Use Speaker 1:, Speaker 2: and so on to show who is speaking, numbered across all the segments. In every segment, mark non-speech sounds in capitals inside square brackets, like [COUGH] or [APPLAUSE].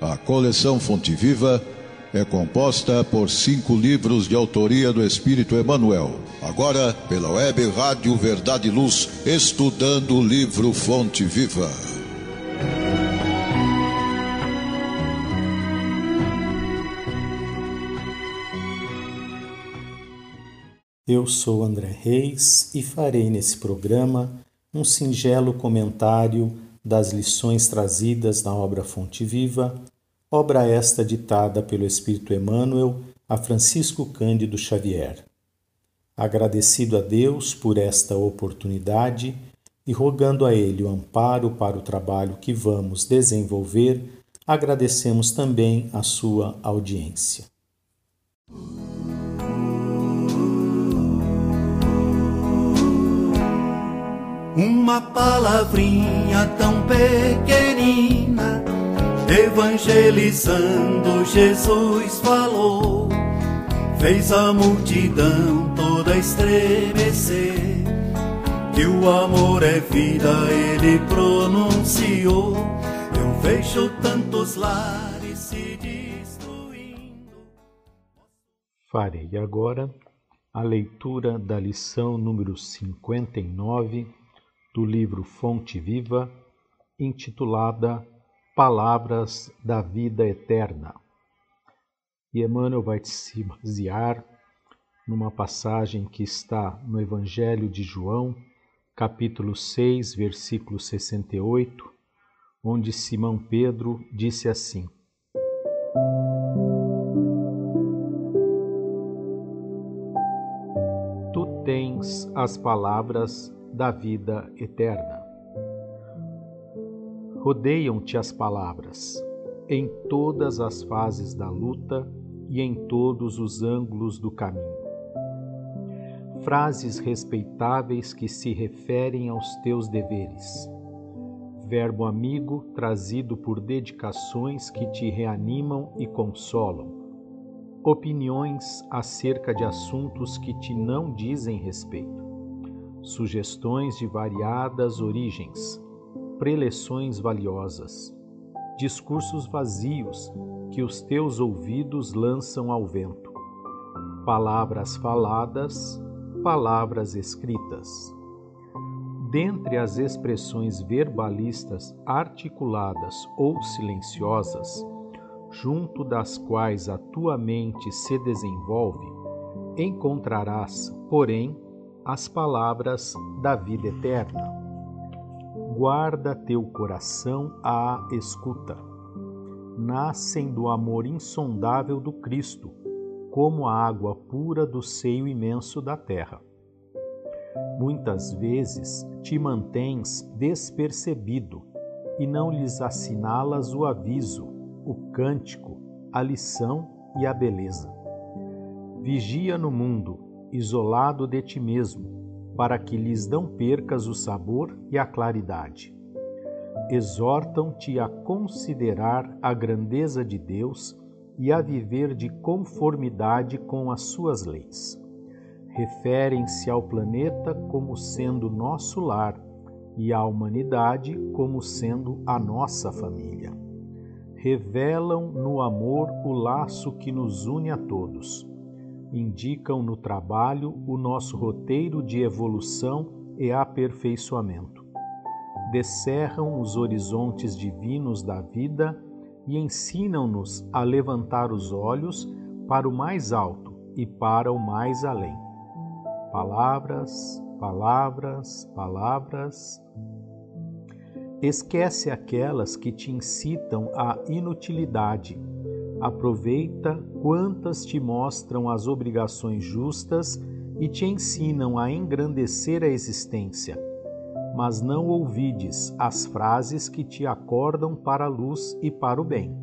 Speaker 1: A coleção Fonte Viva é composta por cinco livros de autoria do Espírito Emmanuel. Agora, pela web Rádio Verdade e Luz, estudando o livro Fonte Viva.
Speaker 2: Eu sou André Reis e farei nesse programa um singelo comentário das lições trazidas na obra Fonte Viva obra esta ditada pelo Espírito Emmanuel a Francisco Cândido Xavier. Agradecido a Deus por esta oportunidade e rogando a Ele o amparo para o trabalho que vamos desenvolver, agradecemos também a sua audiência.
Speaker 3: Uma palavrinha tão pequenina Evangelizando, Jesus falou, fez a multidão toda estremecer. Que o amor é vida, ele pronunciou. Eu vejo tantos lares se destruindo.
Speaker 2: Farei agora a leitura da lição número 59 do livro Fonte Viva, intitulada palavras da vida eterna. E Emmanuel vai se basear numa passagem que está no Evangelho de João, capítulo 6, versículo 68, onde Simão Pedro disse assim: Tu tens as palavras da vida eterna. Rodeiam-te as palavras, em todas as fases da luta e em todos os ângulos do caminho. Frases respeitáveis que se referem aos teus deveres. Verbo amigo trazido por dedicações que te reanimam e consolam. Opiniões acerca de assuntos que te não dizem respeito. Sugestões de variadas origens preleções valiosas, discursos vazios que os teus ouvidos lançam ao vento, palavras faladas, palavras escritas. Dentre as expressões verbalistas articuladas ou silenciosas, junto das quais a tua mente se desenvolve, encontrarás, porém, as palavras da vida eterna guarda teu coração à escuta. Nascem do amor insondável do Cristo, como a água pura do seio imenso da terra. Muitas vezes te mantens despercebido e não lhes assinalas o aviso, o cântico, a lição e a beleza. Vigia no mundo, isolado de ti mesmo, para que lhes não percas o sabor e a claridade. Exortam-te a considerar a grandeza de Deus e a viver de conformidade com as suas leis. Referem-se ao planeta como sendo nosso lar e à humanidade como sendo a nossa família. Revelam no amor o laço que nos une a todos indicam no trabalho o nosso roteiro de evolução e aperfeiçoamento. Descerram os horizontes divinos da vida e ensinam-nos a levantar os olhos para o mais alto e para o mais além. Palavras, palavras, palavras. Esquece aquelas que te incitam à inutilidade Aproveita quantas te mostram as obrigações justas e te ensinam a engrandecer a existência. Mas não ouvides as frases que te acordam para a luz e para o bem.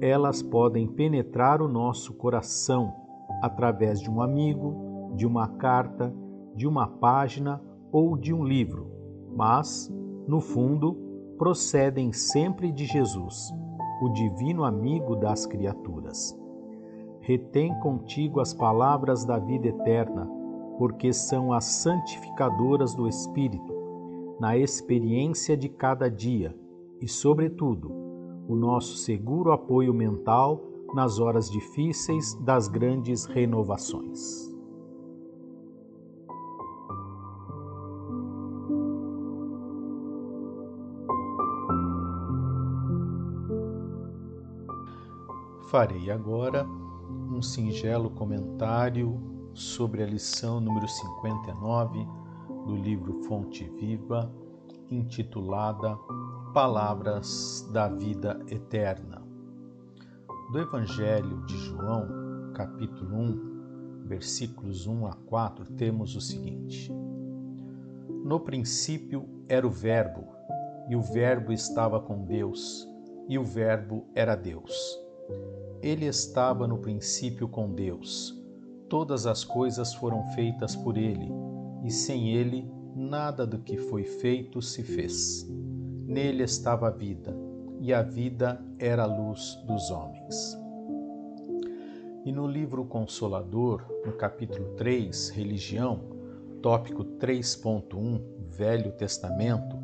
Speaker 2: Elas podem penetrar o nosso coração através de um amigo, de uma carta, de uma página ou de um livro, mas, no fundo, procedem sempre de Jesus o divino amigo das criaturas. Retém contigo as palavras da vida eterna, porque são as santificadoras do Espírito, na experiência de cada dia, e, sobretudo, o nosso seguro apoio mental nas horas difíceis das grandes renovações. Farei agora um singelo comentário sobre a lição número 59 do livro Fonte Viva, intitulada Palavras da Vida Eterna. Do Evangelho de João, capítulo 1, versículos 1 a 4, temos o seguinte: No princípio era o Verbo, e o Verbo estava com Deus, e o Verbo era Deus. Ele estava no princípio com Deus. Todas as coisas foram feitas por ele, e sem ele nada do que foi feito se fez. Nele estava a vida, e a vida era a luz dos homens. E no livro Consolador, no capítulo 3, Religião, tópico 3.1, Velho Testamento,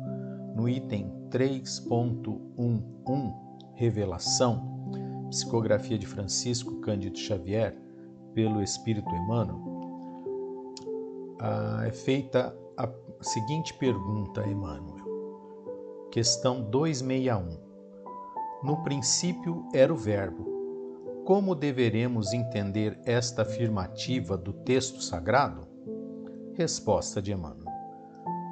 Speaker 2: no item 3.11, Revelação, Psicografia de Francisco Cândido Xavier, pelo Espírito Emmanuel, é feita a seguinte pergunta, Emmanuel. Questão 261. No princípio era o Verbo. Como deveremos entender esta afirmativa do texto sagrado? Resposta de Emmanuel.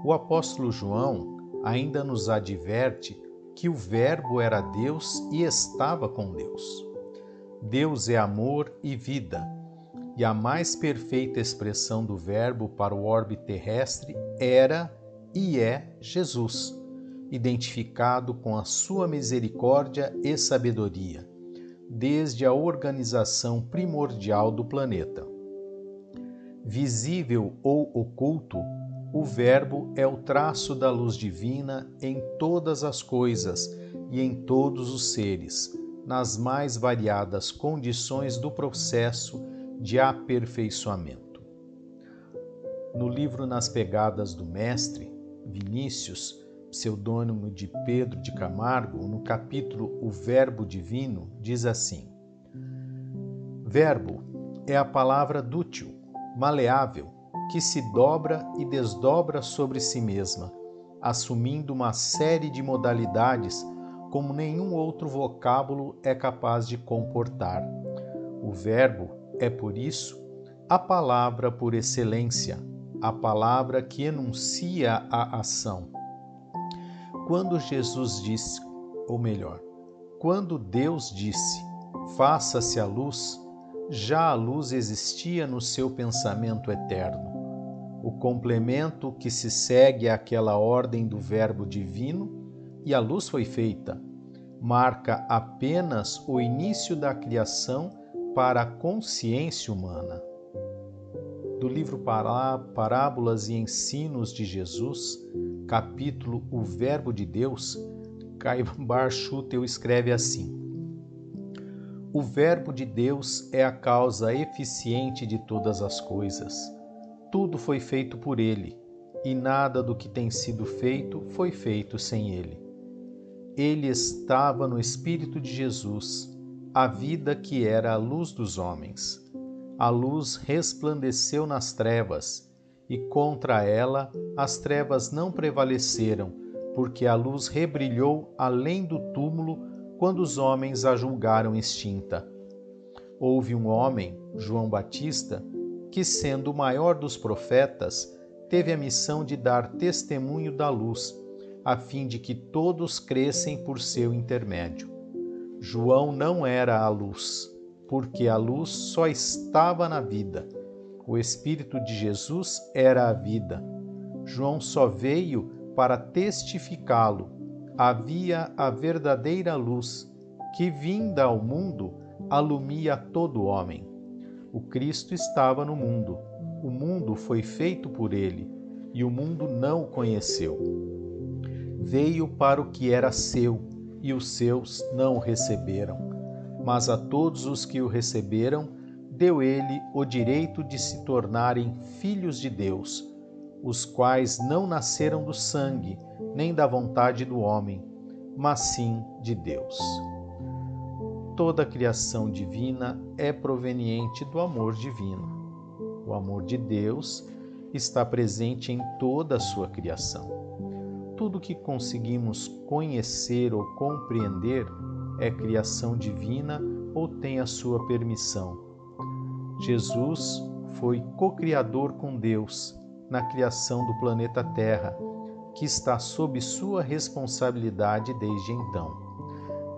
Speaker 2: O apóstolo João ainda nos adverte que o Verbo era Deus e estava com Deus. Deus é amor e vida, e a mais perfeita expressão do Verbo para o orbe terrestre era e é Jesus, identificado com a sua misericórdia e sabedoria, desde a organização primordial do planeta. Visível ou oculto, o Verbo é o traço da luz divina em todas as coisas e em todos os seres, nas mais variadas condições do processo de aperfeiçoamento. No livro Nas Pegadas do Mestre, Vinícius, pseudônimo de Pedro de Camargo, no capítulo O Verbo Divino, diz assim: Verbo é a palavra dútil, maleável, que se dobra e desdobra sobre si mesma, assumindo uma série de modalidades como nenhum outro vocábulo é capaz de comportar. O Verbo é, por isso, a palavra por excelência, a palavra que enuncia a ação. Quando Jesus disse, ou melhor, quando Deus disse: Faça-se a luz, já a luz existia no seu pensamento eterno. O complemento que se segue àquela ordem do Verbo divino, e a luz foi feita, marca apenas o início da criação para a consciência humana. Do livro Parábolas e Ensinos de Jesus, capítulo O Verbo de Deus, Caibar Schutel [LAUGHS] escreve assim: o Verbo de Deus é a causa eficiente de todas as coisas. Tudo foi feito por ele, e nada do que tem sido feito foi feito sem ele. Ele estava no Espírito de Jesus, a vida que era a luz dos homens. A luz resplandeceu nas trevas, e contra ela as trevas não prevaleceram, porque a luz rebrilhou além do túmulo quando os homens a julgaram extinta. Houve um homem, João Batista, que, sendo o maior dos profetas, teve a missão de dar testemunho da luz, a fim de que todos crescem por seu intermédio. João não era a luz, porque a luz só estava na vida. O Espírito de Jesus era a vida. João só veio para testificá-lo havia a verdadeira luz, que, vinda ao mundo, alumia todo homem. O Cristo estava no mundo, o mundo foi feito por ele, e o mundo não o conheceu. Veio para o que era seu, e os seus não o receberam. Mas a todos os que o receberam, deu ele o direito de se tornarem filhos de Deus os quais não nasceram do sangue, nem da vontade do homem, mas sim de Deus. Toda a criação divina é proveniente do amor divino. O amor de Deus está presente em toda a sua criação. Tudo que conseguimos conhecer ou compreender é criação divina ou tem a sua permissão. Jesus foi co-criador com Deus na criação do planeta Terra, que está sob sua responsabilidade desde então.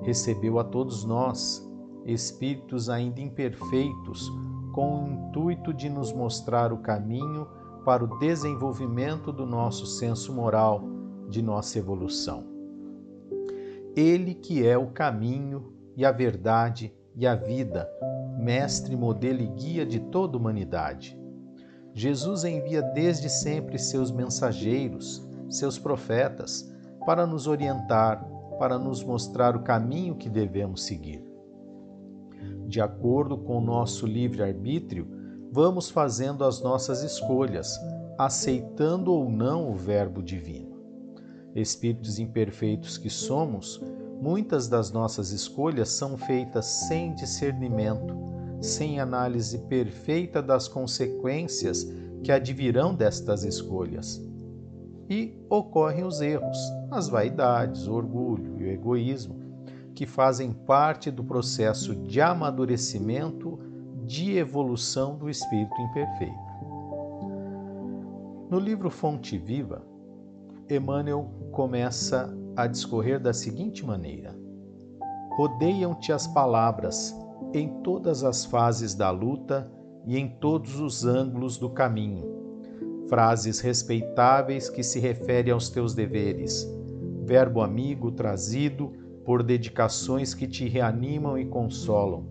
Speaker 2: Recebeu a todos nós, espíritos ainda imperfeitos, com o intuito de nos mostrar o caminho para o desenvolvimento do nosso senso moral, de nossa evolução. Ele que é o caminho e a verdade e a vida, mestre, modelo e guia de toda a humanidade. Jesus envia desde sempre seus mensageiros, seus profetas, para nos orientar, para nos mostrar o caminho que devemos seguir. De acordo com o nosso livre-arbítrio, vamos fazendo as nossas escolhas, aceitando ou não o Verbo Divino. Espíritos imperfeitos que somos, muitas das nossas escolhas são feitas sem discernimento sem análise perfeita das consequências que advirão destas escolhas. E ocorrem os erros, as vaidades, o orgulho e o egoísmo, que fazem parte do processo de amadurecimento, de evolução do espírito imperfeito. No livro Fonte Viva, Emmanuel começa a discorrer da seguinte maneira: Rodeiam-te as palavras, em todas as fases da luta e em todos os ângulos do caminho. Frases respeitáveis que se referem aos teus deveres. Verbo amigo trazido por dedicações que te reanimam e consolam.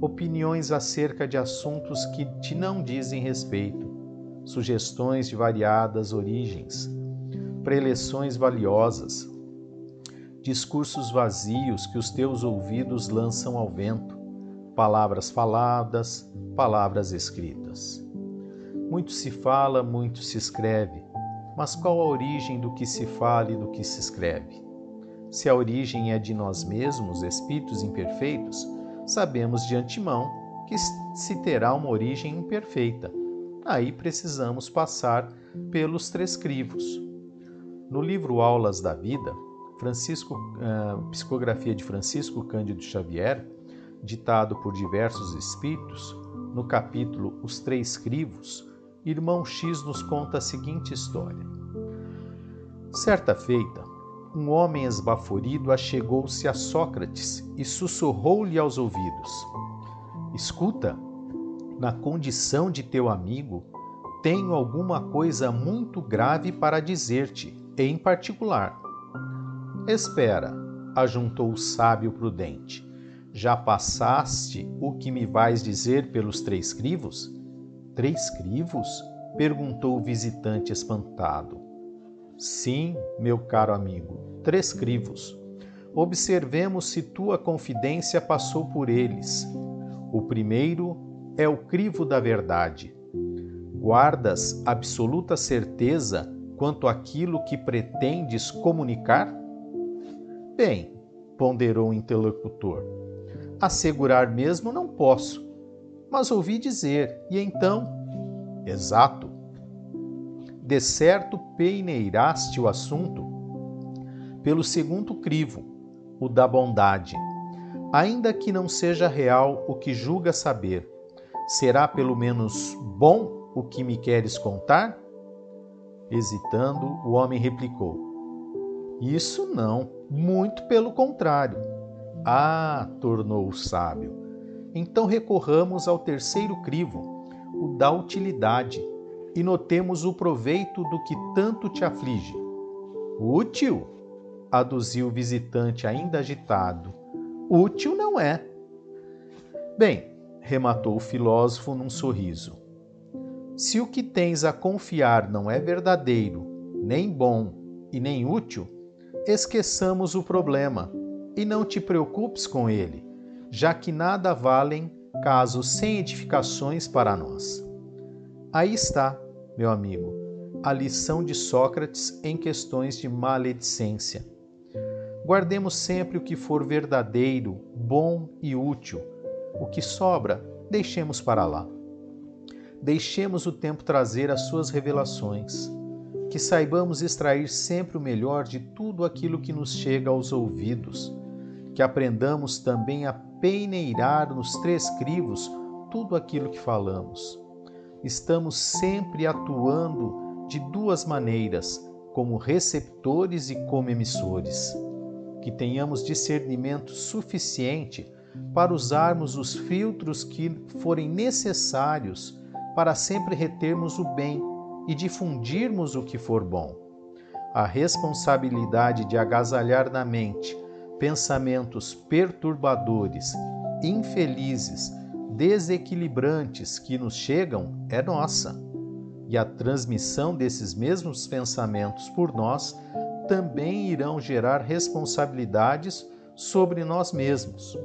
Speaker 2: Opiniões acerca de assuntos que te não dizem respeito. Sugestões de variadas origens. Preleções valiosas. Discursos vazios que os teus ouvidos lançam ao vento palavras faladas, palavras escritas. Muito se fala, muito se escreve, mas qual a origem do que se fala e do que se escreve? Se a origem é de nós mesmos, espíritos imperfeitos, sabemos de antemão que se terá uma origem imperfeita. Aí precisamos passar pelos três crivos. No livro Aulas da Vida, Francisco, uh, Psicografia de Francisco Cândido Xavier, ditado por diversos espíritos, no capítulo Os Três Crivos, irmão X nos conta a seguinte história. Certa feita, um homem esbaforido achegou-se a Sócrates e sussurrou-lhe aos ouvidos: Escuta, na condição de teu amigo, tenho alguma coisa muito grave para dizer-te, em particular. Espera, ajuntou o sábio prudente. Já passaste o que me vais dizer pelos três crivos? Três crivos? perguntou o visitante espantado. Sim, meu caro amigo, três crivos. Observemos se tua confidência passou por eles. O primeiro é o crivo da verdade. Guardas absoluta certeza quanto àquilo que pretendes comunicar? Bem, ponderou o interlocutor, assegurar mesmo não posso, mas ouvi dizer, e então, exato. De certo peineiraste o assunto pelo segundo crivo, o da bondade. Ainda que não seja real o que julga saber, será pelo menos bom o que me queres contar? Hesitando, o homem replicou: Isso não, muito pelo contrário ah, tornou o sábio. Então recorramos ao terceiro crivo, o da utilidade, e notemos o proveito do que tanto te aflige. Útil? aduziu o visitante ainda agitado. Útil não é. Bem, rematou o filósofo num sorriso. Se o que tens a confiar não é verdadeiro, nem bom e nem útil, esqueçamos o problema e não te preocupes com ele, já que nada valem casos sem edificações para nós. Aí está, meu amigo, a lição de Sócrates em questões de maledicência. Guardemos sempre o que for verdadeiro, bom e útil. O que sobra, deixemos para lá. Deixemos o tempo trazer as suas revelações. Que saibamos extrair sempre o melhor de tudo aquilo que nos chega aos ouvidos. Que aprendamos também a peneirar nos três crivos tudo aquilo que falamos. Estamos sempre atuando de duas maneiras, como receptores e como emissores. Que tenhamos discernimento suficiente para usarmos os filtros que forem necessários para sempre retermos o bem e difundirmos o que for bom. A responsabilidade de agasalhar na mente pensamentos perturbadores, infelizes, desequilibrantes que nos chegam é nossa. E a transmissão desses mesmos pensamentos por nós também irão gerar responsabilidades sobre nós mesmos.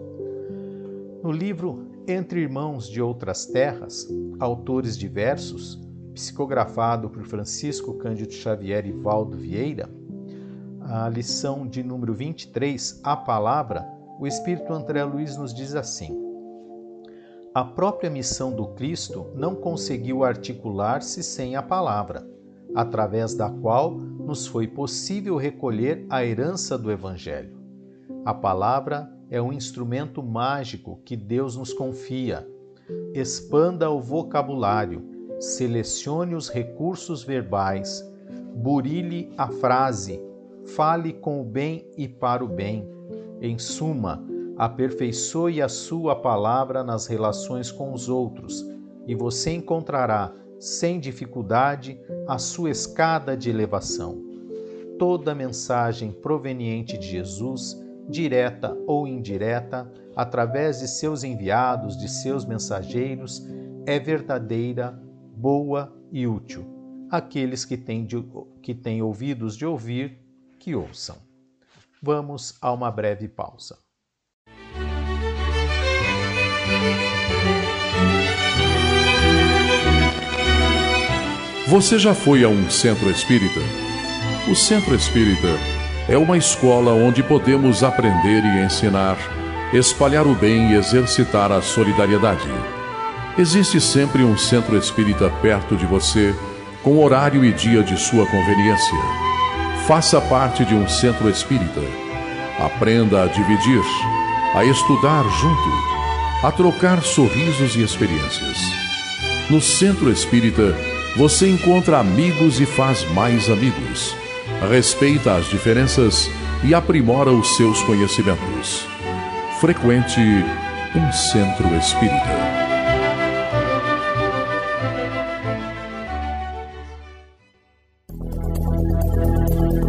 Speaker 2: No livro Entre Irmãos de Outras Terras, autores diversos, psicografado por Francisco Cândido Xavier e Valdo Vieira, a lição de número 23, a palavra, o Espírito André Luiz nos diz assim: A própria missão do Cristo não conseguiu articular-se sem a palavra, através da qual nos foi possível recolher a herança do Evangelho. A palavra é um instrumento mágico que Deus nos confia. Expanda o vocabulário, selecione os recursos verbais, burile a frase, fale com o bem e para o bem. Em suma, aperfeiçoe a sua palavra nas relações com os outros, e você encontrará, sem dificuldade, a sua escada de elevação. Toda mensagem proveniente de Jesus, direta ou indireta, através de seus enviados, de seus mensageiros, é verdadeira, boa e útil. Aqueles que têm, de, que têm ouvidos de ouvir, que ouçam. Vamos a uma breve pausa.
Speaker 4: Você já foi a um centro espírita? O centro espírita é uma escola onde podemos aprender e ensinar, espalhar o bem e exercitar a solidariedade. Existe sempre um centro espírita perto de você, com horário e dia de sua conveniência. Faça parte de um centro espírita. Aprenda a dividir, a estudar junto, a trocar sorrisos e experiências. No centro espírita, você encontra amigos e faz mais amigos. Respeita as diferenças e aprimora os seus conhecimentos. Frequente um centro espírita.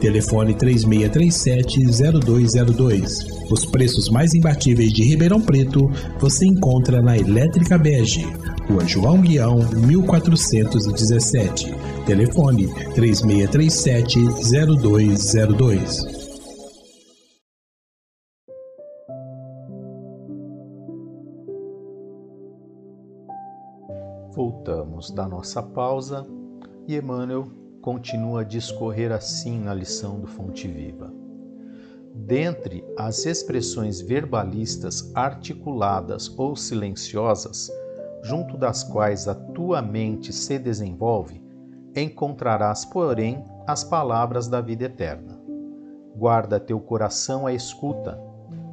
Speaker 5: Telefone 3637-0202. Os preços mais imbatíveis de Ribeirão Preto você encontra na Elétrica Bege, Rua João Guião, 1417. Telefone 3637-0202.
Speaker 2: Voltamos da nossa pausa e Emmanuel continua a discorrer assim na lição do Fonte Viva. Dentre as expressões verbalistas articuladas ou silenciosas, junto das quais a tua mente se desenvolve, encontrarás, porém, as palavras da vida eterna. Guarda teu coração à escuta,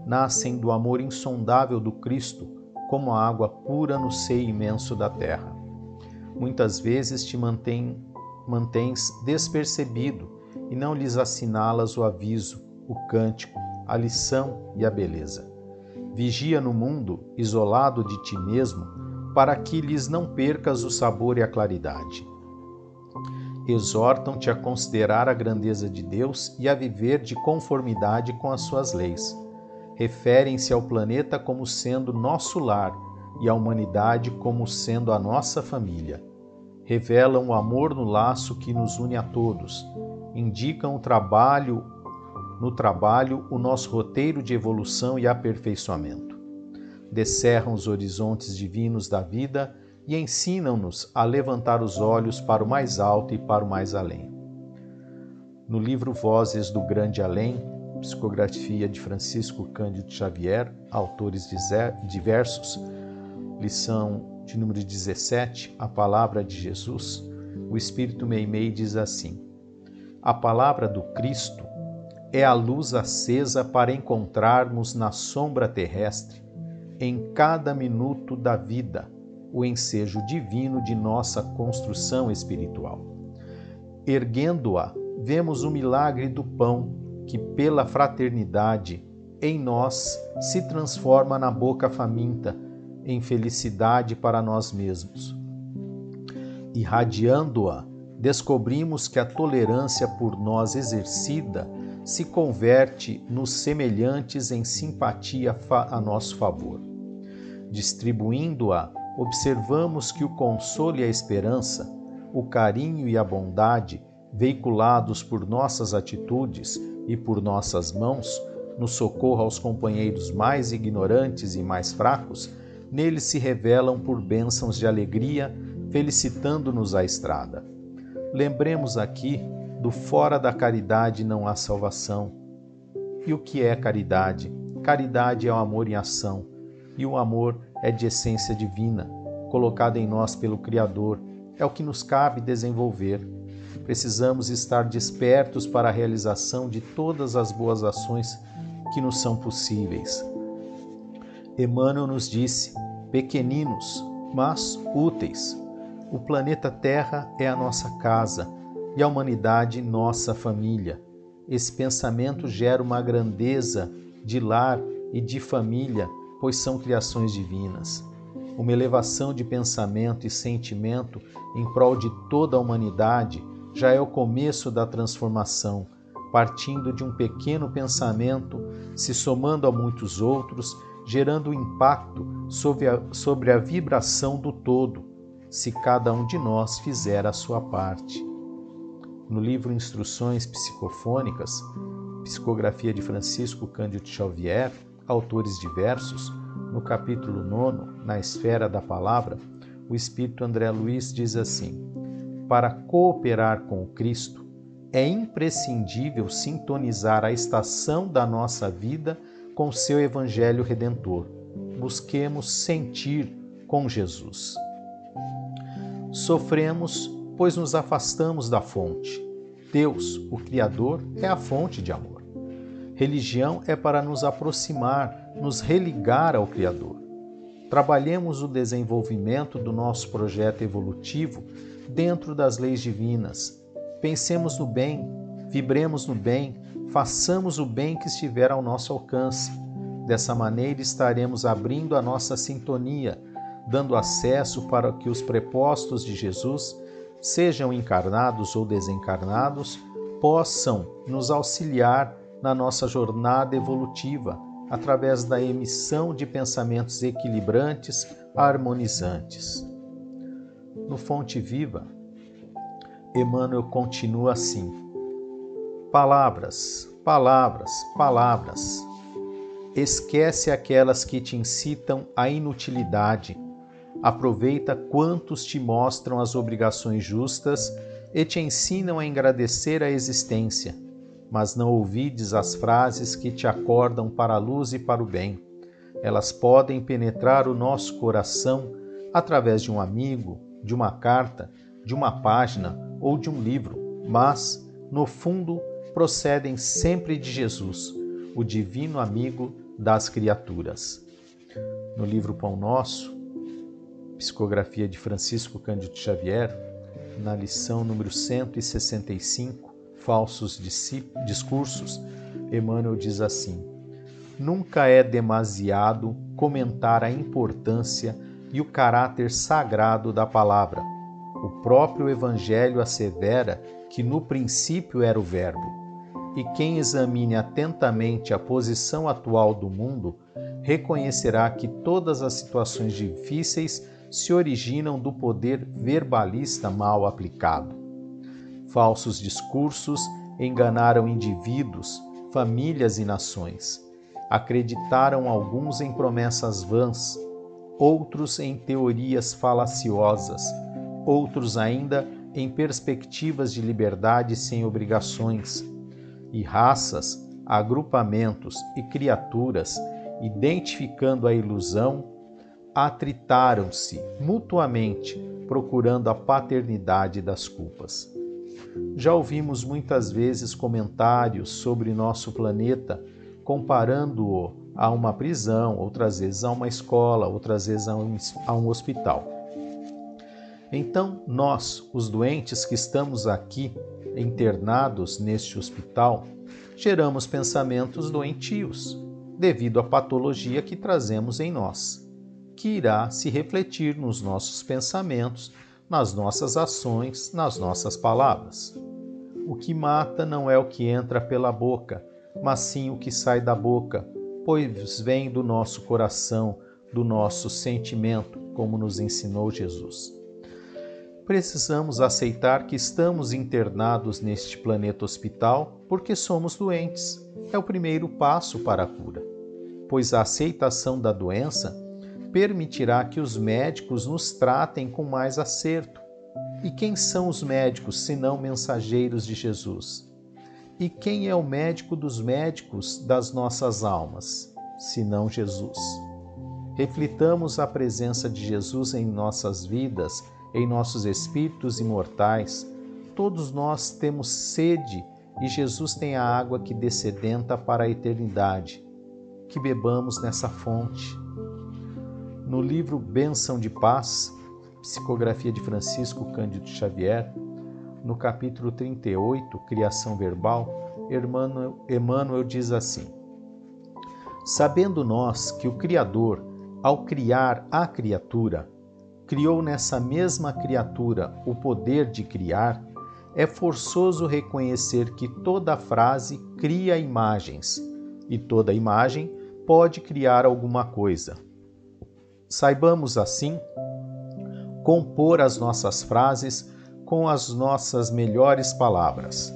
Speaker 2: nascem do amor insondável do Cristo, como a água pura no seio imenso da terra. Muitas vezes te mantém, mantens despercebido e não lhes assinalas o aviso o cântico, a lição e a beleza. Vigia no mundo, isolado de ti mesmo, para que lhes não percas o sabor e a claridade. Exortam-te a considerar a grandeza de Deus e a viver de conformidade com as suas leis. Referem-se ao planeta como sendo nosso lar, e a humanidade como sendo a nossa família. Revelam o amor no laço que nos une a todos, indicam o trabalho no trabalho o nosso roteiro de evolução e aperfeiçoamento. Descerram os horizontes divinos da vida e ensinam-nos a levantar os olhos para o mais alto e para o mais além. No livro Vozes do Grande Além, psicografia de Francisco Cândido Xavier, autores diversos, lição de número 17, a palavra de Jesus, o Espírito Meimei diz assim: A palavra do Cristo é a luz acesa para encontrarmos na sombra terrestre, em cada minuto da vida, o ensejo divino de nossa construção espiritual. Erguendo-a, vemos o milagre do pão que, pela fraternidade, em nós se transforma na boca faminta, em felicidade para nós mesmos. Irradiando-a, descobrimos que a tolerância por nós exercida se converte nos semelhantes em simpatia a nosso favor. Distribuindo-a, observamos que o consolo e a esperança, o carinho e a bondade, veiculados por nossas atitudes, e por nossas mãos, no socorro aos companheiros mais ignorantes e mais fracos, neles se revelam por bênçãos de alegria, felicitando-nos a estrada. Lembremos aqui do fora da caridade não há salvação. E o que é caridade? Caridade é o amor em ação, e o amor é de essência divina, colocado em nós pelo Criador, é o que nos cabe desenvolver precisamos estar despertos para a realização de todas as boas ações que nos são possíveis. Emmanuel nos disse: pequeninos, mas úteis. O planeta Terra é a nossa casa e a humanidade nossa família. Esse pensamento gera uma grandeza de lar e de família, pois são criações divinas. Uma elevação de pensamento e sentimento em prol de toda a humanidade já é o começo da transformação, partindo de um pequeno pensamento, se somando a muitos outros, gerando impacto sobre a, sobre a vibração do todo, se cada um de nós fizer a sua parte. No livro Instruções Psicofônicas, Psicografia de Francisco Cândido Xavier, autores diversos, no capítulo 9, na esfera da palavra, o espírito André Luiz diz assim: para cooperar com o Cristo, é imprescindível sintonizar a estação da nossa vida com seu Evangelho Redentor. Busquemos sentir com Jesus. Sofremos, pois nos afastamos da fonte. Deus, o Criador, é a fonte de amor. Religião é para nos aproximar, nos religar ao Criador. Trabalhemos o desenvolvimento do nosso projeto evolutivo dentro das leis divinas. Pensemos no bem, vibremos no bem, façamos o bem que estiver ao nosso alcance. Dessa maneira estaremos abrindo a nossa sintonia, dando acesso para que os prepostos de Jesus, sejam encarnados ou desencarnados, possam nos auxiliar na nossa jornada evolutiva através da emissão de pensamentos equilibrantes, harmonizantes. No Fonte Viva, Emmanuel continua assim: Palavras, palavras, palavras. Esquece aquelas que te incitam à inutilidade. Aproveita quantos te mostram as obrigações justas e te ensinam a agradecer a existência, mas não ouvides as frases que te acordam para a luz e para o bem. Elas podem penetrar o nosso coração através de um amigo, de uma carta, de uma página ou de um livro, mas, no fundo, procedem sempre de Jesus, o divino amigo das criaturas. No livro Pão Nosso, psicografia de Francisco Cândido Xavier, na lição número 165, Falsos Discursos, Emmanuel diz assim: Nunca é demasiado comentar a importância e o caráter sagrado da palavra. O próprio Evangelho assevera que no princípio era o Verbo. E quem examine atentamente a posição atual do mundo reconhecerá que todas as situações difíceis se originam do poder verbalista mal aplicado. Falsos discursos enganaram indivíduos, famílias e nações. Acreditaram alguns em promessas vãs, outros em teorias falaciosas, outros ainda em perspectivas de liberdade sem obrigações. E raças, agrupamentos e criaturas, identificando a ilusão, atritaram-se mutuamente, procurando a paternidade das culpas. Já ouvimos muitas vezes comentários sobre nosso planeta comparando-o a uma prisão, outras vezes a uma escola, outras vezes a um, a um hospital. Então, nós, os doentes que estamos aqui internados neste hospital, geramos pensamentos doentios, devido à patologia que trazemos em nós, que irá se refletir nos nossos pensamentos, nas nossas ações, nas nossas palavras. O que mata não é o que entra pela boca, mas sim o que sai da boca, pois vem do nosso coração, do nosso sentimento, como nos ensinou Jesus. Precisamos aceitar que estamos internados neste planeta hospital porque somos doentes. É o primeiro passo para a cura, pois a aceitação da doença permitirá que os médicos nos tratem com mais acerto. E quem são os médicos senão mensageiros de Jesus? E quem é o médico dos médicos das nossas almas, senão Jesus? Reflitamos a presença de Jesus em nossas vidas, em nossos espíritos imortais. Todos nós temos sede e Jesus tem a água que descedenta para a eternidade. Que bebamos nessa fonte. No livro Bênção de Paz, psicografia de Francisco Cândido Xavier, no capítulo 38, Criação Verbal, Emmanuel diz assim: Sabendo nós que o Criador, ao criar a criatura, criou nessa mesma criatura o poder de criar, é forçoso reconhecer que toda frase cria imagens e toda imagem pode criar alguma coisa. Saibamos assim compor as nossas frases com as nossas melhores palavras,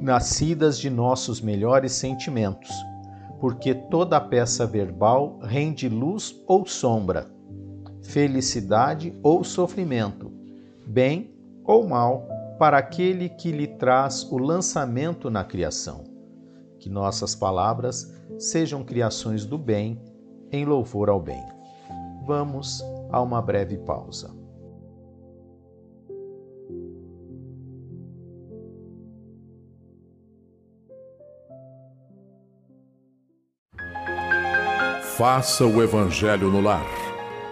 Speaker 2: nascidas de nossos melhores sentimentos, porque toda peça verbal rende luz ou sombra, felicidade ou sofrimento, bem ou mal para aquele que lhe traz o lançamento na criação. Que nossas palavras sejam criações do bem em louvor ao bem. Vamos a uma breve pausa.
Speaker 4: Faça o Evangelho no lar.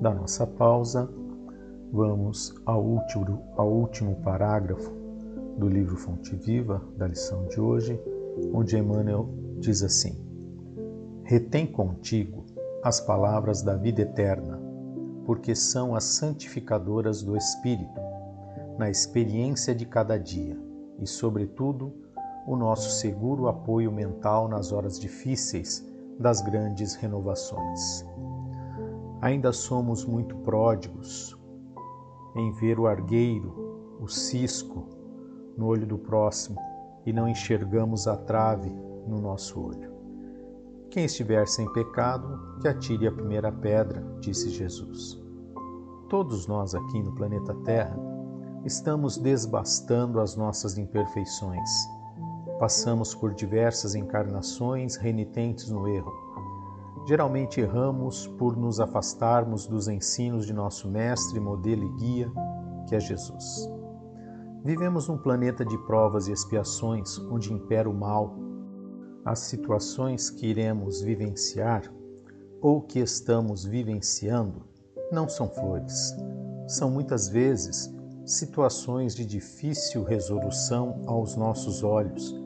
Speaker 2: Da nossa pausa, vamos ao último, ao último parágrafo do livro Fonte Viva, da lição de hoje, onde Emmanuel diz assim: Retém contigo as palavras da vida eterna, porque são as santificadoras do espírito, na experiência de cada dia e, sobretudo, o nosso seguro apoio mental nas horas difíceis das grandes renovações. Ainda somos muito pródigos em ver o argueiro, o cisco no olho do próximo e não enxergamos a trave no nosso olho. Quem estiver sem pecado, que atire a primeira pedra, disse Jesus. Todos nós aqui no planeta Terra estamos desbastando as nossas imperfeições. Passamos por diversas encarnações renitentes no erro. Geralmente erramos por nos afastarmos dos ensinos de nosso mestre, modelo e guia, que é Jesus. Vivemos num planeta de provas e expiações onde impera o mal, as situações que iremos vivenciar ou que estamos vivenciando não são flores. São muitas vezes situações de difícil resolução aos nossos olhos,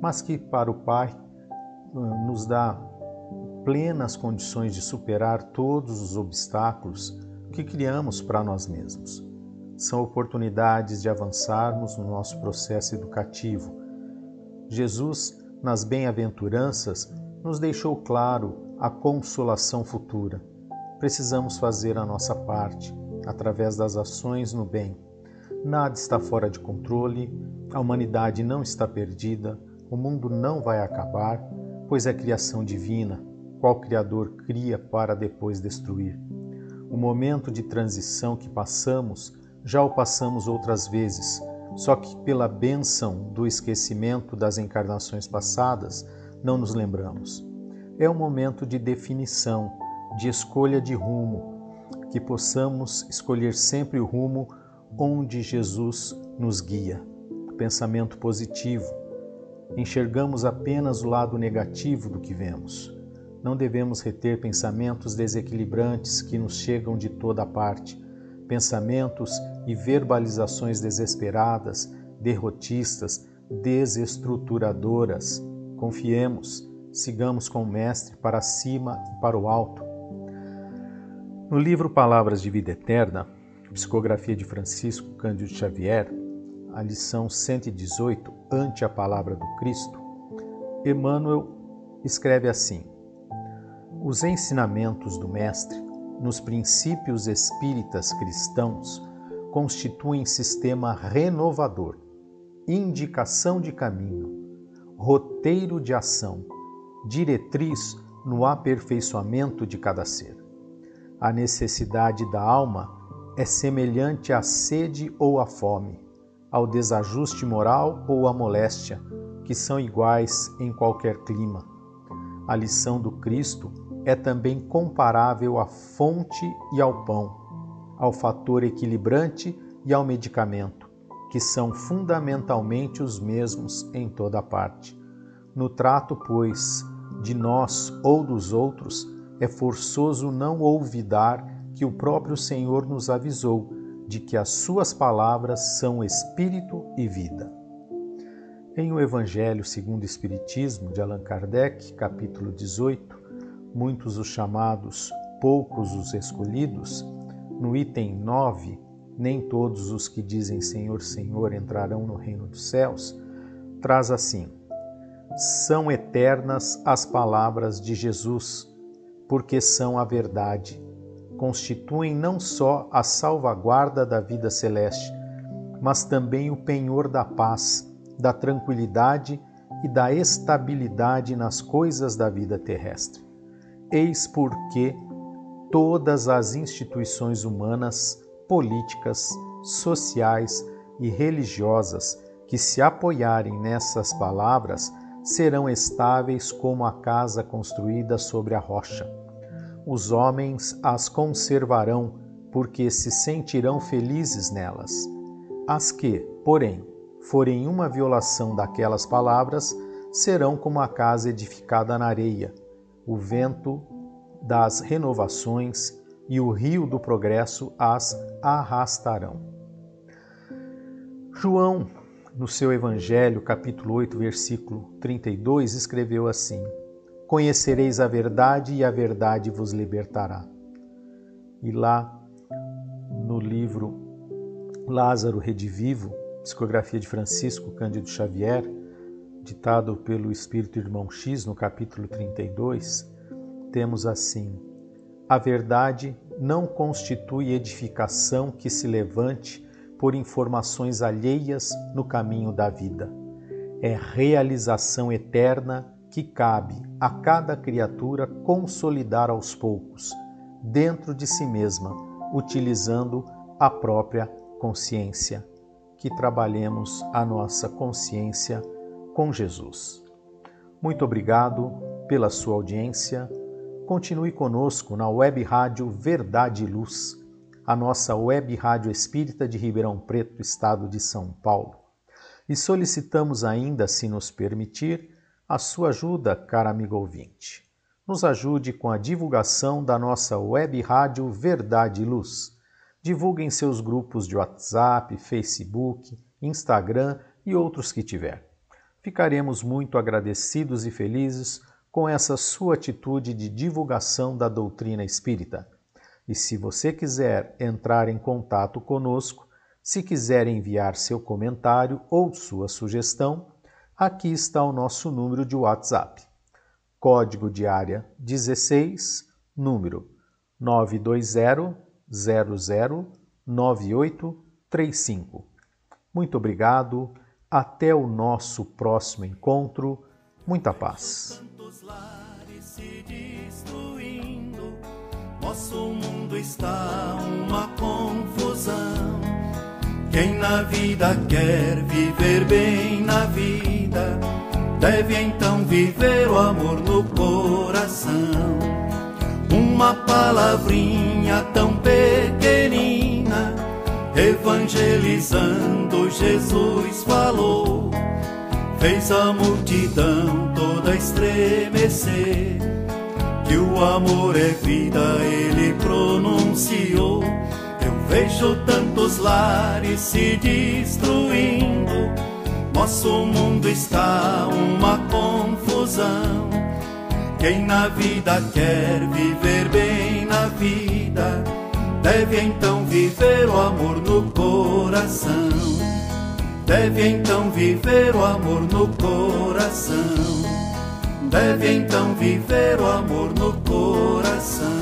Speaker 2: mas que para o Pai nos dá plenas condições de superar todos os obstáculos que criamos para nós mesmos. São oportunidades de avançarmos no nosso processo educativo. Jesus nas bem-aventuranças, nos deixou claro a consolação futura. Precisamos fazer a nossa parte através das ações no bem. Nada está fora de controle, a humanidade não está perdida, o mundo não vai acabar, pois é criação divina, qual Criador cria para depois destruir. O momento de transição que passamos, já o passamos outras vezes só que pela bênção do esquecimento das encarnações passadas, não nos lembramos. É um momento de definição, de escolha de rumo, que possamos escolher sempre o rumo onde Jesus nos guia. Pensamento positivo. Enxergamos apenas o lado negativo do que vemos. Não devemos reter pensamentos desequilibrantes que nos chegam de toda parte pensamentos e verbalizações desesperadas, derrotistas, desestruturadoras. Confiemos, sigamos com o Mestre para cima e para o alto. No livro Palavras de Vida Eterna, psicografia de Francisco Cândido Xavier, a lição 118, Ante a Palavra do Cristo, Emmanuel escreve assim: Os ensinamentos do Mestre nos princípios espíritas cristãos constituem sistema renovador, indicação de caminho, roteiro de ação, diretriz no aperfeiçoamento de cada ser. A necessidade da alma é semelhante à sede ou à fome, ao desajuste moral ou à moléstia, que são iguais em qualquer clima. A lição do Cristo é também comparável à fonte e ao pão, ao fator equilibrante e ao medicamento, que são fundamentalmente os mesmos em toda parte. No trato, pois, de nós ou dos outros, é forçoso não olvidar que o próprio Senhor nos avisou de que as suas palavras são espírito e vida. Em O Evangelho segundo o Espiritismo de Allan Kardec, capítulo 18, muitos os chamados, poucos os escolhidos, no item 9, nem todos os que dizem Senhor, Senhor entrarão no reino dos céus, traz assim: São eternas as palavras de Jesus, porque são a verdade. Constituem não só a salvaguarda da vida celeste, mas também o penhor da paz, da tranquilidade e da estabilidade nas coisas da vida terrestre. Eis porque todas as instituições humanas, políticas, sociais e religiosas que se apoiarem nessas palavras serão estáveis como a casa construída sobre a rocha. Os homens as conservarão porque se sentirão felizes nelas. As que, porém, forem uma violação daquelas palavras, serão como a casa edificada na areia, o vento das renovações e o rio do progresso as arrastarão. João, no seu Evangelho, capítulo 8, versículo 32, escreveu assim: Conhecereis a verdade e a verdade vos libertará. E lá no livro Lázaro Redivivo, psicografia de Francisco Cândido Xavier, ditado pelo Espírito Irmão X no capítulo 32, temos assim: A verdade não constitui edificação que se levante por informações alheias no caminho da vida. É realização eterna que cabe a cada criatura consolidar aos poucos, dentro de si mesma, utilizando a própria consciência. Que trabalhemos a nossa consciência com Jesus. Muito obrigado pela sua audiência. Continue conosco na web rádio Verdade e Luz, a nossa web rádio espírita de Ribeirão Preto, estado de São Paulo. E solicitamos ainda, se nos permitir, a sua ajuda, cara amigo ouvinte. Nos ajude com a divulgação da nossa web rádio Verdade e Luz. Divulgue em seus grupos de WhatsApp, Facebook, Instagram e outros que tiver. Ficaremos muito agradecidos e felizes com essa sua atitude de divulgação da doutrina espírita. E se você quiser entrar em contato conosco, se quiser enviar seu comentário ou sua sugestão, aqui está o nosso número de WhatsApp. Código de área 16, número 920 009835. Muito obrigado, até o nosso próximo encontro. Muita paz.
Speaker 3: Nosso mundo está uma confusão. Quem na vida quer viver bem na vida, deve então viver o amor no coração. Uma palavrinha tão pequenina, evangelizando Jesus falou, fez a multidão toda estremecer. Que o amor é vida, ele pronunciou Vejo tantos lares se destruindo, nosso mundo está uma confusão. Quem na vida quer viver bem na vida, deve então viver o amor no coração. Deve então viver o amor no coração. Deve então viver o amor no coração.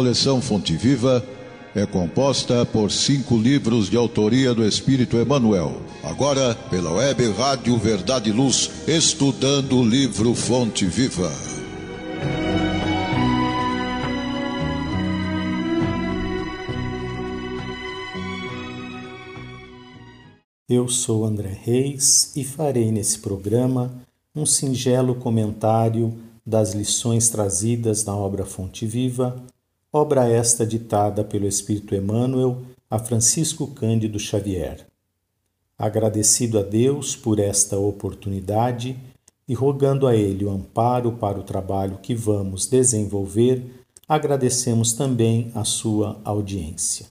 Speaker 1: Coleção Fonte Viva é composta por cinco livros de autoria do Espírito Emmanuel. Agora, pela web Rádio Verdade e Luz, estudando o livro Fonte Viva.
Speaker 2: Eu sou André Reis e farei nesse programa um singelo comentário das lições trazidas na obra Fonte Viva, obra esta ditada pelo Espírito Emmanuel a Francisco Cândido Xavier. Agradecido a Deus por esta oportunidade e rogando a Ele o amparo para o trabalho que vamos desenvolver, agradecemos também a sua audiência.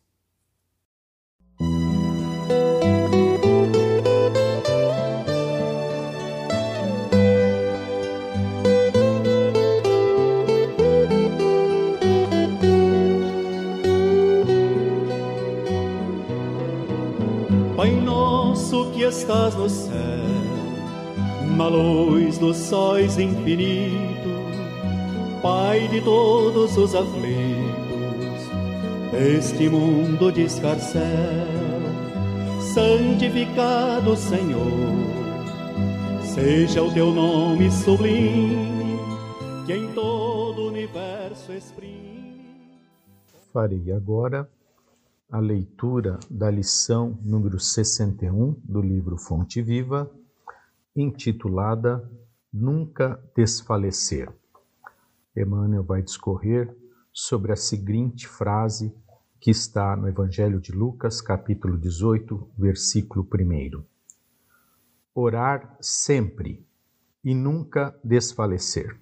Speaker 3: Luz dos sóis infinito, Pai de todos os aflitos, este mundo de escarcel, santificado Senhor, seja o teu nome sublime, que em todo o universo exprime.
Speaker 2: Farei agora a leitura da lição número 61 do livro Fonte Viva, intitulada Nunca Desfalecer. Emmanuel vai discorrer sobre a seguinte frase que está no Evangelho de Lucas, capítulo 18, versículo 1. Orar sempre e nunca desfalecer.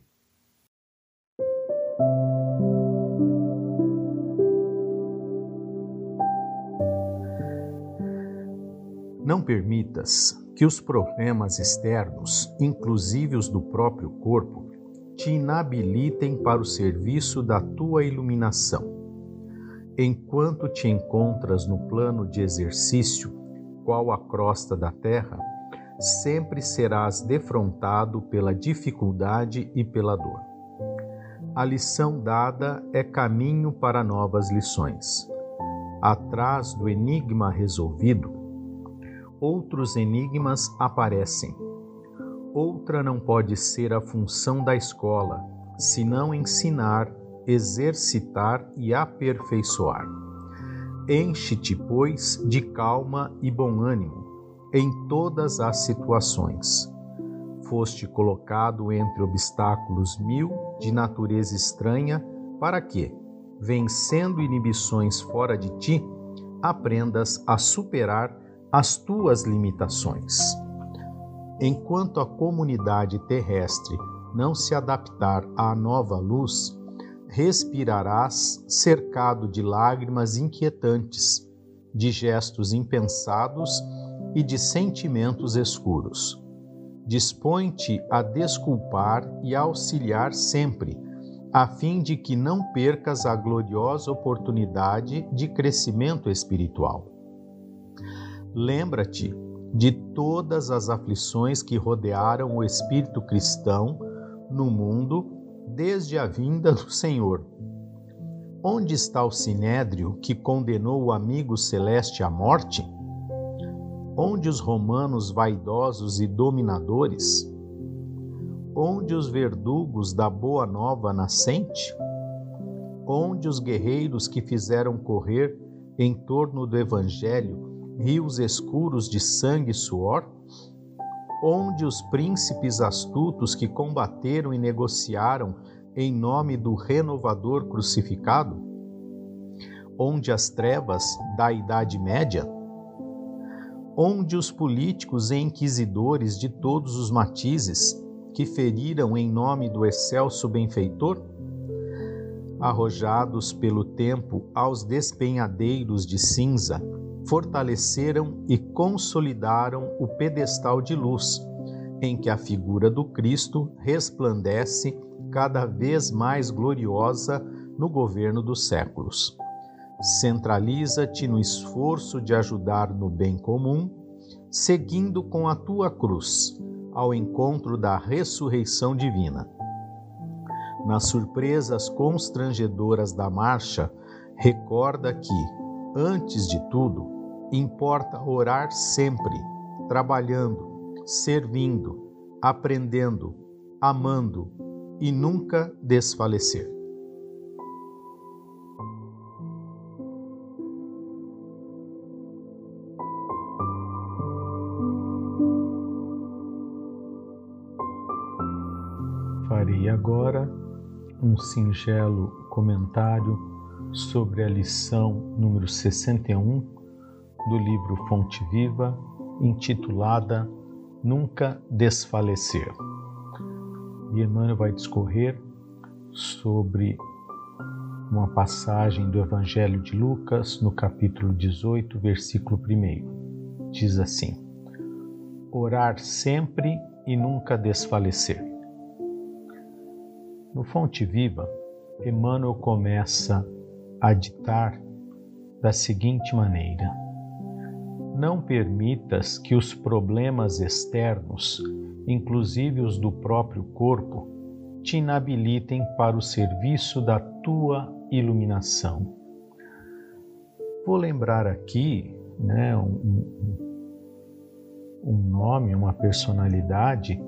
Speaker 2: Não permitas que os problemas externos, inclusive os do próprio corpo, te inabilitem para o serviço da tua iluminação. Enquanto te encontras no plano de exercício, qual a crosta da terra, sempre serás defrontado pela dificuldade e pela dor. A lição dada é caminho para novas lições. Atrás do enigma resolvido, outros enigmas aparecem. Outra não pode ser a função da escola, senão ensinar, exercitar e aperfeiçoar. Enche-te, pois, de calma e bom ânimo em todas as situações. Foste colocado entre obstáculos mil de natureza estranha, para que, vencendo inibições fora de ti, aprendas a superar as tuas limitações. Enquanto a comunidade terrestre não se adaptar à nova luz, respirarás cercado de lágrimas inquietantes, de gestos impensados e de sentimentos escuros. Dispõe-te a desculpar e a auxiliar sempre, a fim de que não percas a gloriosa oportunidade de crescimento espiritual. Lembra-te de todas as aflições que rodearam o espírito cristão no mundo desde a vinda do Senhor. Onde está o sinédrio que condenou o amigo celeste à morte? Onde os romanos vaidosos e dominadores? Onde os verdugos da boa nova nascente? Onde os guerreiros que fizeram correr em torno do evangelho rios escuros de sangue e suor? Onde os príncipes astutos que combateram e negociaram em nome do renovador crucificado? Onde as trevas da Idade Média? Onde os políticos e inquisidores de todos os matizes que feriram em nome do excelso benfeitor? Arrojados pelo tempo aos despenhadeiros de cinza, fortaleceram e consolidaram o pedestal de luz, em que a figura do Cristo resplandece cada vez mais gloriosa no governo dos séculos. Centraliza-te no esforço de ajudar no bem comum, seguindo com a tua cruz ao encontro da ressurreição divina. Nas surpresas constrangedoras da marcha, recorda que, antes de tudo, Importa orar sempre, trabalhando, servindo, aprendendo, amando e nunca desfalecer. Farei agora um singelo comentário sobre a lição número 61 do livro Fonte Viva, intitulada Nunca Desfalecer. E Emmanuel vai discorrer sobre uma passagem do Evangelho de Lucas, no capítulo 18, versículo 1. Diz assim: Orar sempre e nunca desfalecer. No Fonte Viva, Emmanuel começa a ditar da seguinte maneira: não permitas que os problemas externos, inclusive os do próprio corpo, te inabilitem para o serviço da tua iluminação. Vou lembrar aqui né, um, um nome, uma personalidade,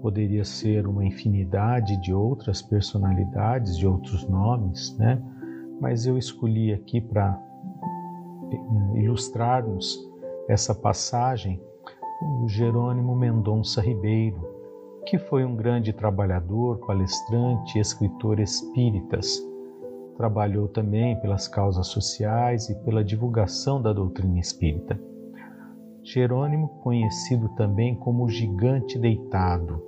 Speaker 2: poderia ser uma infinidade de outras personalidades, de outros nomes, né? mas eu escolhi aqui para eh, ilustrarmos essa passagem o Jerônimo Mendonça Ribeiro, que foi um grande trabalhador, palestrante e escritor espíritas. Trabalhou também pelas causas sociais e pela divulgação da doutrina espírita. Jerônimo, conhecido também como gigante deitado,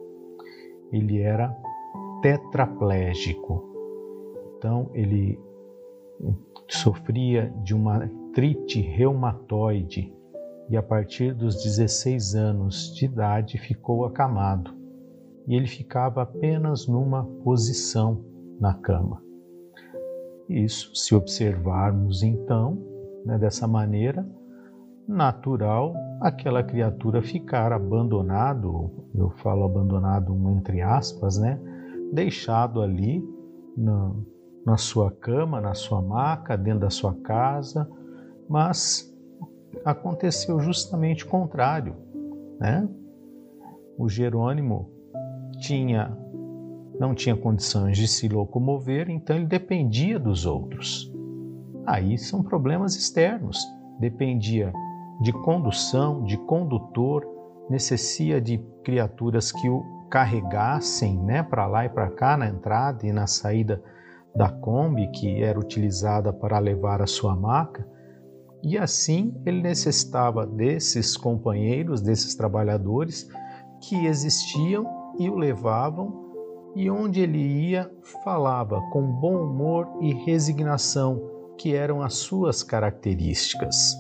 Speaker 2: ele era tetraplégico. Então, ele sofria de uma artrite reumatoide e a partir dos 16 anos de idade ficou acamado e ele ficava apenas numa posição na cama. Isso, se observarmos então, né, dessa maneira, natural aquela criatura ficar abandonado, eu falo abandonado entre aspas, né, deixado ali na, na sua cama, na sua maca, dentro da sua casa, mas aconteceu justamente o contrário, né? O Jerônimo tinha não tinha condições de se locomover, então ele dependia dos outros. Aí são problemas externos. Dependia de condução, de condutor, necessita de criaturas que o carregassem, né, para lá e para cá na entrada e na saída da Kombi que era utilizada para levar a sua maca. E assim ele necessitava desses companheiros, desses trabalhadores que existiam e o levavam, e onde ele ia, falava com bom humor e resignação, que eram as suas características.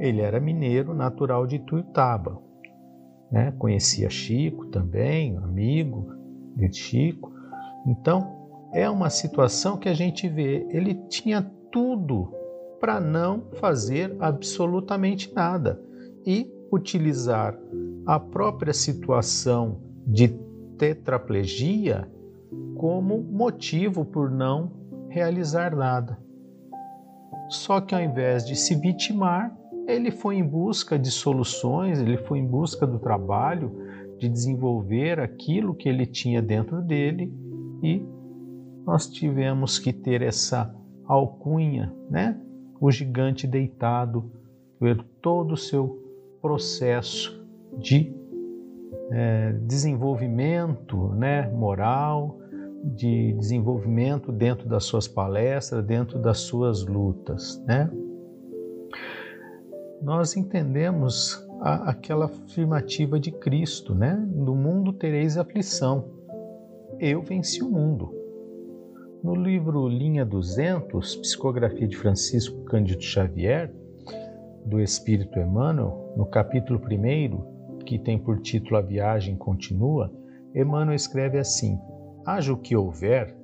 Speaker 2: Ele era mineiro, natural de Tuiutaba. Né? Conhecia Chico também, amigo de Chico. Então, é uma situação que a gente vê, ele tinha tudo para não fazer absolutamente nada e utilizar a própria situação de tetraplegia como motivo por não realizar nada. Só que ao invés de se vitimar, ele foi em busca de soluções, ele foi em busca do trabalho, de desenvolver aquilo que ele tinha dentro dele e nós tivemos que ter essa alcunha, né? O gigante deitado, ver todo o seu processo de é, desenvolvimento né, moral, de desenvolvimento dentro das suas palestras, dentro das suas lutas. Né? Nós entendemos a, aquela afirmativa de Cristo, né? No mundo tereis aflição. Eu venci o mundo. No livro Linha 200, Psicografia de Francisco Cândido Xavier, do Espírito Emmanuel, no capítulo 1, que tem por título A Viagem Continua, Emmanuel escreve assim: Haja o que houver,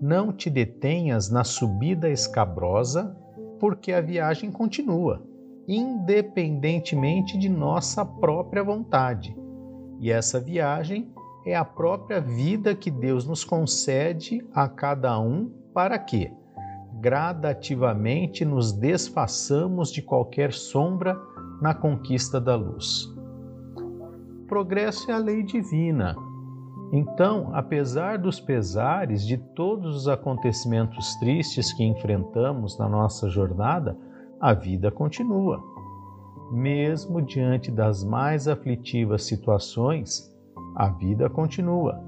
Speaker 2: não te detenhas na subida escabrosa, porque a viagem continua, independentemente de nossa própria vontade. E essa viagem é a própria vida que Deus nos concede a cada um para que, gradativamente, nos desfaçamos de qualquer sombra na conquista da luz. progresso é a lei divina. Então, apesar dos pesares de todos os acontecimentos tristes que enfrentamos na nossa jornada, a vida continua. Mesmo diante das mais aflitivas situações, a vida continua.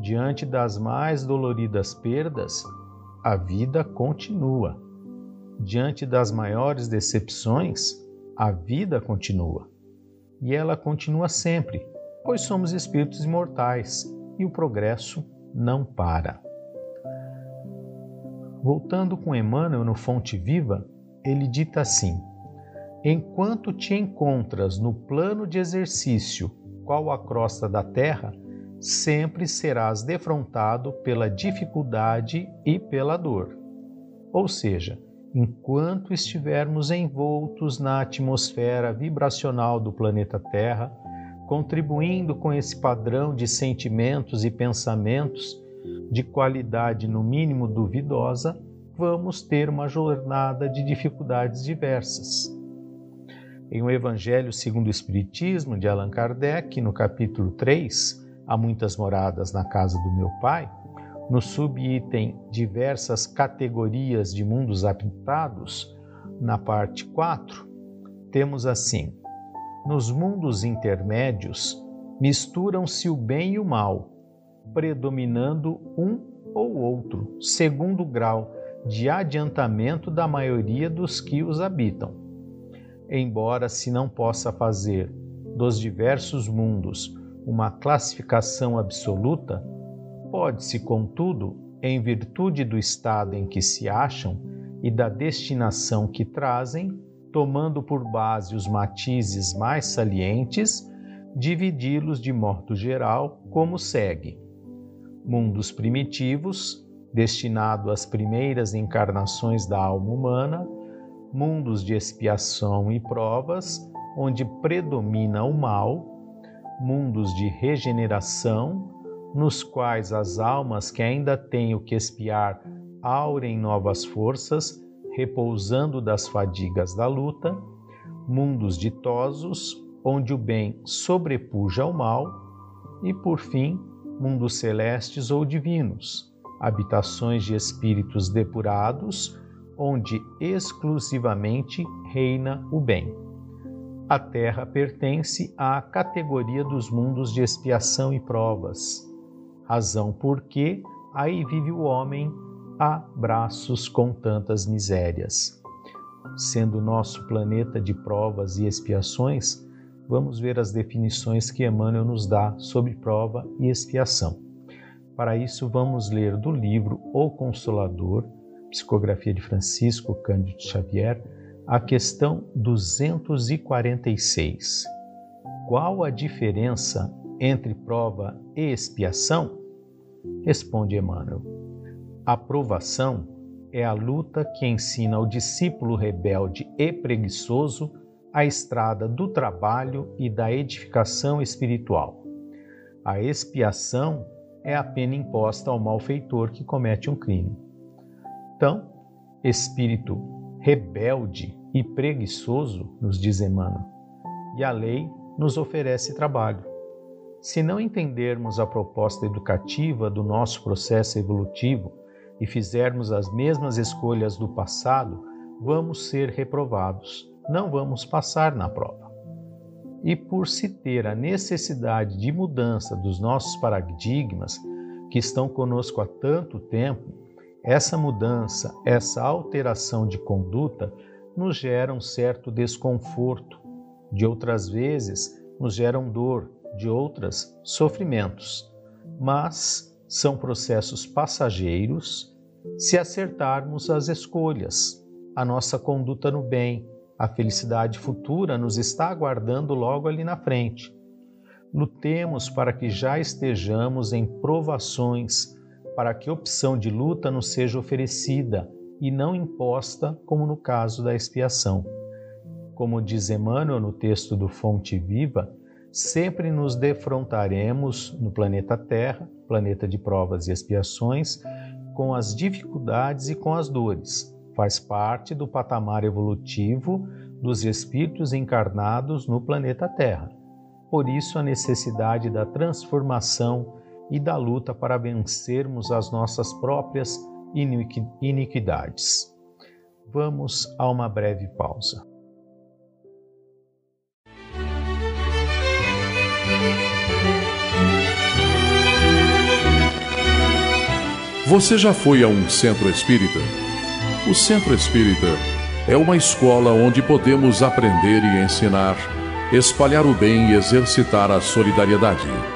Speaker 2: Diante das mais doloridas perdas, a vida continua. Diante das maiores decepções, a vida continua. E ela continua sempre, pois somos espíritos imortais e o progresso não para. Voltando com Emmanuel no Fonte Viva, ele dita assim: Enquanto te encontras no plano de exercício qual a crosta da terra, sempre serás defrontado pela dificuldade e pela dor. Ou seja, enquanto estivermos envoltos na atmosfera vibracional do planeta Terra, contribuindo com esse padrão de sentimentos e pensamentos de qualidade no mínimo duvidosa, vamos ter uma jornada de dificuldades diversas. Em O Evangelho segundo o Espiritismo, de Allan Kardec, no capítulo 3, Há muitas moradas na casa do meu pai, no subitem diversas categorias de mundos habitados, na parte 4, temos assim: nos mundos intermédios misturam-se o bem e o mal, predominando um ou outro, segundo o grau de adiantamento da maioria dos que os habitam. Embora se não possa fazer dos diversos mundos uma classificação absoluta, pode-se, contudo, em virtude do estado em que se acham e da destinação que trazem, tomando por base os matizes mais salientes, dividi-los de modo geral como segue: mundos primitivos, destinado às primeiras encarnações da alma humana, mundos de expiação e provas, onde predomina o mal, mundos de regeneração, nos quais as almas que ainda têm o que espiar aurem novas forças, repousando das fadigas da luta, mundos ditosos, onde o bem sobrepuja ao mal, e por fim, mundos celestes ou divinos, habitações de espíritos depurados, onde exclusivamente reina o bem. A Terra pertence à categoria dos mundos de expiação e provas, razão porque aí vive o homem a braços com tantas misérias. Sendo nosso planeta de provas e expiações, vamos ver as definições que Emmanuel nos dá sobre prova e expiação. Para isso, vamos ler do livro O Consolador, psicografia de Francisco Cândido Xavier a questão 246. Qual a diferença entre prova e expiação? Responde Emmanuel. A provação é a luta que ensina ao discípulo rebelde e preguiçoso a estrada do trabalho e da edificação espiritual. A expiação é a pena imposta ao malfeitor que comete um crime. Então, espírito rebelde e preguiçoso, nos diz Emmanuel, e a lei nos oferece trabalho. Se não entendermos a proposta educativa do nosso processo evolutivo e fizermos as mesmas escolhas do passado, vamos ser reprovados, não vamos passar na prova. E por se ter a necessidade de mudança dos nossos paradigmas, que estão conosco há tanto tempo, essa mudança, essa alteração de conduta nos gera um certo desconforto, de outras vezes nos geram dor, de outras, sofrimentos. Mas são processos passageiros se acertarmos as escolhas, a nossa conduta no bem, a felicidade futura nos está aguardando logo ali na frente. Lutemos para que já estejamos em provações para que opção de luta nos seja oferecida e não imposta, como no caso da expiação. Como diz Emmanuel no texto do Fonte Viva, sempre nos defrontaremos no planeta Terra, planeta de provas e expiações, com as dificuldades e com as dores. Faz parte do patamar evolutivo dos espíritos encarnados no planeta Terra. Por isso, a necessidade da transformação e da luta para vencermos as nossas próprias iniquidades. Vamos a uma breve pausa.
Speaker 4: Você já foi a um centro espírita? O centro espírita é uma escola onde podemos aprender e ensinar, espalhar o bem e exercitar a solidariedade.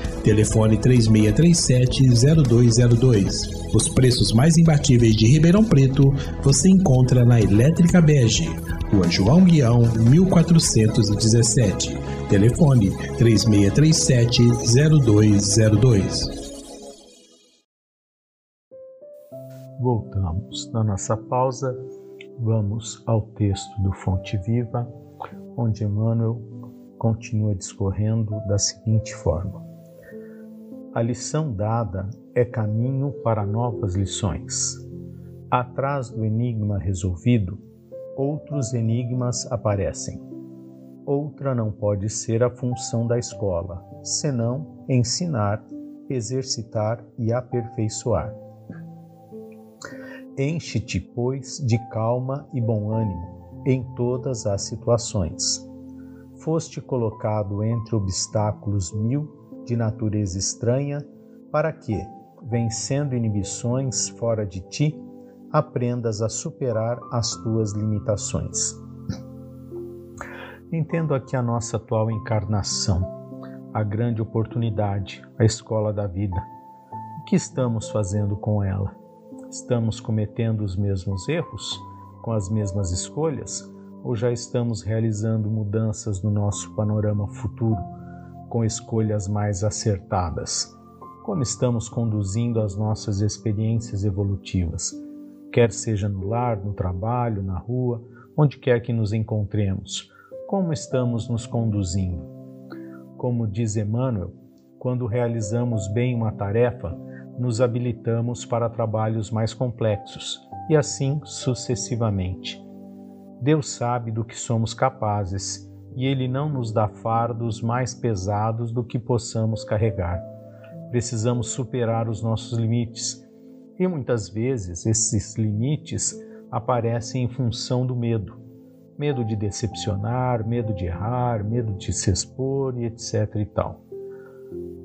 Speaker 5: Telefone 3637-0202. Os preços mais imbatíveis de Ribeirão Preto você encontra na Elétrica Bege, Rua João Guião, 1417. Telefone 3637-0202.
Speaker 2: Voltamos da nossa pausa, vamos ao texto do Fonte Viva, onde Emmanuel continua discorrendo da seguinte forma: A lição dada é caminho para novas lições. Atrás do enigma resolvido, outros enigmas aparecem. Outra não pode ser a função da escola, senão ensinar, exercitar e aperfeiçoar. Enche-te, pois, de calma e bom ânimo em todas as situações. Foste colocado entre obstáculos mil de natureza estranha, para que, vencendo inibições fora de ti, aprendas a superar as tuas limitações. Entendo aqui a nossa atual encarnação, a grande oportunidade, a escola da vida. O que estamos fazendo com ela? Estamos cometendo os mesmos erros, com as mesmas escolhas, ou já estamos realizando mudanças no nosso panorama futuro, com escolhas mais acertadas? Como estamos conduzindo as nossas experiências evolutivas? quer seja no lar, no trabalho, na rua, onde quer que nos encontremos. Como estamos nos conduzindo? Como diz Emmanuel, quando realizamos bem uma tarefa, nos habilitamos para trabalhos mais complexos e assim sucessivamente. Deus sabe do que somos capazes e Ele não nos dá fardos mais pesados do que possamos carregar. Precisamos superar os nossos limites e muitas vezes esses limites aparecem em função do medo. Medo de decepcionar, medo de errar, medo de se expor e etc e tal.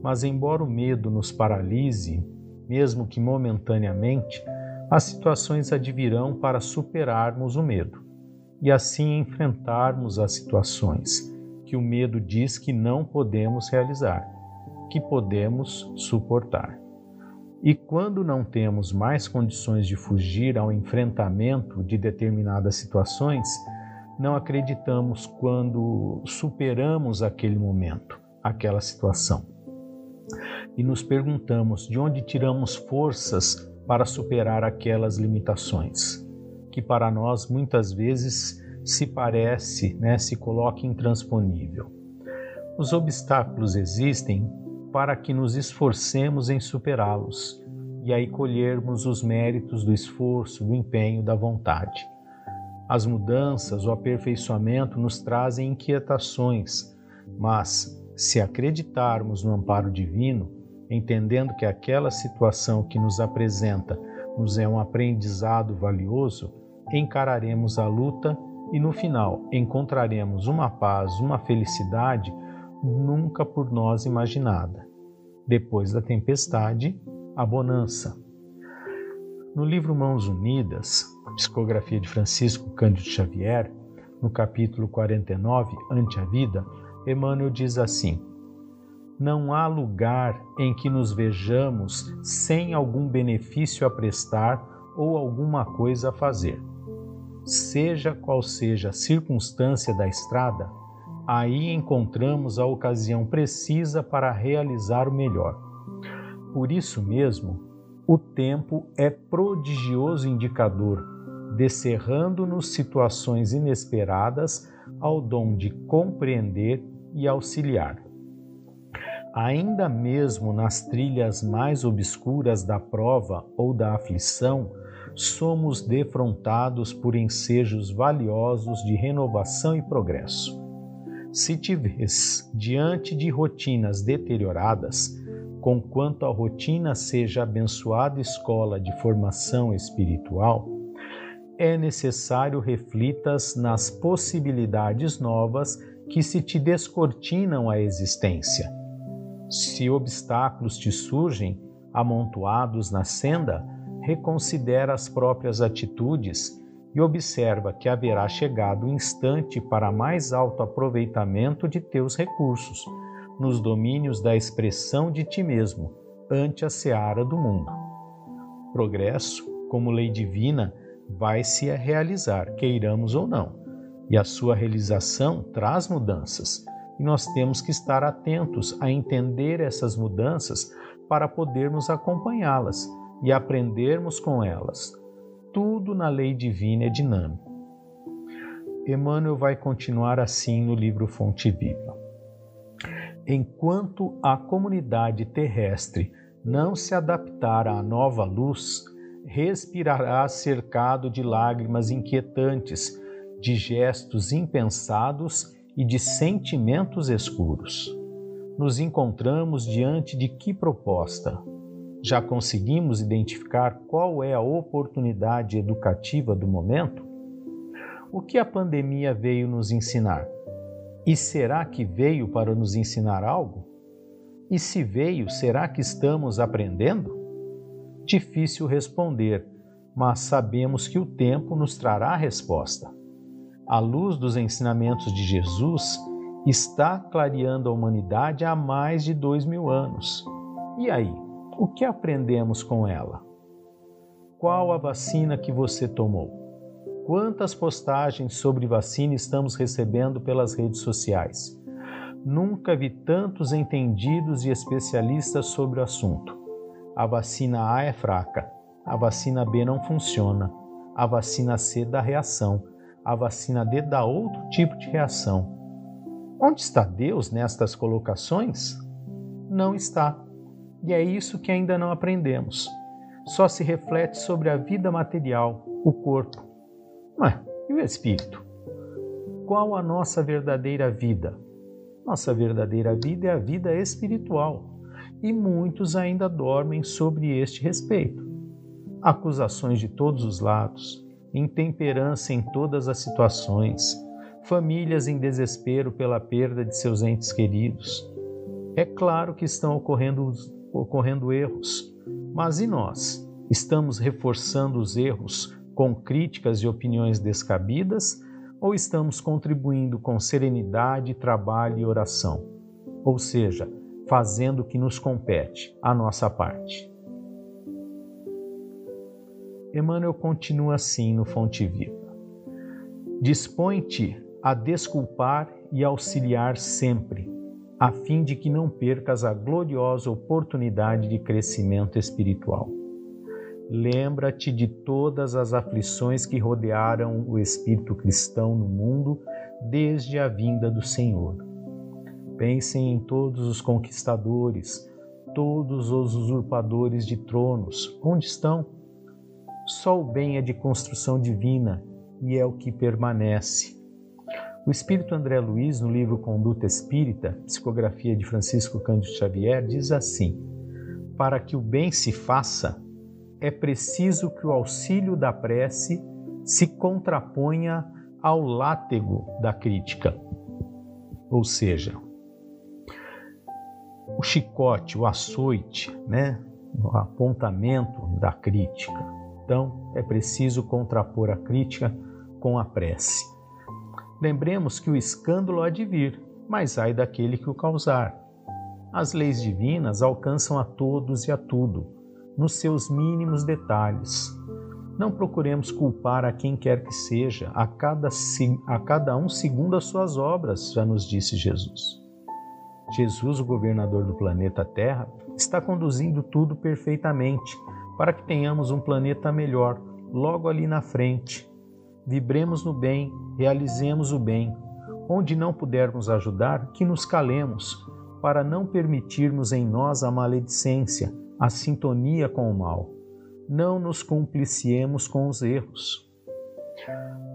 Speaker 2: Mas embora o medo nos paralise, mesmo que momentaneamente, as situações advirão para superarmos o medo e assim enfrentarmos as situações que o medo diz que não podemos realizar, que podemos suportar. E quando não temos mais condições de fugir ao enfrentamento de determinadas situações, não acreditamos quando superamos aquele momento, aquela situação. E nos perguntamos de onde tiramos forças para superar aquelas limitações, que para nós muitas vezes se parece, né, se coloca intransponível. Os obstáculos existem para que nos esforcemos em superá-los e aí colhermos os méritos do esforço, do empenho, da vontade. As mudanças, o aperfeiçoamento nos trazem inquietações, mas se acreditarmos no amparo divino, entendendo que aquela situação que nos apresenta nos é um aprendizado valioso, encararemos a luta e no final encontraremos uma paz, uma felicidade nunca por nós imaginada depois da tempestade, a bonança. No livro Mãos Unidas, psicografia de Francisco Cândido Xavier, no capítulo 49, Ante a Vida, Emmanuel diz assim: Não há lugar em que nos vejamos sem algum benefício a prestar ou alguma coisa a fazer. Seja qual seja a circunstância da estrada, aí encontramos a ocasião precisa para realizar o melhor. Por isso mesmo, o tempo é prodigioso indicador, descerrando-nos situações inesperadas ao dom de compreender e auxiliar. Ainda mesmo nas trilhas mais obscuras da prova ou da aflição, somos defrontados por ensejos valiosos de renovação e progresso Se te vês diante de rotinas deterioradas, conquanto a rotina seja abençoada escola de formação espiritual, é necessário reflitas nas possibilidades novas que se te descortinam a existência. Se obstáculos te surgem, amontoados na senda, reconsidera as próprias atitudes e observa que haverá chegado o instante para mais alto aproveitamento de teus recursos, nos domínios da expressão de ti mesmo, ante a seara do mundo. Progresso, como lei divina, vai se realizar, queiramos ou não, e a sua realização traz mudanças, e nós temos que estar atentos a entender essas mudanças para podermos acompanhá-las e aprendermos com elas tudo na lei divina é dinâmico. Emmanuel vai continuar assim no livro Fonte Viva. Enquanto a comunidade terrestre não se adaptar à nova luz, respirará cercado de lágrimas inquietantes, de gestos impensados e de sentimentos escuros. Nos encontramos diante de que proposta? Já conseguimos identificar qual é a oportunidade educativa do momento? O que a pandemia veio nos ensinar? E será que veio para nos ensinar algo? E se veio, será que estamos aprendendo? Difícil responder, mas sabemos que o tempo nos trará a resposta. A luz dos ensinamentos de Jesus está clareando a humanidade há mais de dois mil anos. E aí? O que aprendemos com ela? Qual a vacina que você tomou? Quantas postagens sobre vacina estamos recebendo pelas redes sociais? Nunca vi tantos entendidos e especialistas sobre o assunto. A vacina A é fraca, a vacina B não funciona, a vacina C dá reação, a vacina D dá outro tipo de reação. Onde está Deus nestas colocações? Não está. E é isso que ainda não aprendemos. Só se reflete sobre a vida material, o corpo. Mas e o espírito? Qual a nossa verdadeira vida? Nossa verdadeira vida é a vida espiritual. E muitos ainda dormem sobre este respeito. Acusações de todos os lados, intemperança em todas as situações, famílias em desespero pela perda de seus entes queridos. É claro que estão ocorrendo ocorrendo erros. Mas e nós? Estamos reforçando os erros com críticas e opiniões descabidas ou estamos contribuindo com serenidade, trabalho e oração? Ou seja, fazendo o que nos compete, a nossa parte. Emmanuel continua assim no Fonte Viva. Dispõe-te a desculpar e auxiliar sempre, a fim de que não percas a gloriosa oportunidade de crescimento espiritual. Lembra-te de todas as aflições que rodearam o espírito cristão no mundo desde a vinda do Senhor. Pensem em todos os conquistadores, todos os usurpadores de tronos. Onde estão? Só o bem é de construção divina e é o que permanece. O espírito André Luiz, no livro Conduta Espírita, psicografia de Francisco Cândido Xavier, diz assim: Para que o bem se faça, é preciso que o auxílio da prece se contraponha ao látego da crítica. Ou seja, o chicote, o açoite, né? o apontamento da crítica. Então, é preciso contrapor a crítica com a prece. Lembremos que o escândalo há de vir, mas ai daquele que o causar. As leis divinas alcançam a todos e a tudo, nos seus mínimos detalhes. Não procuremos culpar a quem quer que seja, a cada, a cada um segundo as suas obras, já nos disse Jesus. Jesus, o governador do planeta Terra, está conduzindo tudo perfeitamente para que tenhamos um planeta melhor logo ali na frente. Vibremos no bem, realizemos o bem. Onde não pudermos ajudar, que nos calemos, para não permitirmos em nós a maledicência, a sintonia com o mal. Não nos compliciemos com os erros.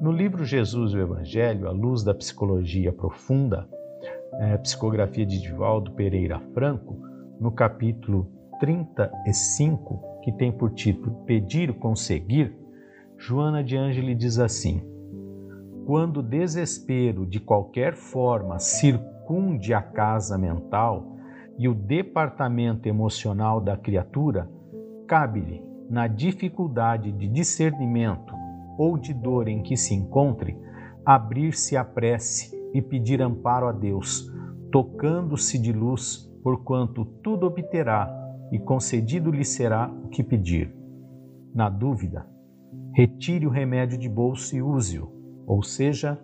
Speaker 2: No livro Jesus e o Evangelho, à luz da psicologia profunda, é, psicografia de Divaldo Pereira Franco, no capítulo 35, que tem por título Pedir, Conseguir, Joana de Ângeli diz assim: Quando o desespero de qualquer forma circunde a casa mental e o departamento emocional da criatura, cabe-lhe, na dificuldade de discernimento ou de dor em que se encontre, abrir-se à prece e pedir amparo a Deus, tocando-se de luz, porquanto tudo obterá e concedido lhe será o que pedir. Na dúvida, retire o remédio de bolso e use-o, ou seja,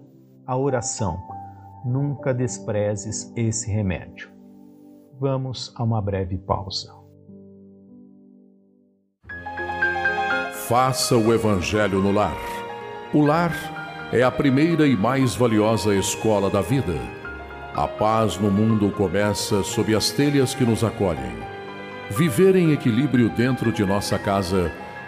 Speaker 2: a oração. Nunca desprezes esse remédio. Vamos a uma breve pausa.
Speaker 4: Faça o Evangelho no lar. O lar é a primeira e mais valiosa escola da vida. A paz no mundo começa sob as telhas que nos acolhem. Viver em equilíbrio dentro de nossa casa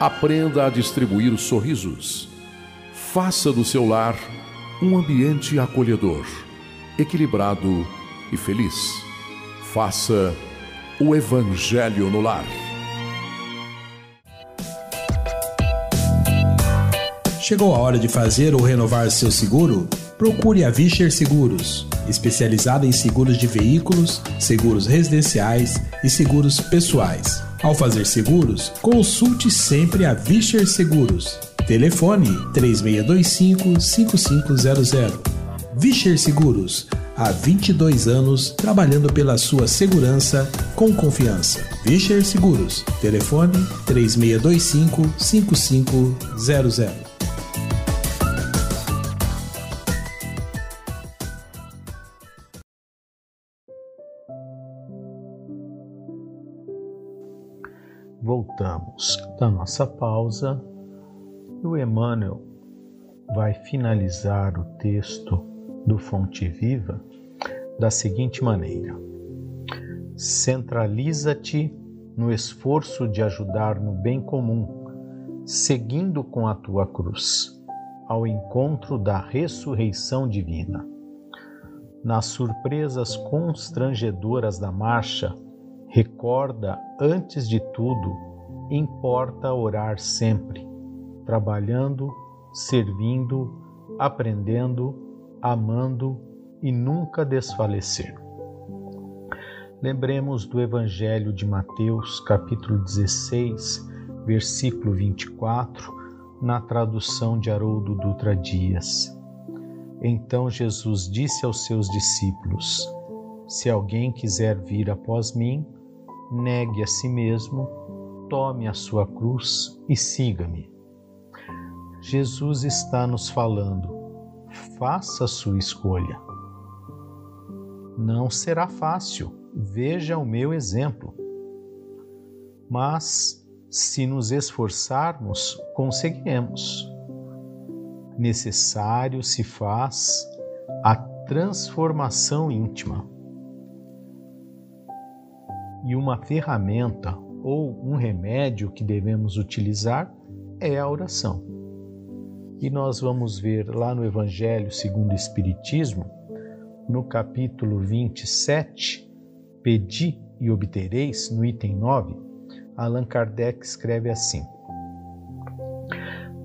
Speaker 4: Aprenda a distribuir sorrisos. Faça do seu lar um ambiente acolhedor, equilibrado e feliz. Faça o Evangelho no lar.
Speaker 5: Chegou a hora de fazer ou renovar seu seguro? Procure a Vischer Seguros especializada em seguros de veículos, seguros residenciais e seguros pessoais. Ao fazer seguros, consulte sempre a Vischer Seguros. Telefone 3625-5500. Vischer Seguros, há 22 anos trabalhando pela sua segurança com confiança. Vischer Seguros. Telefone 3625-5500.
Speaker 2: Voltamos da nossa pausa e o Emmanuel vai finalizar o texto do Fonte Viva da seguinte maneira: Centraliza-te no esforço de ajudar no bem comum, seguindo com a tua cruz, ao encontro da ressurreição divina. Nas surpresas constrangedoras da marcha, Recorda, antes de tudo, importa orar sempre, trabalhando, servindo, aprendendo, amando e nunca desfalecer. Lembremos do Evangelho de Mateus, capítulo 16, versículo 24, na tradução de Haroldo Dutra Dias. Então Jesus disse aos seus discípulos: Se alguém quiser vir após mim, negue a si mesmo, tome a sua cruz e siga-me. Jesus está nos falando, faça a sua escolha. Não será fácil, veja o meu exemplo. Mas, se nos esforçarmos, conseguiremos. Necessário se faz a transformação íntima e uma ferramenta ou um remédio que devemos utilizar é a oração. E nós vamos ver lá no Evangelho segundo o Espiritismo, no capítulo 27, Pedi e obtereis, no item 9, Allan Kardec escreve assim: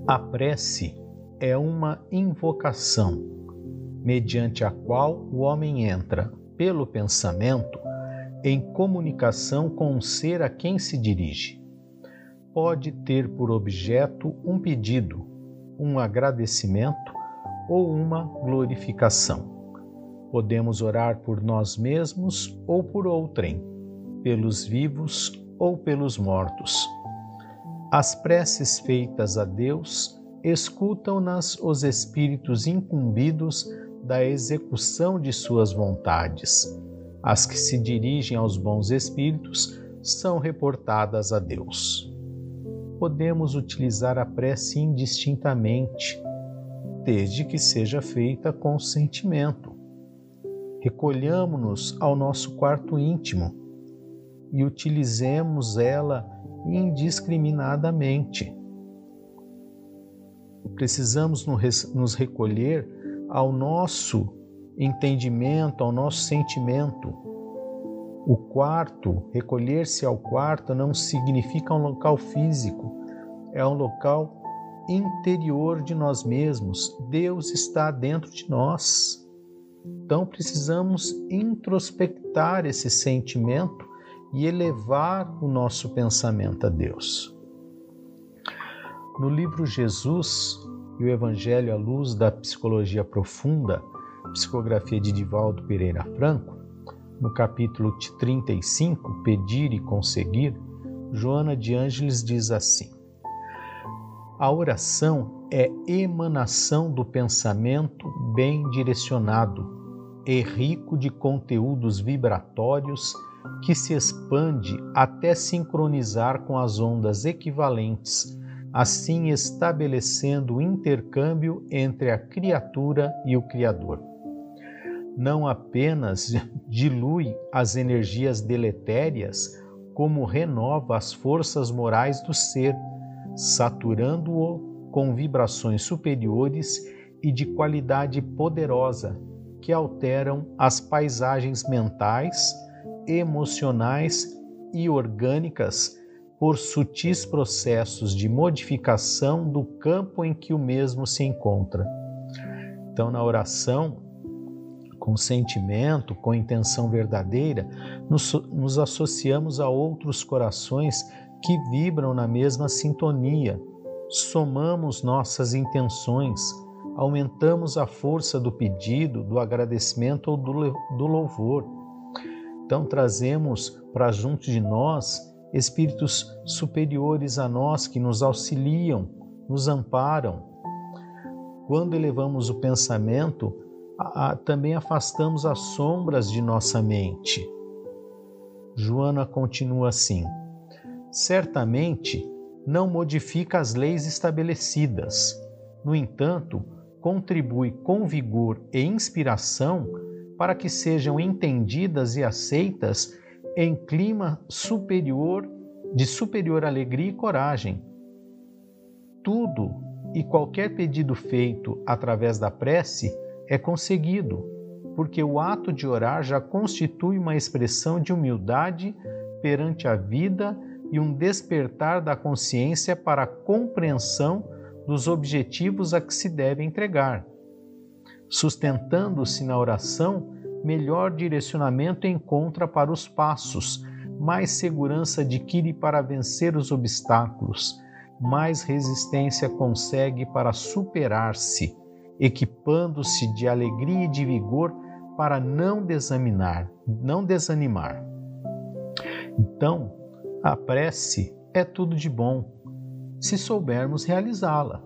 Speaker 2: A prece é uma invocação, mediante a qual o homem entra, pelo pensamento, em comunicação com um ser a quem se dirige. Pode ter por objeto um pedido, um agradecimento ou uma glorificação. Podemos orar por nós mesmos ou por outrem, pelos vivos ou pelos mortos. As preces feitas a Deus escutam-nas os espíritos incumbidos da execução de suas vontades. As que se dirigem aos bons espíritos são reportadas a Deus. Podemos utilizar a prece indistintamente, desde que seja feita com sentimento. Recolhamos-nos ao nosso quarto íntimo e utilizemos ela indiscriminadamente. Precisamos nos recolher ao nosso entendimento, ao nosso sentimento. O quarto, recolher-se ao quarto, não significa um local físico, é um local interior de nós mesmos. Deus está dentro de nós. Então precisamos introspectar esse sentimento e elevar o nosso pensamento a Deus. No livro Jesus e o Evangelho à luz da psicologia profunda, psicografia de Divaldo Pereira Franco, no capítulo 35, Pedir e Conseguir, Joana de Ângeles diz assim: A oração é emanação do pensamento bem direcionado e rico de conteúdos vibratórios que se expande até sincronizar com as ondas equivalentes, assim estabelecendo o intercâmbio entre a criatura e o Criador. Não apenas [LAUGHS] dilui as energias deletérias, como renova as forças morais do ser, saturando-o com vibrações superiores e de qualidade poderosa que alteram as paisagens mentais emocionais e orgânicas por sutis processos de modificação do campo em que o mesmo se encontra. Então, na oração, com sentimento, com intenção verdadeira, nos, nos associamos a outros corações que vibram na mesma sintonia, somamos nossas intenções, aumentamos a força do pedido, do agradecimento ou do, do louvor então, trazemos para junto de nós espíritos superiores a nós que nos auxiliam, nos amparam. Quando elevamos o pensamento, a, também afastamos as sombras de nossa mente. Joana continua assim: certamente não modifica as leis estabelecidas, no entanto, contribui com vigor e inspiração para que sejam entendidas e aceitas em clima superior, de superior alegria e coragem. Tudo e qualquer pedido feito através da prece é conseguido, porque o ato de orar já constitui uma expressão de humildade perante a vida e um despertar da consciência para a compreensão dos objetivos a que se deve entregar sustentando-se na oração, melhor direcionamento encontra para os passos, mais segurança adquire para vencer os obstáculos, mais resistência consegue para superar-se, equipando-se de alegria e de vigor para não desanimar, não desanimar. Então, a prece é tudo de bom, se soubermos realizá-la.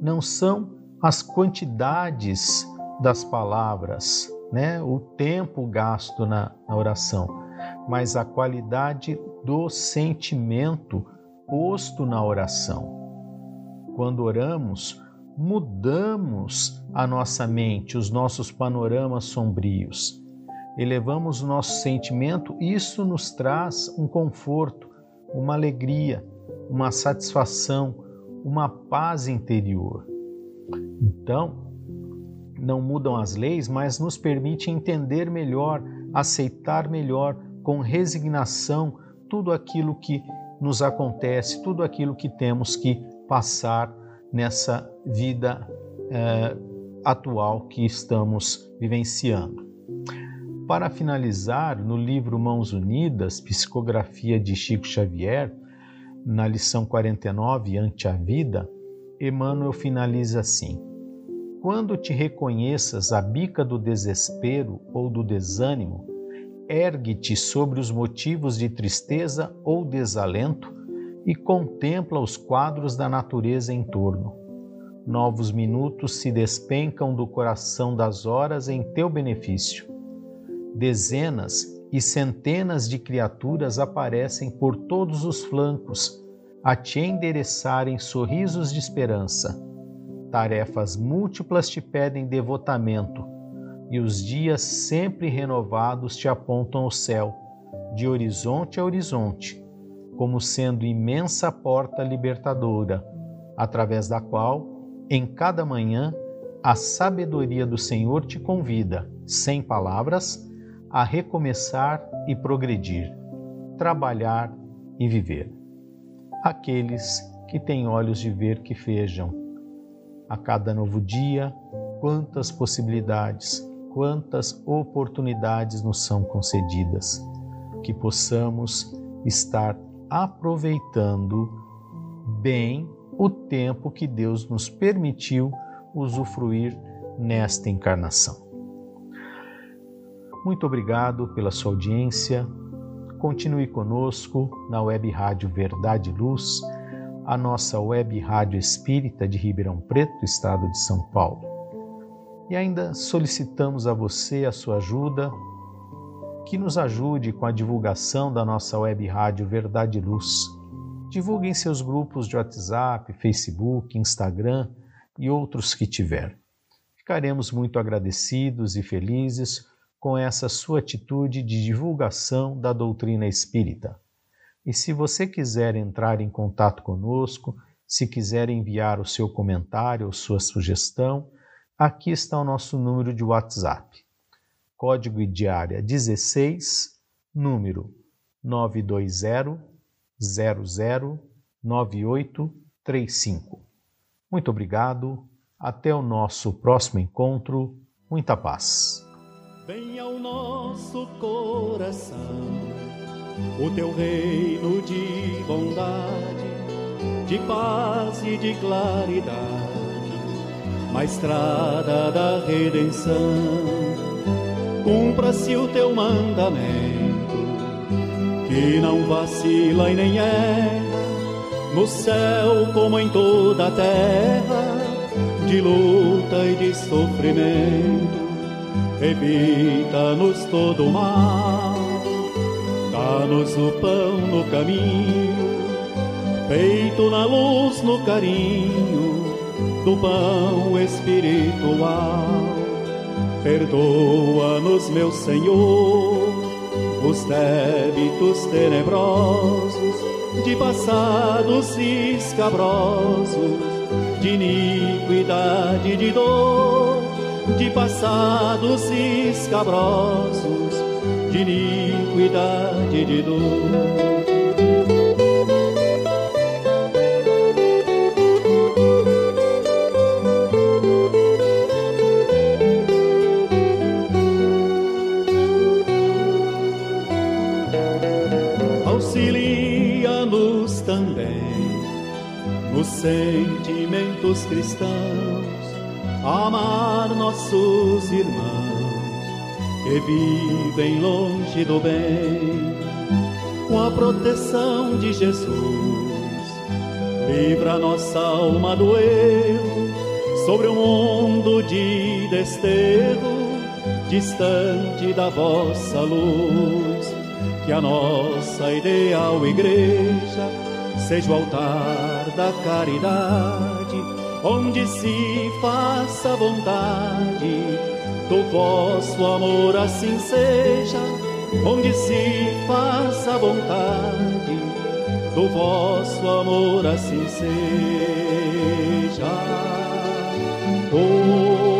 Speaker 2: Não são as quantidades das palavras, né? o tempo gasto na, na oração, mas a qualidade do sentimento posto na oração. Quando oramos, mudamos a nossa mente, os nossos panoramas sombrios. Elevamos o nosso sentimento, isso nos traz um conforto, uma alegria, uma satisfação, uma paz interior. Então, não mudam as leis, mas nos permite entender melhor, aceitar melhor, com resignação, tudo aquilo que nos acontece, tudo aquilo que temos que passar nessa vida eh, atual que estamos vivenciando. Para finalizar, no livro Mãos Unidas, Psicografia de Chico Xavier, na lição 49, Ante a Vida, Emmanuel finaliza assim: Quando te reconheças a bica do desespero ou do desânimo, ergue-te sobre os motivos de tristeza ou desalento e contempla os quadros da natureza em torno. novos minutos se despencam do coração das horas em teu benefício. Dezenas e centenas de criaturas aparecem por todos os flancos a te endereçarem sorrisos de esperança. Tarefas múltiplas te pedem devotamento, e os dias sempre renovados te apontam ao céu, de horizonte a horizonte, como sendo imensa porta libertadora, através da qual, em cada manhã, a sabedoria do Senhor te convida, sem palavras, a recomeçar e progredir, trabalhar e viver. Aqueles que têm olhos de ver que vejam. A cada novo dia, quantas possibilidades, quantas oportunidades nos são concedidas, que possamos estar aproveitando bem o tempo que Deus nos permitiu usufruir nesta encarnação. Muito obrigado pela sua audiência. Continue conosco na Web Rádio Verdade e Luz, a nossa Web Rádio Espírita de Ribeirão Preto, estado de São Paulo. E ainda solicitamos a você a sua ajuda, que nos ajude com a divulgação da nossa Web Rádio Verdade e Luz. Divulgue em seus grupos de WhatsApp, Facebook, Instagram e outros que tiver. Ficaremos muito agradecidos e felizes com essa sua atitude de divulgação da doutrina espírita. E se você quiser entrar em contato conosco, se quiser enviar o seu comentário ou sua sugestão, aqui está o nosso número de WhatsApp. Código de área 16, número 920 009835. Muito obrigado. Até o nosso próximo encontro. Muita paz.
Speaker 3: Venha ao nosso coração o teu reino de bondade, de paz e de claridade, na estrada da redenção. Cumpra-se o teu mandamento, que não vacila e nem erra, no céu como em toda a terra, de luta e de sofrimento evita-nos todo o mal, dá-nos o pão no caminho, feito na luz no carinho do pão espiritual. Perdoa-nos, meu Senhor, os débitos tenebrosos de passados escabrosos, de iniquidade de dor de passados escabrosos, de iniquidade de dor. Sentimentos cristãos amar nossos irmãos que vivem longe do bem, com a proteção de Jesus. Livra nossa alma do erro sobre um mundo de desterro, distante da vossa luz. Que a nossa ideal igreja seja o altar da caridade onde se faça vontade do vosso amor, assim seja, onde se faça vontade do vosso amor, assim seja. Oh,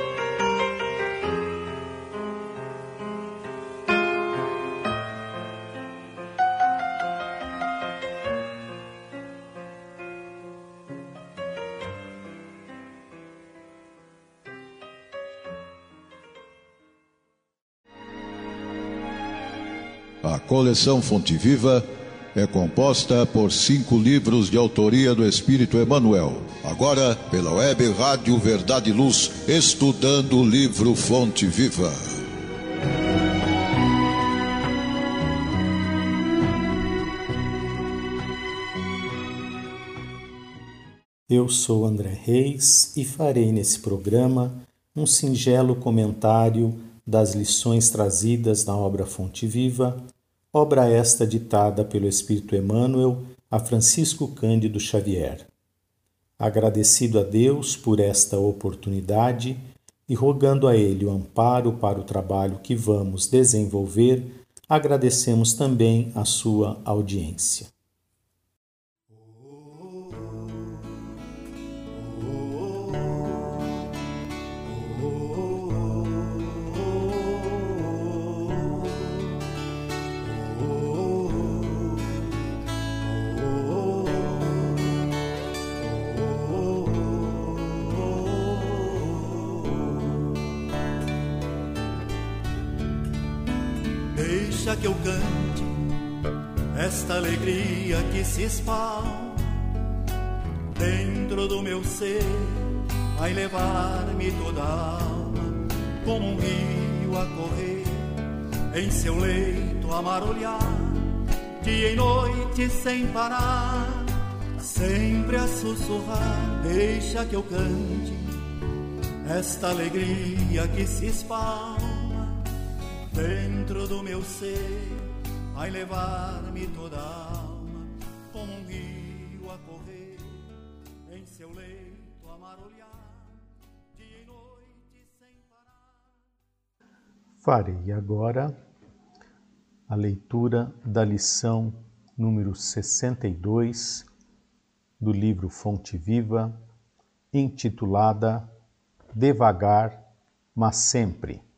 Speaker 1: Coleção Fonte Viva é composta por cinco livros de autoria do Espírito Emmanuel. Agora, pela web Rádio Verdade e Luz, estudando o livro Fonte Viva.
Speaker 2: Eu sou André Reis e farei nesse programa um singelo comentário das lições trazidas na obra Fonte Viva obra esta ditada pelo Espírito Emmanuel a Francisco Cândido Xavier. Agradecido a Deus por esta oportunidade e rogando a Ele o amparo para o trabalho que vamos desenvolver, agradecemos também a sua audiência.
Speaker 3: Esta alegria que se espalha dentro do meu ser, vai levar-me toda a alma como um rio a correr em seu leito a marulhar, dia e noite sem parar, sempre a sussurrar. Deixa que eu cante esta alegria que se espalha dentro do meu ser, vai levar-me toda a alma como um rio a correr em seu leito a marulhar, dia e noite sem parar.
Speaker 2: Farei agora a leitura da lição número 62 do livro Fonte Viva, intitulada Devagar, mas sempre.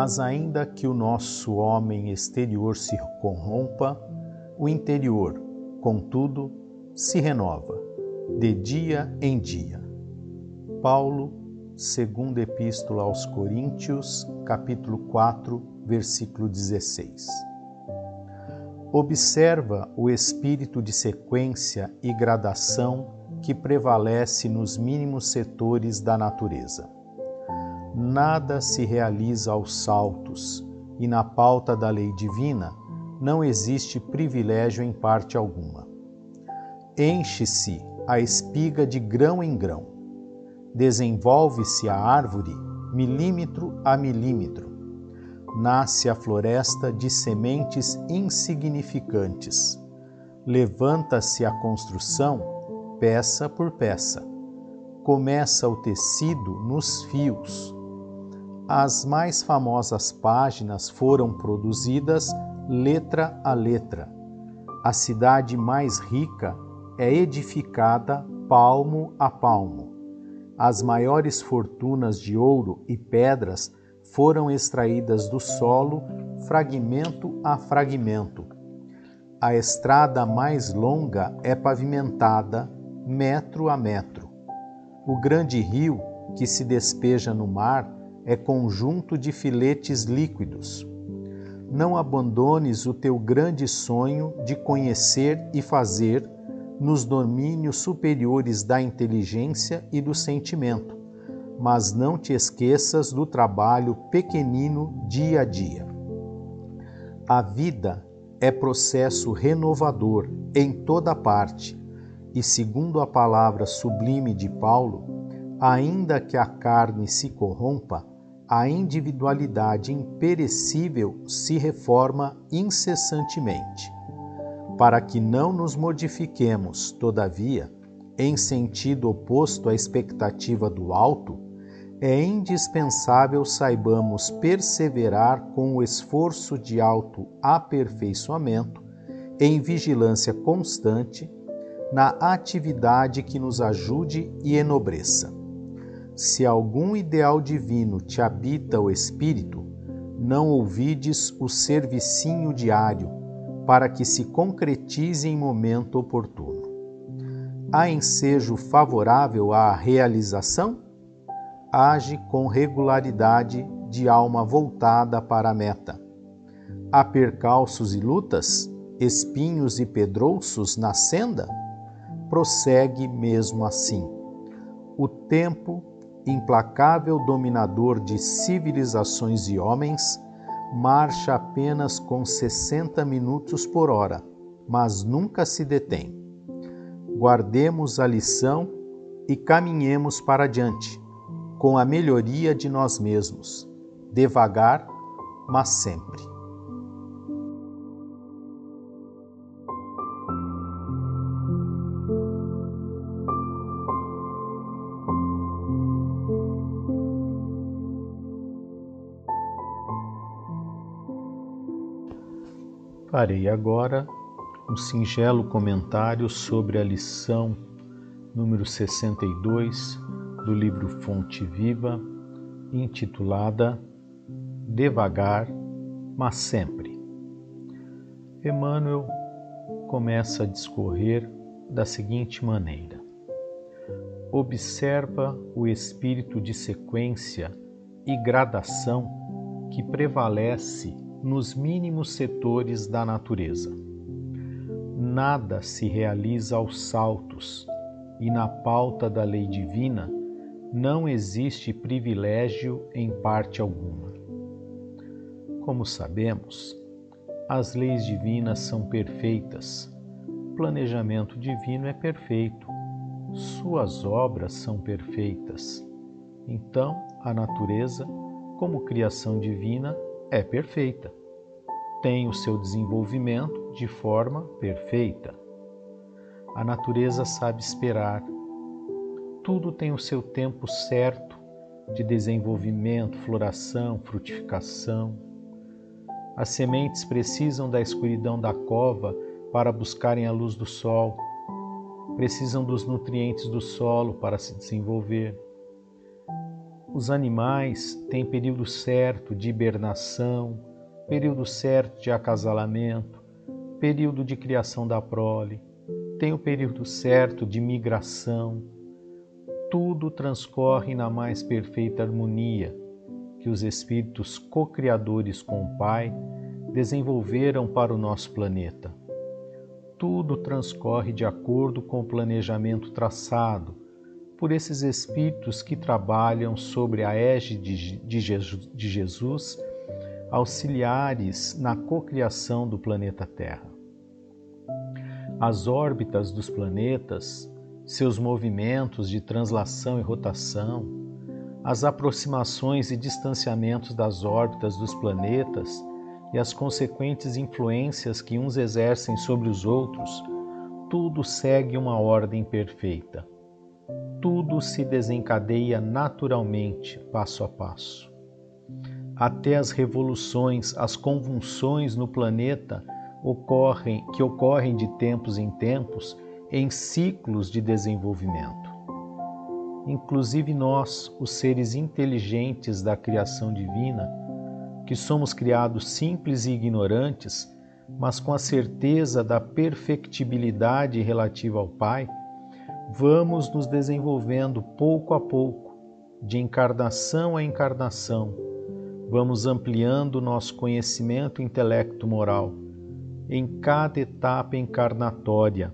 Speaker 2: Mas ainda que o nosso homem exterior se corrompa, o interior, contudo, se renova, de dia em dia. Paulo, segunda epístola aos Coríntios, capítulo 4, versículo 16. Observa o espírito de sequência e gradação que prevalece nos mínimos setores da natureza nada se realiza aos saltos, e na pauta da lei divina não existe privilégio em parte alguma. Enche-se a espiga de grão em grão, desenvolve-se a árvore milímetro a milímetro, nasce a floresta de sementes insignificantes, levanta-se a construção peça por peça, começa o tecido nos fios, as mais famosas páginas foram produzidas letra a letra. A cidade mais rica é edificada palmo a palmo. As maiores fortunas de ouro e pedras foram extraídas do solo, fragmento a fragmento. A estrada mais longa é pavimentada, metro a metro. O grande rio que se despeja no mar é conjunto de filetes líquidos. Não abandones o teu grande sonho de conhecer e fazer nos domínios superiores da inteligência e do sentimento, mas não te esqueças do trabalho pequenino dia a dia. A vida é processo renovador em toda parte, e segundo a palavra sublime de Paulo, ainda que a carne se corrompa, a individualidade imperecível se reforma incessantemente. Para que não nos modifiquemos, todavia, em sentido oposto à expectativa do alto, é indispensável saibamos perseverar com o esforço de auto-aperfeiçoamento, em vigilância constante, na atividade que nos ajude e enobreça. Se algum ideal divino te habita o espírito, não ouvides o servicinho diário, para que se concretize em momento oportuno. Há ensejo favorável à realização? Age com regularidade de alma voltada para a meta. Há percalços e lutas, espinhos e pedrouços na senda? Prossegue mesmo assim. O tempo, implacável dominador de civilizações e homens, marcha apenas com 60 minutos por hora, mas nunca se detém. Guardemos a lição e caminhemos para diante, com a melhoria de nós mesmos, devagar, mas sempre. Farei agora um singelo comentário sobre a lição número 62 do livro Fonte Viva, intitulada Devagar, mas sempre. Emmanuel começa a discorrer da seguinte maneira: Observa o espírito de sequência e gradação que prevalece nos mínimos setores da natureza. Nada se realiza aos saltos, e na pauta da lei divina não existe privilégio em parte alguma. Como sabemos, as leis divinas são perfeitas, o planejamento divino é perfeito, suas obras são perfeitas. Então, a natureza, como criação divina, é perfeita. Tem o seu desenvolvimento de forma perfeita. A natureza sabe esperar. Tudo tem o seu tempo certo de desenvolvimento, floração, frutificação. As sementes precisam da escuridão da cova para buscarem a luz do sol. Precisam dos nutrientes do solo para se desenvolver os animais têm período certo de hibernação, período certo de acasalamento, período de criação da prole, tem o período certo de migração. Tudo transcorre na mais perfeita harmonia que os espíritos co-criadores com o Pai desenvolveram para o nosso planeta. Tudo transcorre de acordo com o planejamento traçado por esses espíritos que trabalham sobre a égide de Jesus, auxiliares na cocriação do planeta Terra. As órbitas dos planetas, seus movimentos de translação e rotação, as aproximações e distanciamentos das órbitas dos planetas e as consequentes influências que uns exercem sobre os outros, tudo segue uma ordem perfeita tudo se desencadeia naturalmente, passo a passo. Até as revoluções, as convulsões no planeta ocorrem, que ocorrem de tempos em tempos em ciclos de desenvolvimento. Inclusive nós, os seres inteligentes da criação divina, que somos criados simples e ignorantes, mas com a certeza da perfectibilidade relativa ao Pai, vamos nos desenvolvendo pouco a pouco, de encarnação a encarnação, vamos ampliando nosso conhecimento intelecto-moral em cada etapa encarnatória,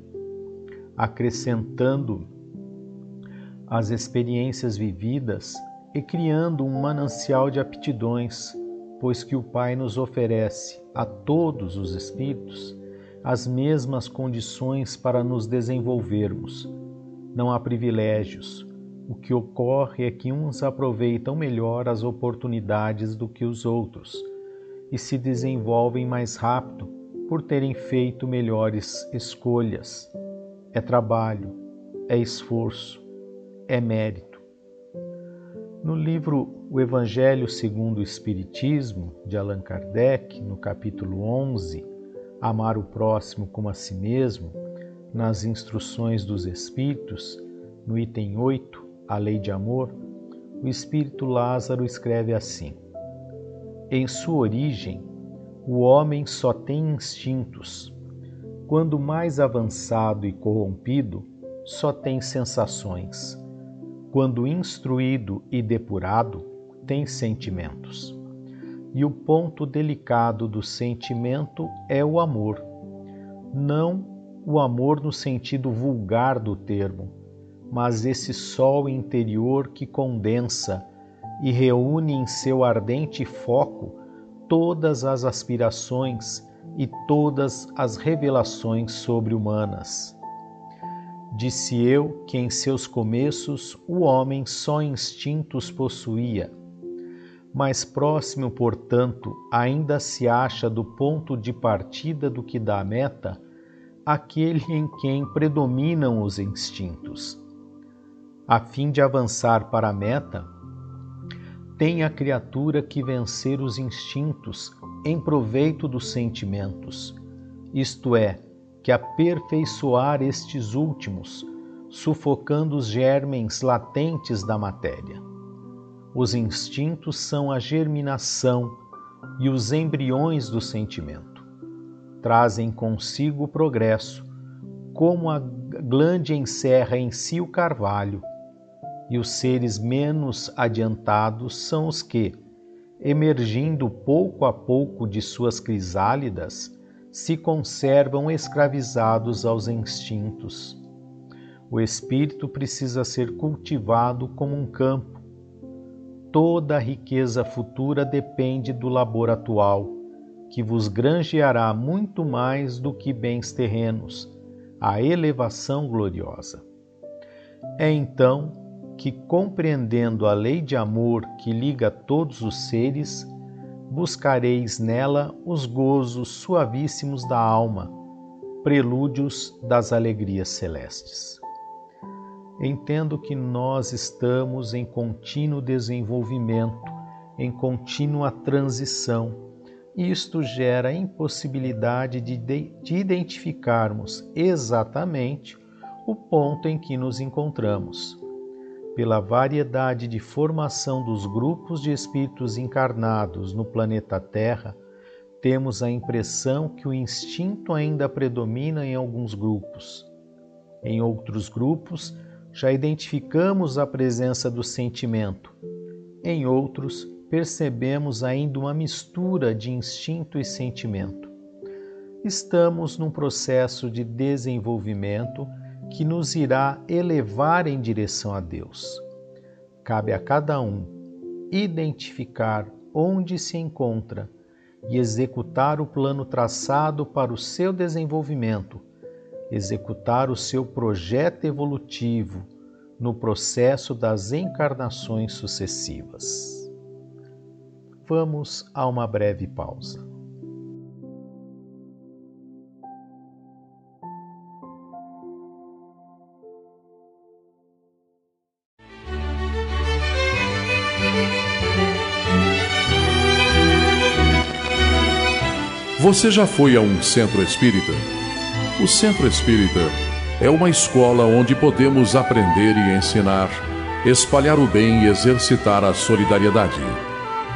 Speaker 2: acrescentando as experiências vividas e criando um manancial de aptidões, pois que o Pai nos oferece a todos os espíritos as mesmas condições para nos desenvolvermos não há privilégios. O que ocorre é que uns aproveitam melhor as oportunidades do que os outros e se desenvolvem mais rápido por terem feito melhores escolhas. É trabalho, é esforço, é mérito. No livro O Evangelho segundo o Espiritismo, de Allan Kardec, no capítulo 11, Amar o próximo como a si mesmo, nas instruções dos Espíritos, no item 8, a lei de amor, o Espírito Lázaro escreve assim: Em sua origem, o homem só tem instintos. Quando mais avançado e corrompido, só tem sensações. Quando instruído e depurado, tem sentimentos. E o ponto delicado do sentimento é o amor. Não o amor no sentido vulgar do termo, mas esse sol interior que condensa e reúne em seu ardente foco todas as aspirações e todas as revelações sobre-humanas. Disse eu que em seus começos o homem só instintos possuía. Mais próximo, portanto, ainda se acha do ponto de partida do que da meta aquele em quem predominam os instintos. A fim de avançar para a meta, tem a criatura que vencer os instintos em proveito dos sentimentos, isto é, que aperfeiçoar estes últimos, sufocando os germens latentes da matéria. Os instintos são a germinação e os embriões do sentimento. Trazem consigo o progresso, como a glande encerra em si o carvalho, e os seres menos adiantados são os que, emergindo pouco a pouco de suas crisálidas, se conservam escravizados aos instintos. O espírito precisa ser cultivado como um campo. Toda a riqueza futura depende do labor atual, que vos granjeará muito mais do que bens terrenos, a elevação gloriosa. É então que, compreendendo a lei de amor que liga todos os seres, buscareis nela os gozos suavíssimos da alma, prelúdios das alegrias celestes. Entendo que nós estamos em contínuo desenvolvimento, em contínua transição, isto gera impossibilidade de, de identificarmos exatamente o ponto em que nos encontramos pela variedade de formação dos grupos de espíritos encarnados no planeta Terra, temos a impressão que o instinto ainda predomina em alguns grupos. Em outros grupos, já identificamos a presença do sentimento. Em outros, percebemos ainda uma mistura de instinto e sentimento. Estamos num processo de desenvolvimento que nos irá elevar em direção a Deus. Cabe a cada um identificar onde se encontra e executar o plano traçado para o seu desenvolvimento, executar o seu projeto evolutivo no processo das encarnações sucessivas. Vamos a uma breve pausa.
Speaker 4: Você já foi a um centro espírita? O centro espírita é uma escola onde podemos aprender e ensinar, espalhar o bem e exercitar a solidariedade.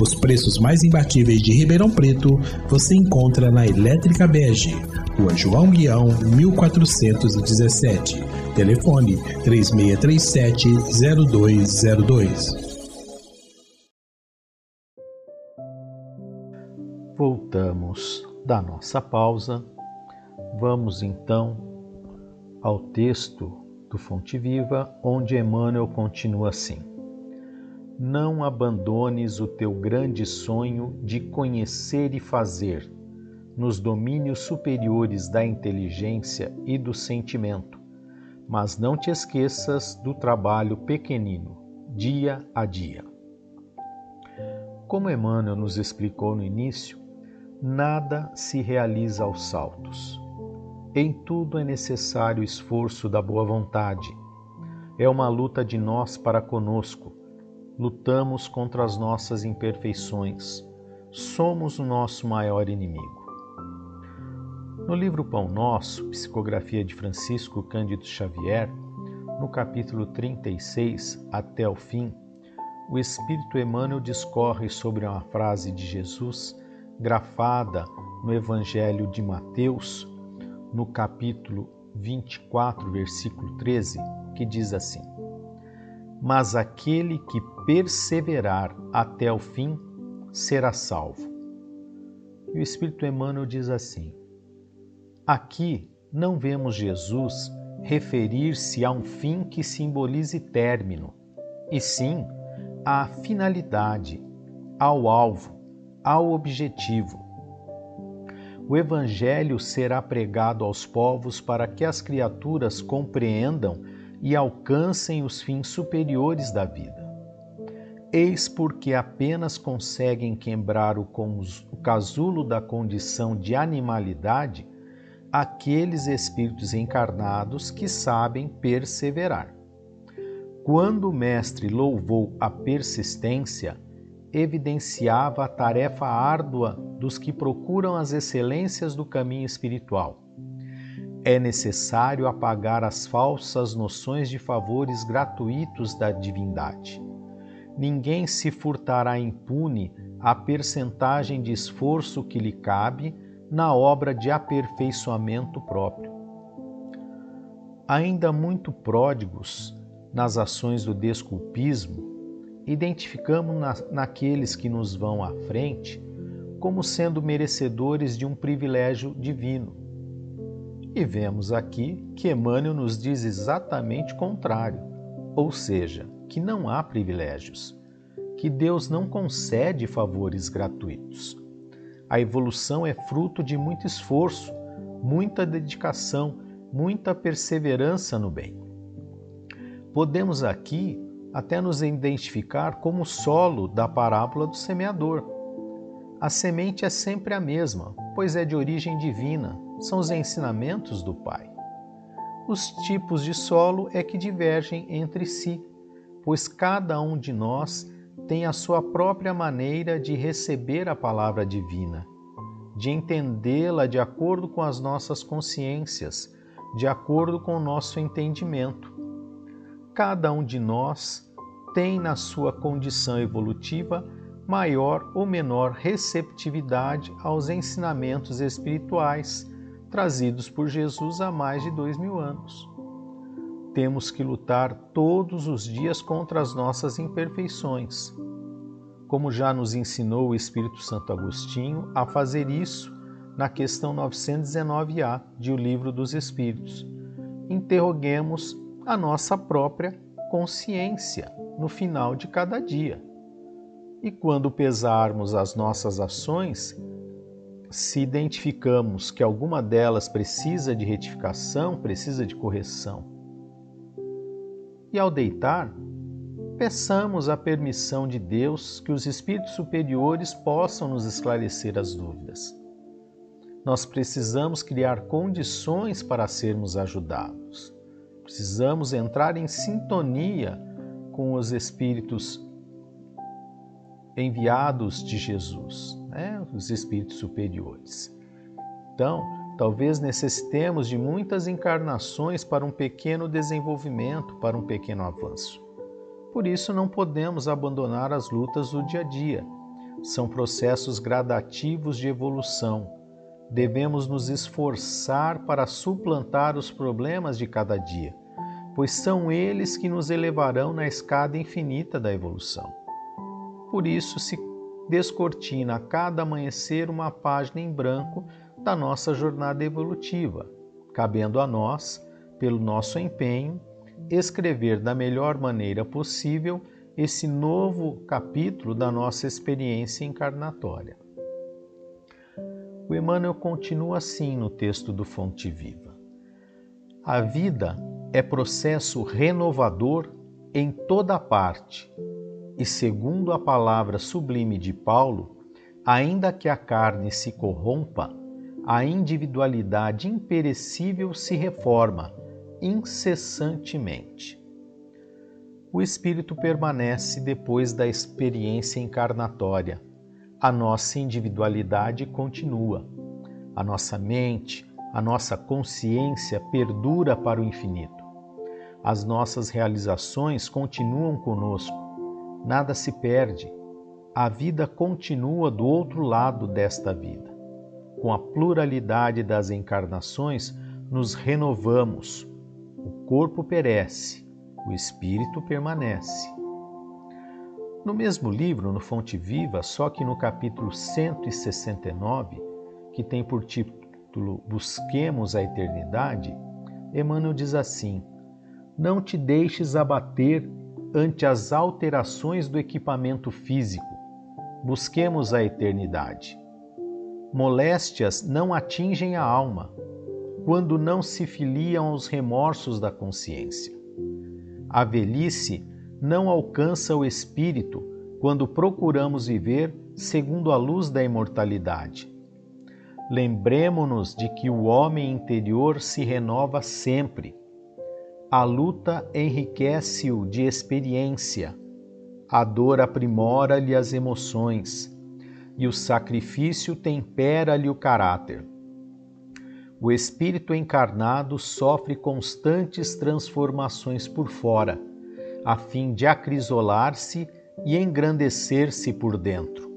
Speaker 5: Os preços mais imbatíveis de Ribeirão Preto você encontra na Elétrica Bege, Rua João Guião, 1417. Telefone 3637-0202.
Speaker 2: Voltamos da nossa pausa, vamos então ao texto do Fonte Viva, onde Emmanuel continua assim: Não abandones o teu grande sonho de conhecer e fazer nos domínios superiores da inteligência e do sentimento, mas não te esqueças do trabalho pequenino, dia a dia. Como Emmanuel nos explicou no início, nada se realiza aos saltos. Em tudo é necessário o esforço da boa vontade. É uma luta de nós para conosco. Lutamos contra as nossas imperfeições. Somos o nosso maior inimigo. No livro Pão Nosso, psicografia de Francisco Cândido Xavier, no capítulo 36 até o fim, o Espírito Emmanuel discorre sobre uma frase de Jesus grafada no Evangelho de Mateus, no capítulo 24, versículo 13, que diz assim: Mas aquele que perseverar até o fim será salvo. E o Espírito Emmanuel diz assim: Aqui não vemos Jesus referir-se a um fim que simbolize término, e sim à finalidade, ao alvo, ao objetivo. O Evangelho será pregado aos povos para que as criaturas compreendam e alcancem os fins superiores da vida. Eis porque apenas conseguem quebrar o, casulo da condição de animalidade aqueles espíritos encarnados que sabem perseverar. Quando o Mestre louvou a persistência, evidenciava a tarefa árdua dos que procuram as excelências do caminho espiritual. É necessário apagar as falsas noções de favores gratuitos da divindade. Ninguém se furtará impune a percentagem de esforço que lhe cabe na obra de aperfeiçoamento próprio. Ainda muito pródigos nas ações do desculpismo, identificamos na, naqueles que nos vão à frente como sendo merecedores de um privilégio divino. E vemos aqui que Emmanuel nos diz exatamente o contrário, ou seja, que não há privilégios, que Deus não concede favores gratuitos. A evolução é fruto de muito esforço, muita dedicação, muita perseverança no bem. Podemos aqui até nos identificar como solo da parábola do semeador. A semente é sempre a mesma, pois é de origem divina, são os ensinamentos do Pai. Os tipos de solo é que divergem entre si, pois cada um de nós tem a sua própria maneira de receber a palavra divina, de entendê-la de acordo com as nossas consciências, de acordo com o nosso entendimento. Cada um de nós tem na sua condição evolutiva maior ou menor receptividade aos ensinamentos espirituais trazidos por Jesus há mais de dois mil anos. Temos que lutar todos os dias contra as nossas imperfeições, como já nos ensinou o Espírito Santo Agostinho a fazer isso na questão 919A de O Livro dos Espíritos. Interroguemos a nossa própria consciência no final de cada dia. E quando pesarmos as nossas ações, se identificamos que alguma delas precisa de retificação, precisa de correção. E ao deitar, peçamos a permissão de Deus que os espíritos superiores possam nos esclarecer as dúvidas. Nós precisamos criar condições para sermos ajudados. Precisamos entrar em sintonia com os espíritos enviados de Jesus, né? os espíritos superiores. Então, talvez necessitemos de muitas encarnações para um pequeno desenvolvimento, para um pequeno avanço. Por isso, não podemos abandonar as lutas do dia a dia. São processos gradativos de evolução devemos nos esforçar para suplantar os problemas de cada dia, pois são eles que nos elevarão na escada infinita da evolução. Por isso, se descortina a cada amanhecer uma página em branco da nossa jornada evolutiva, cabendo a nós, pelo nosso empenho, escrever da melhor maneira possível esse novo capítulo da nossa experiência encarnatória. O Emmanuel continua assim no texto do Fonte Viva. A vida é processo renovador em toda parte, e segundo a palavra sublime de Paulo, ainda que a carne se corrompa, a individualidade imperecível se reforma incessantemente. O espírito permanece depois da experiência encarnatória. A nossa individualidade continua. A nossa mente, a nossa consciência perdura para o infinito. As nossas realizações continuam conosco. Nada se perde. A vida continua do outro lado desta vida. Com a pluralidade das encarnações, nos renovamos. O corpo perece, o espírito permanece. No mesmo livro, no Fonte Viva, só que no capítulo 169, que tem por título Busquemos a Eternidade, Emmanuel diz assim: Não te deixes abater ante as alterações do equipamento físico. Busquemos a eternidade. Moléstias não atingem a alma quando não se filiam aos remorsos da consciência. A velhice não alcança o espírito quando procuramos viver segundo a luz da imortalidade. Lembremo-nos de que o homem interior se renova sempre a luta enriquece-o de experiência, a dor aprimora-lhe as emoções e o sacrifício tempera-lhe o caráter. O espírito encarnado sofre constantes transformações por fora, a fim de acrisolar-se e engrandecer-se por dentro.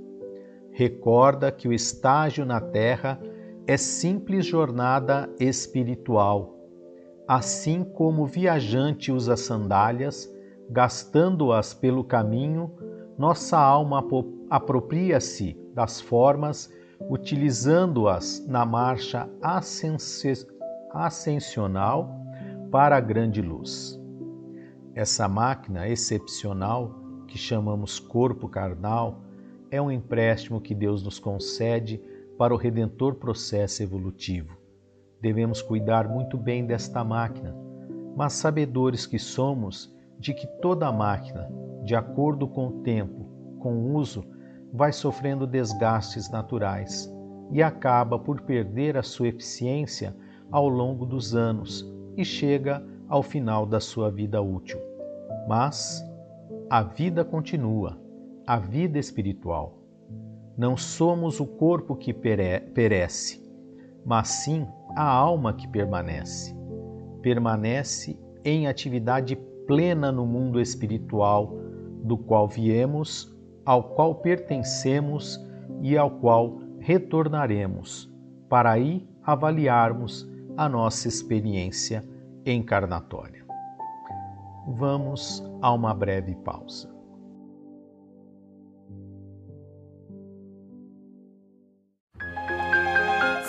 Speaker 2: Recorda que o estágio na terra é simples jornada espiritual assim como o viajante usa sandálias, gastando-as pelo caminho, nossa alma apropria-se das formas, utilizando-as na marcha ascensional para a grande luz. Essa máquina excepcional, que chamamos corpo carnal, é um empréstimo que Deus nos concede para o redentor processo evolutivo Devemos cuidar muito bem desta máquina, mas sabedores que somos de que toda máquina, de acordo com o tempo, com o uso, vai sofrendo desgastes naturais e acaba por perder a sua eficiência ao longo dos anos e chega ao final da sua vida útil. Mas a vida continua, a vida espiritual. Não somos o corpo que perece, mas sim a alma que permanece. Permanece em atividade plena no mundo espiritual do qual viemos, ao qual pertencemos e ao qual retornaremos, para aí avaliarmos a nossa experiência encarnatória. Vamos a uma breve pausa.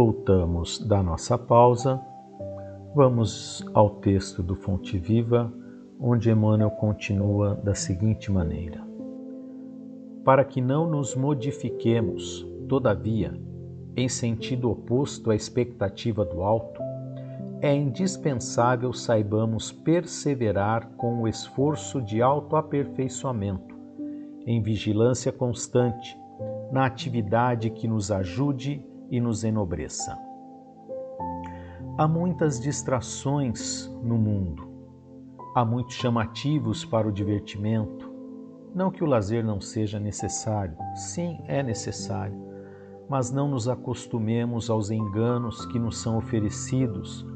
Speaker 2: Voltamos da nossa pausa, vamos ao texto do Fonte Viva, onde Emmanuel continua da seguinte maneira: Para que não nos modifiquemos, todavia, em sentido oposto à expectativa do alto, é indispensável saibamos perseverar com o esforço de autoaperfeiçoamento, em vigilância constante, na atividade que nos ajude e nos enobreça. Há muitas distrações no mundo, há muitos chamativos para o divertimento. Não que o lazer não seja necessário, sim, é necessário, mas não nos acostumemos aos enganos que nos são oferecidos,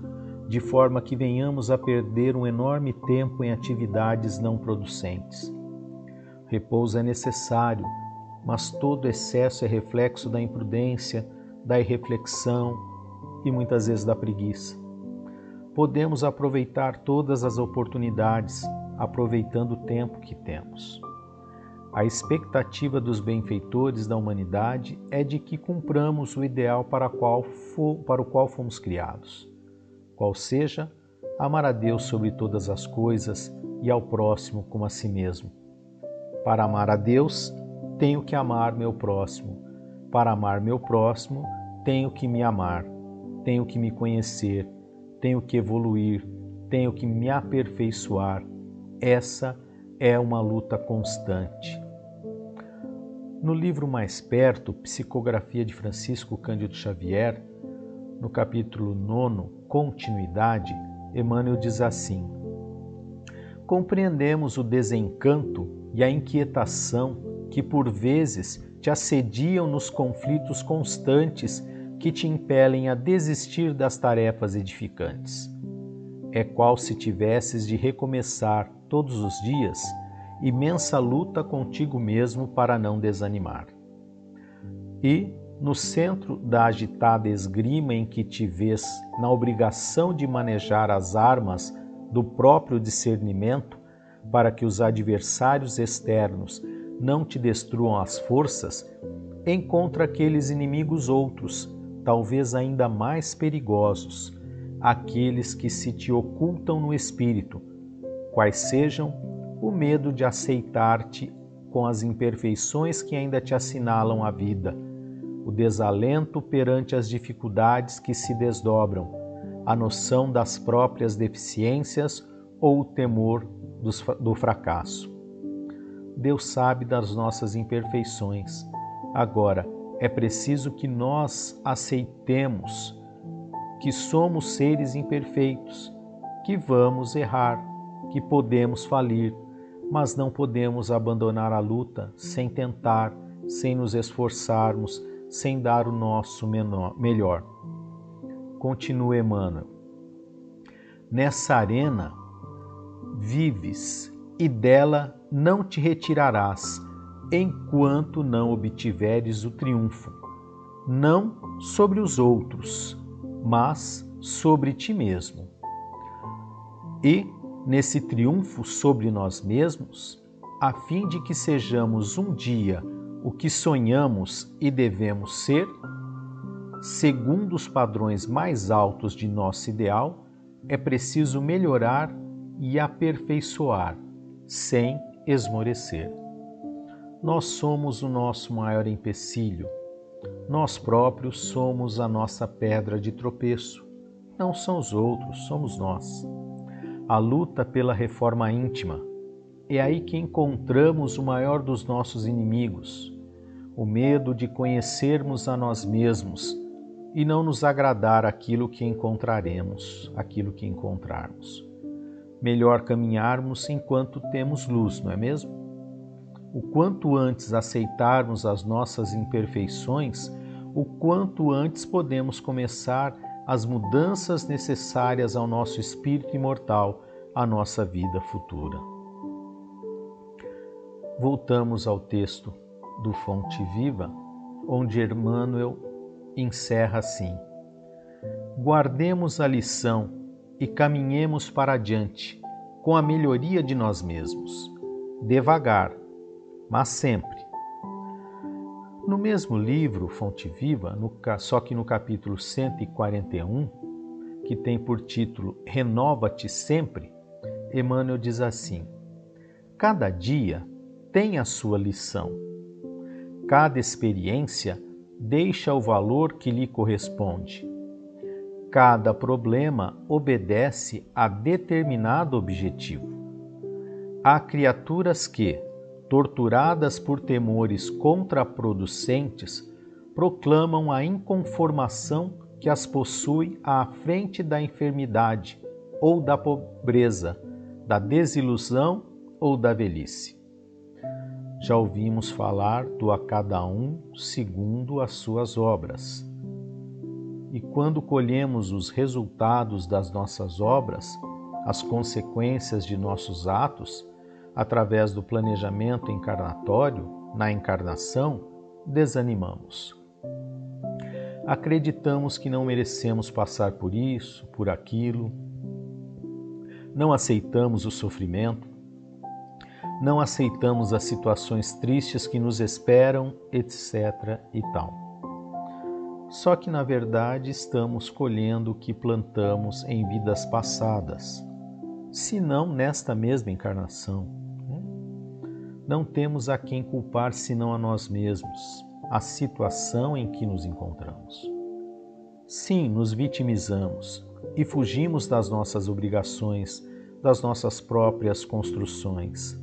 Speaker 2: de forma que venhamos a perder um enorme tempo em atividades não producentes. Repouso é necessário, mas todo excesso é reflexo da imprudência da irreflexão e muitas vezes da preguiça. Podemos aproveitar todas as oportunidades, aproveitando o tempo que temos. A expectativa dos benfeitores da humanidade é de que cumpramos o ideal para, qual for, para o qual fomos criados, qual seja amar a Deus sobre todas as coisas e ao próximo como a si mesmo. Para amar a Deus, tenho que amar meu próximo para amar meu próximo, tenho que me amar, tenho que me conhecer, tenho que evoluir, tenho que me aperfeiçoar. Essa é uma luta constante. No livro Mais Perto, Psicografia de Francisco Cândido Xavier, no capítulo 9, Continuidade, Emmanuel diz assim: Compreendemos o desencanto e a inquietação que por vezes te assediam nos conflitos constantes que te impelem a desistir das tarefas edificantes. É qual se tivesses de recomeçar todos os dias imensa luta contigo mesmo para não desanimar. E, no centro da agitada esgrima em que te vês na obrigação de manejar as armas do próprio discernimento para que os adversários externos não te destruam as forças, encontra aqueles inimigos outros, talvez ainda mais perigosos, aqueles que se te ocultam no espírito, quais sejam o medo de aceitar-te com as imperfeições que ainda te assinalam a vida, o desalento perante as dificuldades que se desdobram, a noção das próprias deficiências ou o temor do fracasso. Deus sabe das nossas imperfeições. Agora, é preciso que nós aceitemos que somos seres imperfeitos, que vamos errar, que podemos falir, mas não podemos abandonar a luta sem tentar, sem nos esforçarmos, sem dar o nosso menor, melhor. Continua Emmanuel. Nessa arena vives e dela não te retirarás, enquanto não obtiveres o triunfo, não sobre os outros, mas sobre ti mesmo. E, nesse triunfo sobre nós mesmos, a fim de que sejamos um dia o que sonhamos e devemos ser, segundo os padrões mais altos de nosso ideal, é preciso melhorar e aperfeiçoar, sem esmorecer. Nós somos o nosso maior empecilho. Nós próprios somos a nossa pedra de tropeço. Não são os outros, somos nós. A luta pela reforma íntima é aí que encontramos o maior dos nossos inimigos, o medo de conhecermos a nós mesmos e não nos agradar aquilo que encontraremos, aquilo que encontrarmos melhor caminharmos enquanto temos luz, não é mesmo? o quanto antes aceitarmos as nossas imperfeições, o quanto antes podemos começar as mudanças necessárias ao nosso espírito imortal, à nossa vida futura. Voltamos ao texto do Fonte Viva, onde Emmanuel encerra assim: Guardemos a lição e caminhemos para adiante com a melhoria de nós mesmos, devagar, mas sempre. No mesmo livro, Fonte Viva, no, só que no capítulo 141, que tem por título Renova-te sempre, Emmanuel diz assim: Cada dia tem a sua lição. Cada experiência deixa o valor que lhe corresponde. Cada problema obedece a determinado objetivo. Há criaturas que, torturadas por temores contraproducentes, proclamam a inconformação que as possui à frente da enfermidade ou da pobreza, da desilusão ou da velhice. Já ouvimos falar do a cada um segundo as suas obras. E quando colhemos os resultados das nossas obras, as consequências de nossos atos, através do planejamento encarnatório, na encarnação, desanimamos. Acreditamos que não merecemos passar por isso, por aquilo, não aceitamos o sofrimento, não aceitamos as situações tristes que nos esperam, etc. e tal. Só que, na verdade, estamos colhendo o que plantamos em vidas passadas, se não nesta mesma encarnação. Né? Não temos a quem culpar senão a nós mesmos, a situação em que nos encontramos. Sim, nos vitimizamos e fugimos das nossas obrigações, das nossas próprias construções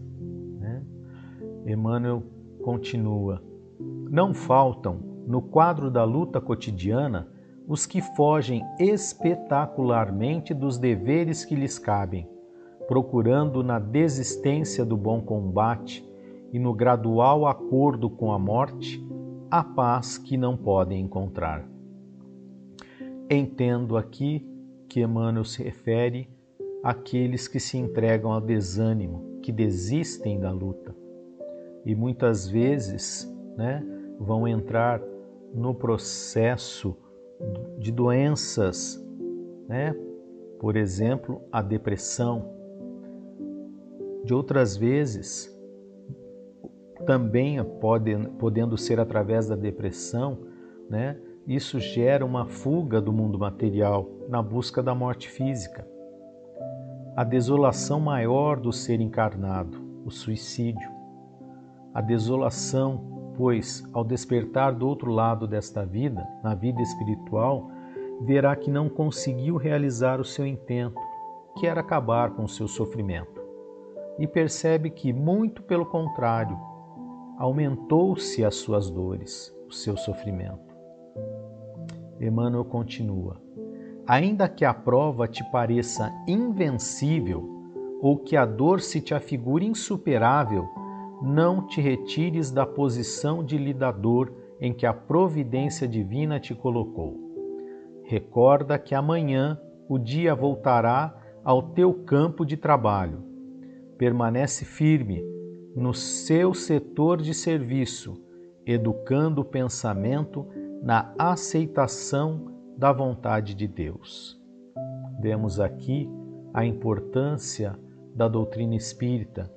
Speaker 2: Emmanuel continua: Não faltam, no quadro da luta cotidiana, os que fogem espetacularmente dos deveres que lhes cabem, procurando na desistência do bom combate e no gradual acordo com a morte a paz que não podem encontrar. Entendo aqui que Emmanuel se refere àqueles que se entregam ao desânimo, que desistem da luta e muitas vezes né, vão entrar no processo de doenças, né? por exemplo, a depressão. De outras vezes, também pode, podendo ser através da depressão, né? isso gera uma fuga do mundo material na busca da morte física. A desolação maior do ser encarnado, o suicídio a desolação, pois, ao despertar do outro lado desta vida, na vida espiritual, verá que não conseguiu realizar o seu intento, que era acabar com o seu sofrimento. E percebe que, muito pelo contrário, aumentou-se as suas dores, o seu sofrimento. Emmanuel continua: Ainda que a prova te pareça invencível, ou que a dor se te afigure insuperável, não te retires da posição de lidador em que a providência divina te colocou. Recorda que amanhã o dia voltará ao teu campo de trabalho. Permanece firme no seu setor de serviço, educando o pensamento na aceitação da vontade de Deus. Vemos aqui a importância da doutrina espírita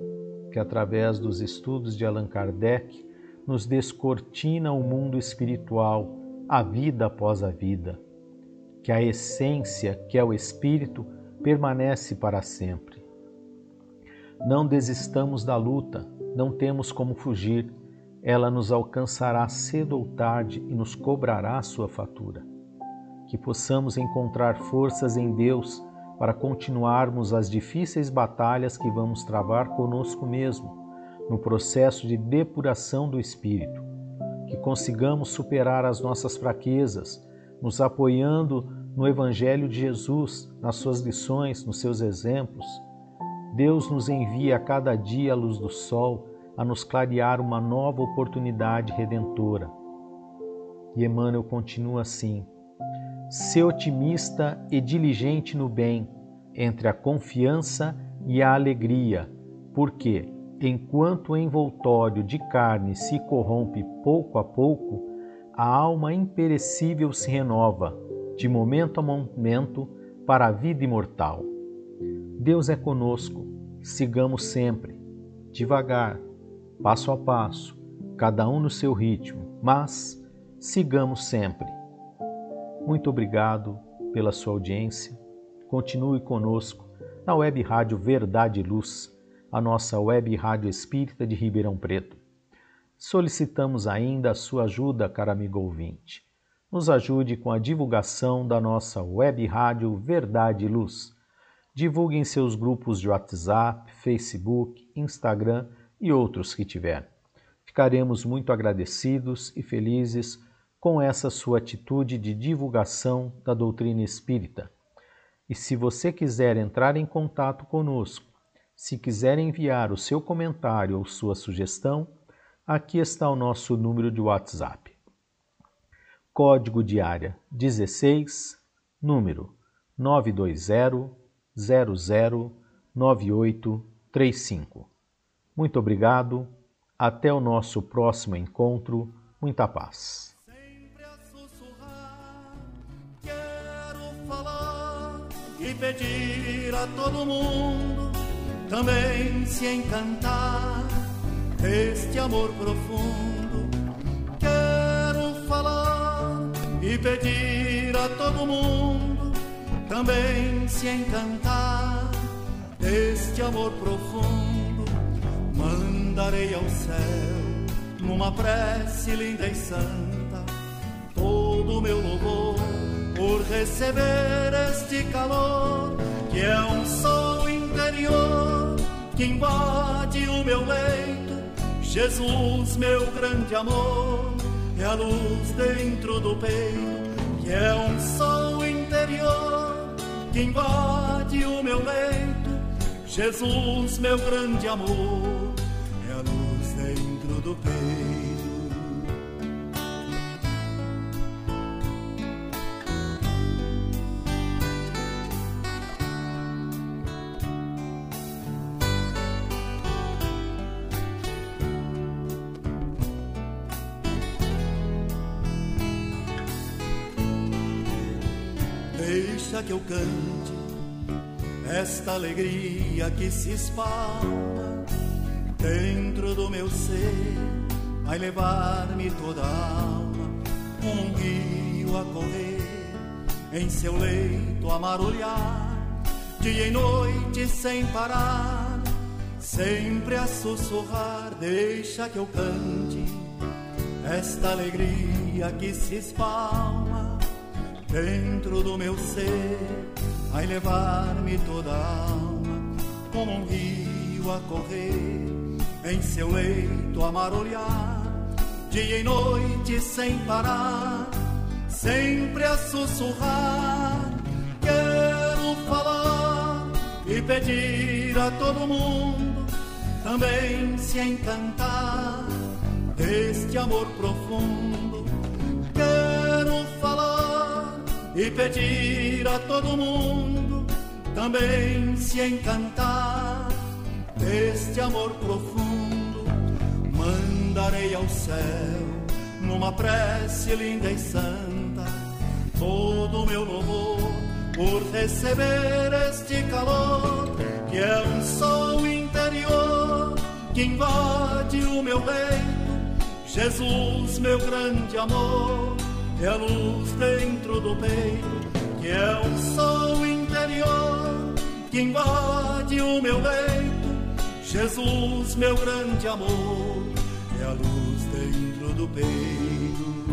Speaker 2: que, através dos estudos de Allan Kardec, nos descortina o mundo espiritual, a vida após a vida, que a essência, que é o espírito, permanece para sempre. Não desistamos da luta, não temos como fugir, ela nos alcançará cedo ou tarde e nos cobrará sua fatura. Que possamos encontrar forças em Deus para continuarmos as difíceis batalhas que vamos travar conosco mesmo, no processo de depuração do espírito. Que consigamos superar as nossas fraquezas, nos apoiando no Evangelho de Jesus, nas suas lições, nos seus exemplos. Deus nos envia a cada dia a luz do sol, a nos clarear uma nova oportunidade redentora. E Emmanuel continua assim: ser otimista e diligente no bem, entre a confiança e a alegria, porque, enquanto o envoltório de carne se corrompe pouco a pouco, a alma imperecível se renova, de momento a momento, para a vida imortal. Deus é conosco, sigamos sempre, devagar, passo a passo, cada um no seu ritmo, mas sigamos sempre. Muito obrigado pela sua audiência. Continue conosco na Web Rádio Verdade e Luz, a nossa Web Rádio Espírita de Ribeirão Preto. Solicitamos ainda a sua ajuda, caro amigo ouvinte. Nos ajude com a divulgação da nossa Web Rádio Verdade e Luz. Divulgue em seus grupos de WhatsApp, Facebook, Instagram e outros que tiver. Ficaremos muito agradecidos e felizes com essa sua atitude de divulgação da doutrina espírita. E se você quiser entrar em contato conosco, se quiser enviar o seu comentário ou sua sugestão, aqui está o nosso número de WhatsApp. Código de área 16, número 920 009835. Muito obrigado. Até o nosso próximo encontro. Muita paz.
Speaker 3: E pedir a todo mundo também se encantar este amor profundo. Quero falar e pedir a todo mundo também se encantar deste amor profundo mandarei ao céu numa prece linda e santa todo o meu louvor por receber este calor que é um sol interior que invade o meu leito. Jesus, meu grande amor, é a luz dentro do peito que é um sol interior que invade o meu leito. Jesus, meu grande amor, é a luz dentro do peito. Que eu cante esta alegria que se espalha dentro do meu ser, vai levar-me toda a alma como um rio a correr em seu leito a marulhar, dia e noite sem parar, sempre a sussurrar. Deixa que eu cante esta alegria que se espalma dentro do meu ser vai levar-me toda a alma como um rio a correr em seu leito a marolhar dia e noite sem parar sempre a sussurrar quero falar e pedir a todo mundo também se encantar deste amor profundo. Quero falar e pedir a todo mundo também se encantar deste amor profundo. Mandarei ao céu numa prece linda e santa todo o meu louvor por receber este calor que é um sol interior que invade o meu leito. Jesus, meu grande amor é a luz dentro do peito, que é um sol interior que invade o meu leito. Jesus, meu grande amor, é a luz dentro do peito.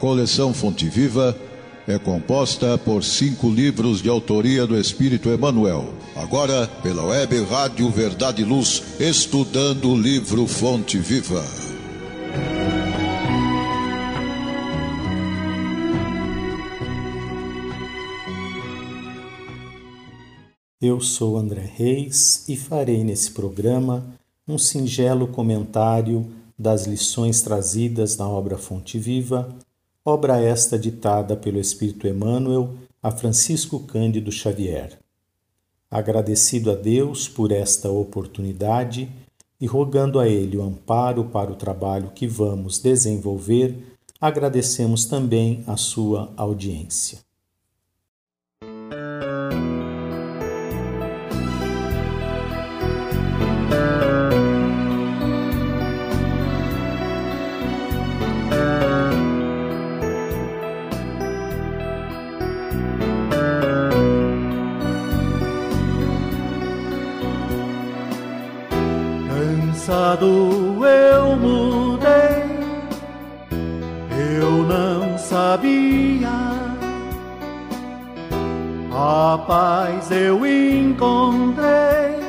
Speaker 1: Coleção Fonte Viva é composta por cinco livros de autoria do Espírito Emmanuel. Agora, pela web Rádio Verdade e Luz, estudando o livro Fonte Viva.
Speaker 2: Eu sou André Reis e farei nesse programa um singelo comentário das lições trazidas na obra Fonte Viva, obra esta ditada pelo Espírito Emmanuel a Francisco Cândido Xavier. Agradecido a Deus por esta oportunidade e rogando a Ele o amparo para o trabalho que vamos desenvolver, agradecemos também a sua audiência.
Speaker 3: Cansado eu mudei, eu não sabia. A paz eu encontrei,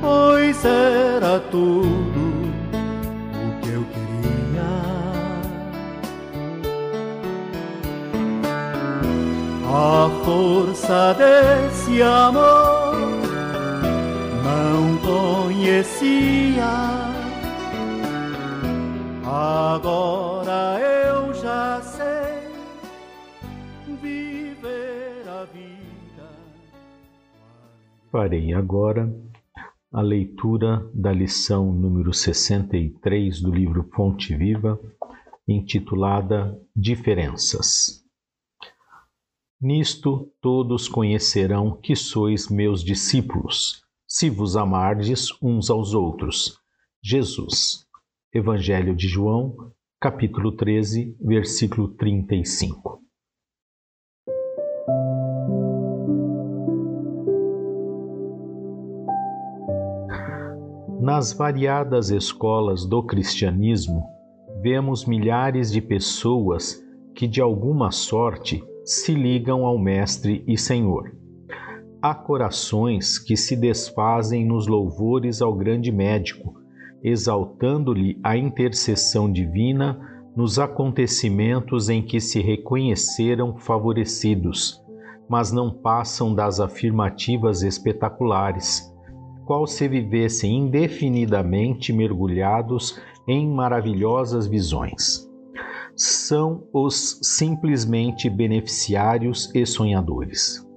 Speaker 3: pois era tudo o que eu queria. A força desse amor não conhecia. Agora eu já sei viver a vida.
Speaker 2: Farei agora a leitura da lição número 63 do livro Fonte Viva, intitulada Diferenças. Nisto todos conhecerão que sois meus discípulos se vos amardes uns aos outros. Jesus. Evangelho de João, capítulo 13, versículo 35. Nas variadas escolas do cristianismo, vemos milhares de pessoas que, de alguma sorte, se ligam ao Mestre e Senhor há corações que se desfazem nos louvores ao grande médico, exaltando-lhe a intercessão divina nos acontecimentos em que se reconheceram favorecidos, mas não passam das afirmativas espetaculares, qual se vivessem indefinidamente mergulhados em maravilhosas visões. São os simplesmente beneficiários e sonhadores.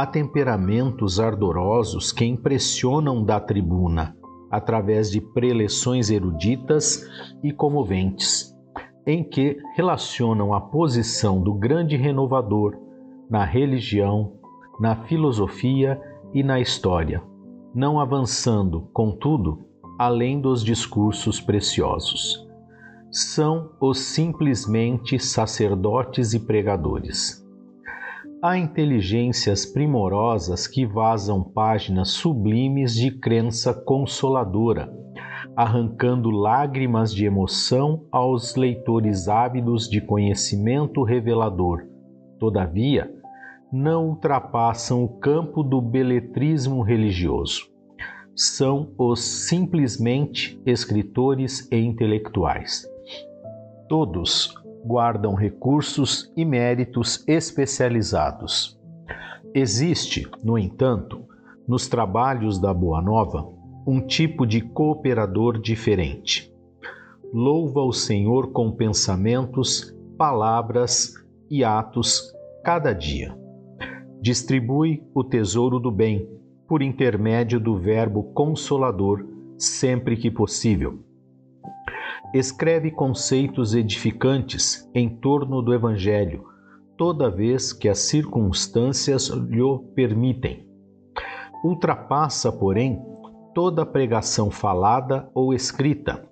Speaker 2: Há temperamentos ardorosos que impressionam da tribuna através de preleções eruditas e comoventes, em que relacionam a posição do grande renovador na religião, na filosofia e na história, não avançando, contudo, além dos discursos preciosos. São os simplesmente sacerdotes e pregadores. Há inteligências primorosas que vazam páginas sublimes de crença consoladora, arrancando lágrimas de emoção aos leitores ávidos de conhecimento revelador. Todavia, não ultrapassam o campo do beletrismo religioso. São os simplesmente escritores e intelectuais. Todos guardam recursos e méritos especializados. Existe, no entanto, nos trabalhos da Boa Nova, um tipo de cooperador diferente. Louva o Senhor com pensamentos, palavras e atos cada dia. Distribui o tesouro do bem por intermédio do Verbo Consolador sempre que possível escreve conceitos edificantes em torno do Evangelho, toda vez que as circunstâncias lhe permitem. Ultrapassa, porém, toda pregação falada ou escrita,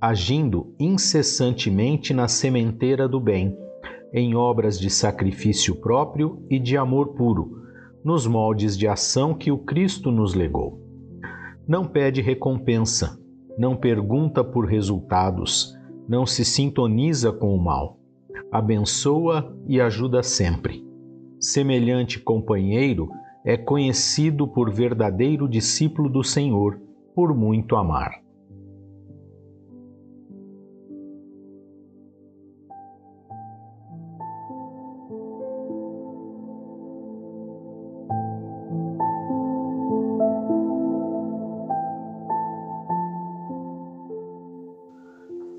Speaker 2: agindo incessantemente na sementeira do bem, em obras de sacrifício próprio e de amor puro, nos moldes de ação que o Cristo nos legou. Não pede recompensa, não pergunta por resultados, não se sintoniza com o mal. Abençoa e ajuda sempre. Semelhante companheiro é conhecido por verdadeiro discípulo do Senhor, por muito amar.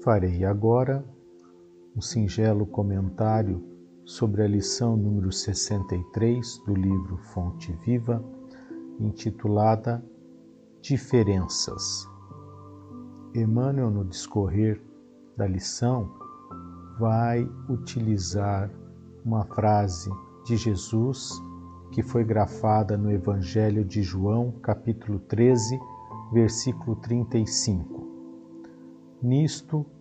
Speaker 2: Farei agora um singelo comentário sobre a lição número 63 do livro Fonte Viva, intitulada Diferenças. Emmanuel, no discorrer da lição, vai utilizar uma frase de Jesus que foi grafada no Evangelho de João, capítulo 13, versículo 35. Nisto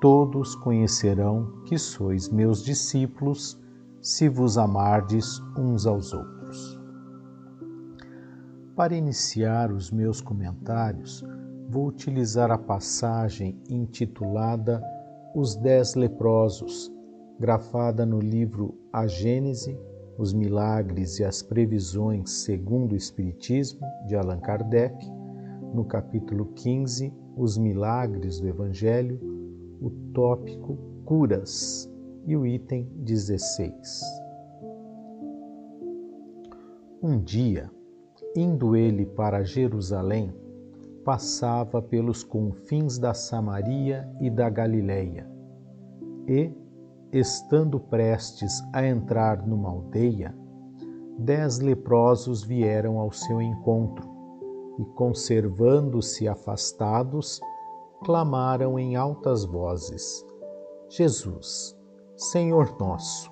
Speaker 2: todos conhecerão que sois meus discípulos se vos amardes uns aos outros. Para iniciar os meus comentários, vou utilizar a passagem intitulada Os Dez Leprosos, grafada no livro A Gênese, os Milagres e as Previsões segundo o Espiritismo, de Allan Kardec, no capítulo 15, Os Milagres do Evangelho, o tópico curas e o item 16. Um dia, indo ele para Jerusalém, passava pelos confins da Samaria e da Galileia, e, estando prestes a entrar numa aldeia, dez leprosos vieram ao seu encontro e, conservando-se afastados, clamaram em altas vozes: Jesus, Senhor nosso,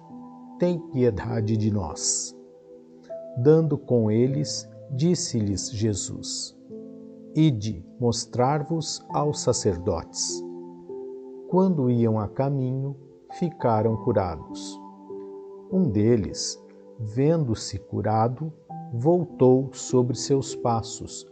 Speaker 2: tem piedade de nós. Dando com eles, disse-lhes Jesus: Ide mostrar-vos aos sacerdotes. Quando iam a caminho, ficaram curados. Um deles, vendo-se curado, voltou sobre seus passos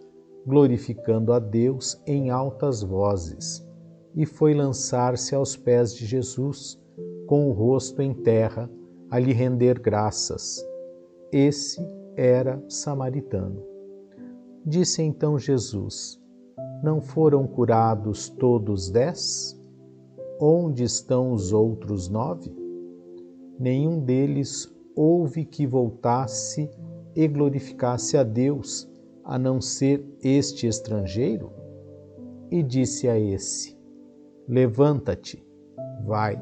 Speaker 2: glorificando a Deus em altas vozes, e foi lançar-se aos pés de Jesus, com o rosto em terra, a lhe render graças. Esse era samaritano. Disse então Jesus: Não foram curados todos dez? Onde estão os outros nove? Nenhum deles houve que voltasse e glorificasse a Deus a não ser este estrangeiro? E disse a esse: Levanta-te, vai,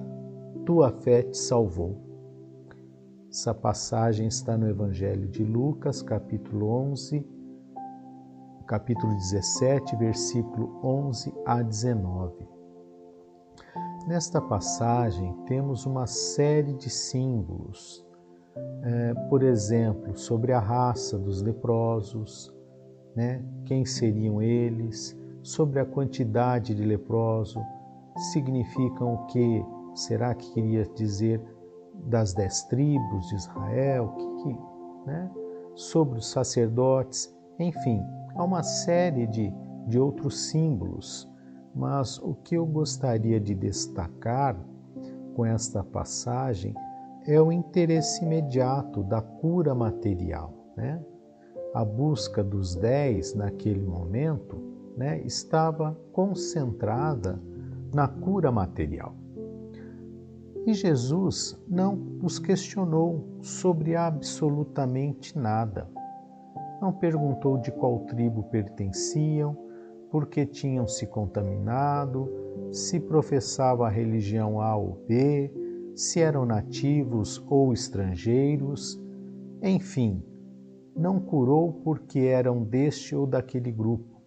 Speaker 2: tua fé te salvou. Essa passagem está no Evangelho de Lucas, capítulo 11, capítulo 17, versículo 11 a 19. Nesta passagem temos uma série de símbolos, é, por exemplo, sobre a raça dos leprosos, né? quem seriam eles, sobre a quantidade de leproso, significam o que? Será que queria dizer das dez tribos de Israel? Que, que né? Sobre os sacerdotes, enfim, há uma série de, de outros símbolos, mas o que eu gostaria de destacar com esta passagem é o interesse imediato da cura material. Né? A busca dos dez naquele momento né, estava concentrada na cura material. E Jesus não os questionou sobre absolutamente nada. Não perguntou de qual tribo pertenciam, por que tinham se contaminado, se professava a religião A ou B, se eram nativos ou estrangeiros, enfim, não curou porque eram deste ou daquele grupo.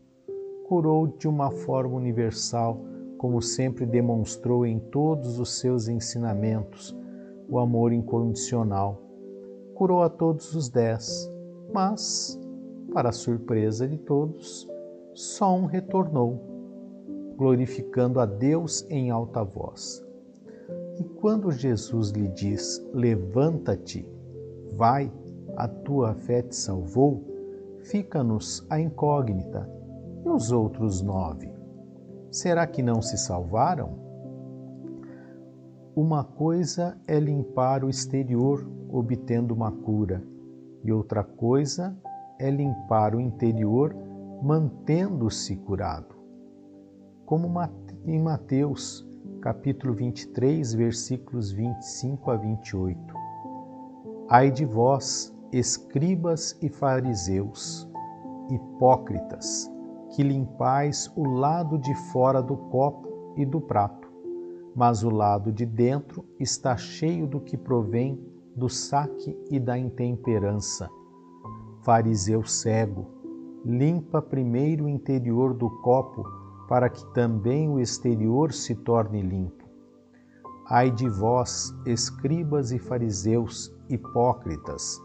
Speaker 2: Curou de uma forma universal, como sempre demonstrou em todos os seus ensinamentos o amor incondicional. Curou a todos os dez, mas, para surpresa de todos, só um retornou, glorificando a Deus em alta voz. E quando Jesus lhe diz: Levanta-te, vai, a tua fé te salvou, fica-nos a incógnita. E os outros nove? Será que não se salvaram? Uma coisa é limpar o exterior, obtendo uma cura, e outra coisa é limpar o interior, mantendo-se curado. Como em Mateus, capítulo 23, versículos 25 a 28. Ai de vós, escribas e fariseus, hipócritas, que limpais o lado de fora do copo e do prato, mas o lado de dentro está cheio do que provém do saque e da intemperança. Fariseu cego, limpa primeiro o interior do copo, para que também o exterior se torne limpo. Ai de vós, escribas e fariseus, hipócritas,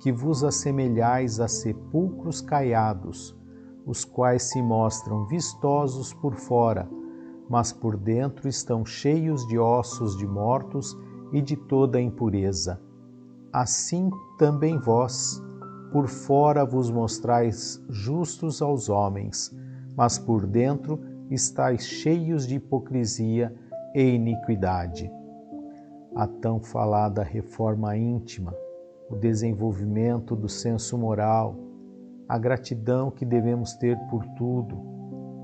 Speaker 2: que vos assemelhais a sepulcros caiados, os quais se mostram vistosos por fora, mas por dentro estão cheios de ossos de mortos e de toda impureza. Assim também vós, por fora vos mostrais justos aos homens, mas por dentro estáis cheios de hipocrisia e iniquidade. A tão falada reforma íntima, o desenvolvimento do senso moral, a gratidão que devemos ter por tudo.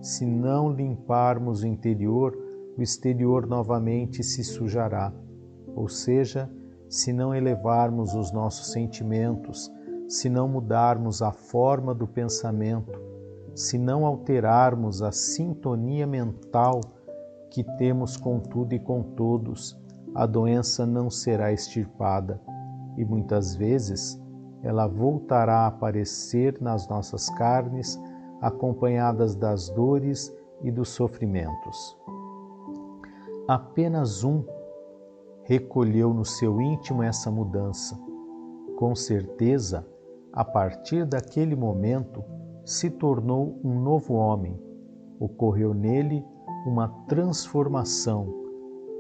Speaker 2: Se não limparmos o interior, o exterior novamente se sujará. Ou seja, se não elevarmos os nossos sentimentos, se não mudarmos a forma do pensamento, se não alterarmos a sintonia mental que temos com tudo e com todos, a doença não será extirpada e muitas vezes ela voltará a aparecer nas nossas carnes, acompanhadas das dores e dos sofrimentos. Apenas um recolheu no seu íntimo essa mudança. Com certeza, a partir daquele momento, se tornou um novo homem. Ocorreu nele uma transformação.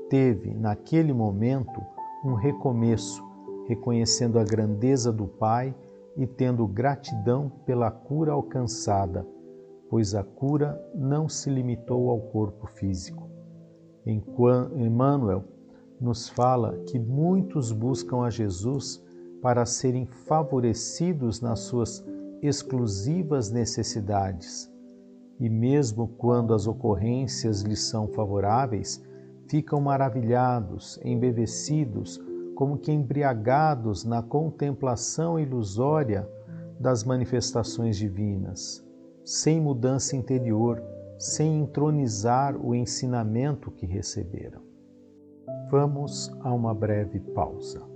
Speaker 2: Teve, naquele momento, um recomeço reconhecendo a grandeza do Pai e tendo gratidão pela cura alcançada, pois a cura não se limitou ao corpo físico. Emmanuel nos fala que muitos buscam a Jesus para serem favorecidos nas suas exclusivas necessidades. E mesmo quando as ocorrências lhes são favoráveis, ficam maravilhados, embevecidos como que embriagados na contemplação ilusória das manifestações divinas, sem mudança interior, sem entronizar o ensinamento que receberam. Vamos a uma breve pausa.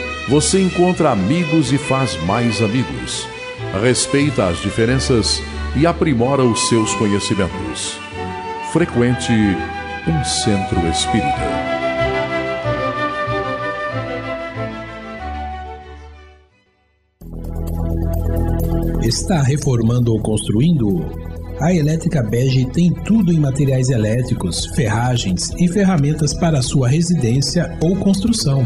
Speaker 4: você encontra amigos e faz mais amigos. Respeita as diferenças e aprimora os seus conhecimentos. Frequente um centro espírita.
Speaker 5: Está reformando ou construindo? A Elétrica Bege tem tudo em materiais elétricos, ferragens e ferramentas para sua residência ou construção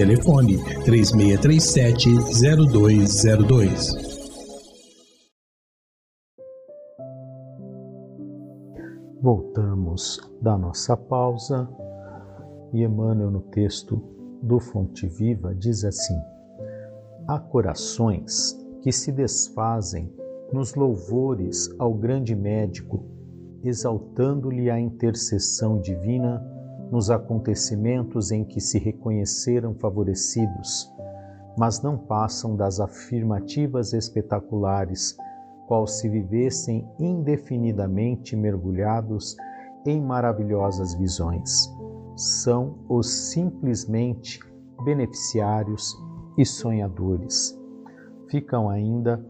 Speaker 5: Telefone 3637-0202.
Speaker 2: Voltamos da nossa pausa e Emmanuel, no texto do Fonte Viva, diz assim: Há corações que se desfazem nos louvores ao grande médico, exaltando-lhe a intercessão divina nos acontecimentos em que se reconheceram favorecidos, mas não passam das afirmativas espetaculares, qual se vivessem indefinidamente mergulhados em maravilhosas visões. São os simplesmente beneficiários e sonhadores. Ficam ainda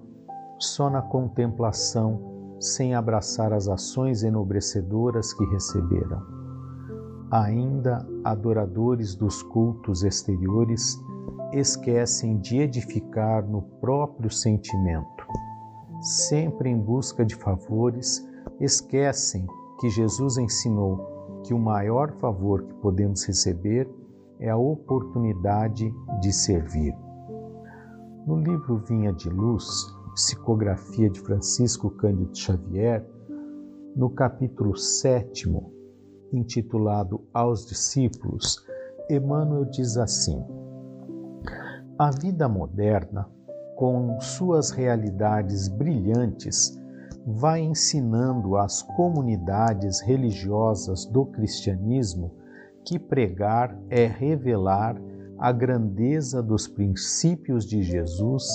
Speaker 2: só na contemplação, sem abraçar as ações enobrecedoras que receberam. Ainda adoradores dos cultos exteriores esquecem de edificar no próprio sentimento. Sempre em busca de favores, esquecem que Jesus ensinou que o maior favor que podemos receber é a oportunidade de servir. No livro Vinha de Luz, Psicografia de Francisco Cândido Xavier, no capítulo 7, intitulado Aos Discípulos, Emmanuel diz assim: A vida moderna, com suas realidades brilhantes, vai ensinando às comunidades religiosas do cristianismo que pregar é revelar a grandeza dos princípios de Jesus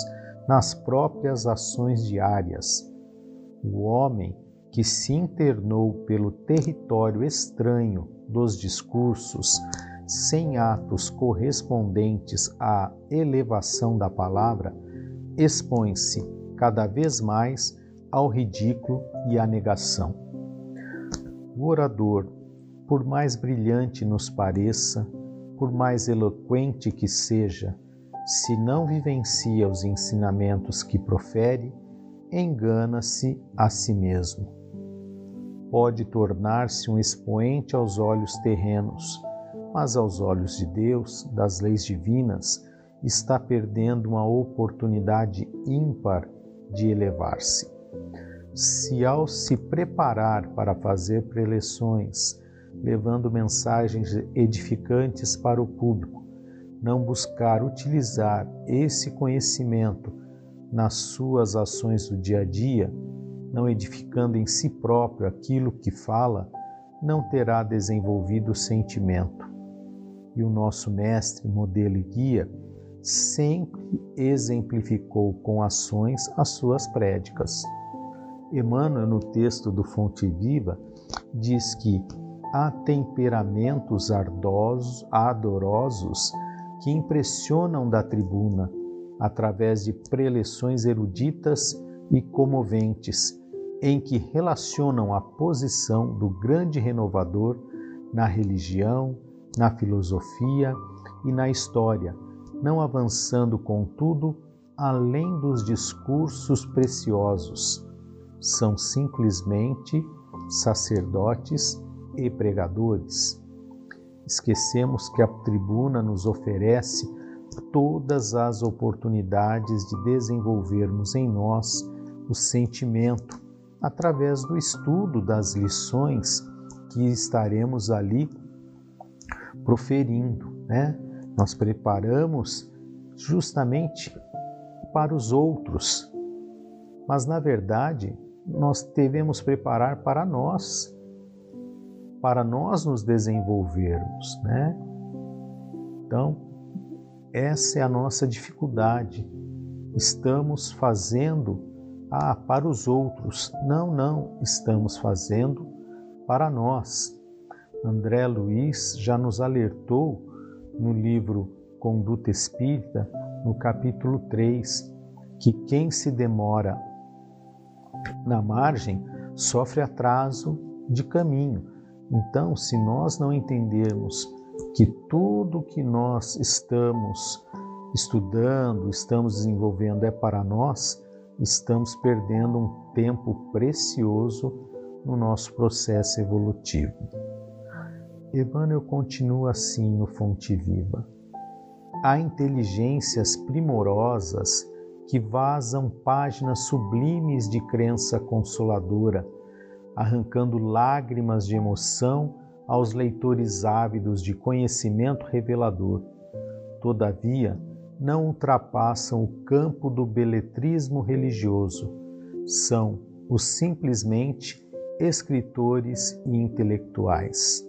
Speaker 2: nas próprias ações diárias. O homem que se internou pelo território estranho dos discursos, sem atos correspondentes à elevação da palavra, expõe-se cada vez mais ao ridículo e à negação. O orador, por mais brilhante nos pareça, por mais eloquente que seja, se não vivencia os ensinamentos que profere, engana-se a si mesmo. Pode tornar-se um expoente aos olhos terrenos, mas aos olhos de Deus, das leis divinas, está perdendo uma oportunidade ímpar de elevar-se. Se ao se preparar para fazer preleções, levando mensagens edificantes para o público, não buscar utilizar esse conhecimento nas suas ações do dia a dia, não edificando em si próprio aquilo que fala, não terá desenvolvido o sentimento. E o nosso mestre, modelo e guia, sempre exemplificou com ações as suas prédicas. Emmanuel, no texto do Fonte Viva, diz que há temperamentos ardosos, adorosos que impressionam da tribuna através de preleções eruditas e comoventes, em que relacionam a posição do grande renovador na religião, na filosofia e na história, não avançando, contudo, além dos discursos preciosos. São simplesmente sacerdotes e pregadores esquecemos que a tribuna nos oferece todas as oportunidades de desenvolvermos em nós o sentimento através do estudo das lições que estaremos ali proferindo, né? Nós preparamos justamente para os outros, mas na verdade nós devemos preparar para nós para nós nos desenvolvermos, né? Então, essa é a nossa dificuldade. Estamos fazendo ah, para os outros. Não, não, estamos fazendo para nós. André Luiz já nos alertou no livro Conduta Espírita, no capítulo 3, que quem se demora na margem sofre atraso de caminho. Então, se nós não entendermos que tudo que nós estamos estudando, estamos desenvolvendo é para nós, estamos perdendo um tempo precioso no nosso processo evolutivo. Emmanuel continua assim no Fonte Viva. Há inteligências primorosas que vazam páginas sublimes de crença consoladora, arrancando lágrimas de emoção aos leitores ávidos de conhecimento revelador. Todavia, não ultrapassam o campo do beletrismo religioso. São os simplesmente escritores e intelectuais.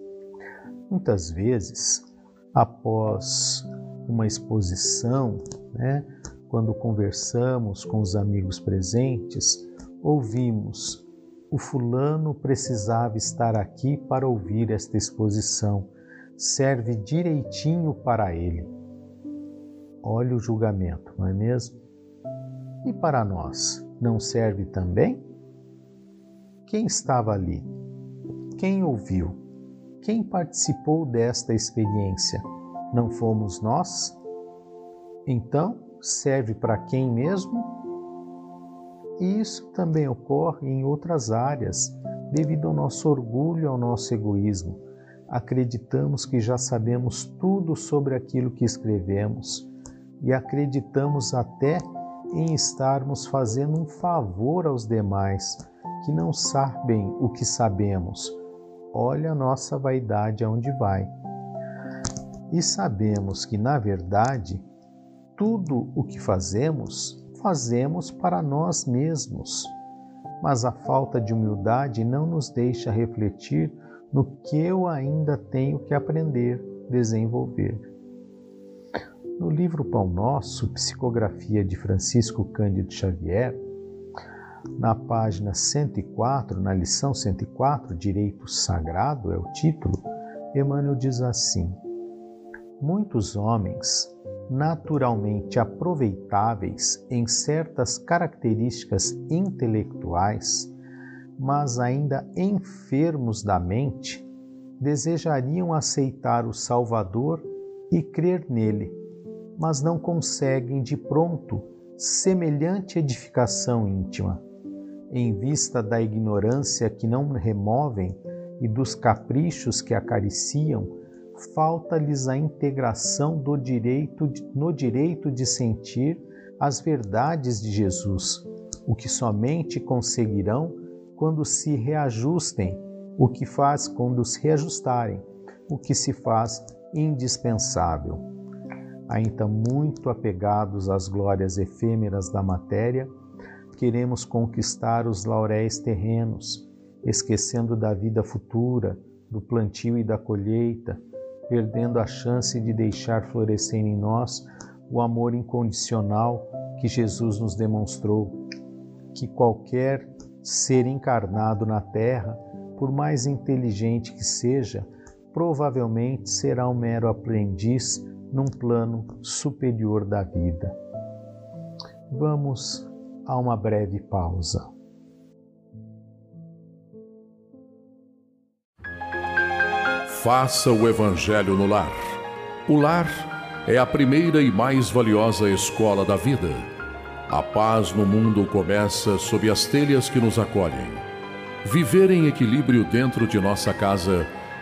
Speaker 2: Muitas vezes, após uma exposição, né, quando conversamos com os amigos presentes, ouvimos: o fulano precisava estar aqui para ouvir esta exposição, serve direitinho para ele. Olha o julgamento, não é mesmo? E para nós, não serve também? Quem estava ali? Quem ouviu? Quem participou desta experiência? Não fomos nós? Então, serve para quem mesmo? E isso também ocorre em outras áreas, devido ao nosso orgulho, ao nosso egoísmo. Acreditamos que já sabemos tudo sobre aquilo que escrevemos e acreditamos até em estarmos fazendo um favor aos demais que não sabem o que sabemos. Olha a nossa vaidade aonde vai. E sabemos que, na verdade, tudo o que fazemos, fazemos para nós mesmos. Mas a falta de humildade não nos deixa refletir no que eu ainda tenho que aprender, desenvolver. No livro Pão Nosso, Psicografia de Francisco Cândido Xavier, na página 104, na lição 104, Direito Sagrado é o título, Emmanuel diz assim: Muitos homens naturalmente aproveitáveis em certas características intelectuais, mas ainda enfermos da mente, desejariam aceitar o Salvador e crer nele, mas não conseguem de pronto semelhante edificação íntima, em vista da ignorância que não removem e dos caprichos que acariciam falta-lhes a integração do direito no direito de sentir as verdades de Jesus, o que somente conseguirão quando se reajustem, o que faz quando se reajustarem, o que se faz indispensável. Ainda muito apegados às glórias efêmeras da matéria, queremos conquistar os lauréis terrenos, esquecendo da vida futura, do plantio e da colheita, perdendo a chance de deixar florescer em nós o amor incondicional que Jesus nos demonstrou, que qualquer ser encarnado na Terra, por mais inteligente que seja, provavelmente será um mero aprendiz num plano superior da vida. Vamos a uma breve pausa.
Speaker 4: Faça o Evangelho no lar. O lar é a primeira e mais valiosa escola da vida. A paz no mundo começa sob as telhas que nos acolhem. Viver em equilíbrio dentro de nossa casa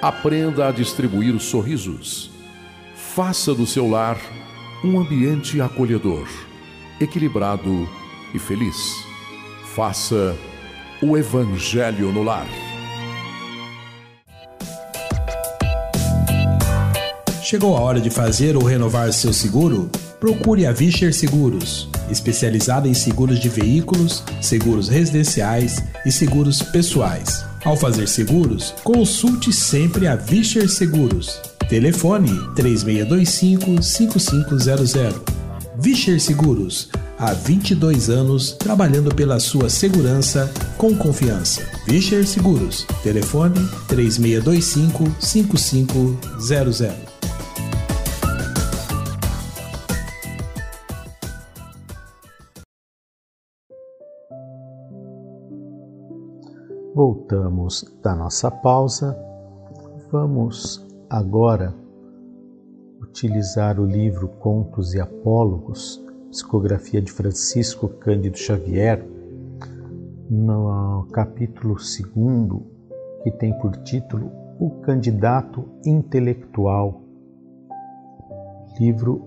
Speaker 4: Aprenda a distribuir sorrisos. Faça do seu lar um ambiente acolhedor, equilibrado e feliz. Faça o Evangelho no lar.
Speaker 5: Chegou a hora de fazer ou renovar seu seguro? Procure a Vischer Seguros. especializada em seguros de veículos, seguros residenciais e seguros pessoais. Ao fazer seguros, consulte sempre a Vischer Seguros. Telefone 3625 5500. Vischer Seguros há 22 anos trabalhando pela sua segurança com confiança. Vischer Seguros. Telefone 3625
Speaker 2: Voltamos da nossa pausa. Vamos agora utilizar o livro Contos e Apólogos psicografia de Francisco Cândido Xavier, no capítulo 2, que tem por título O Candidato Intelectual, livro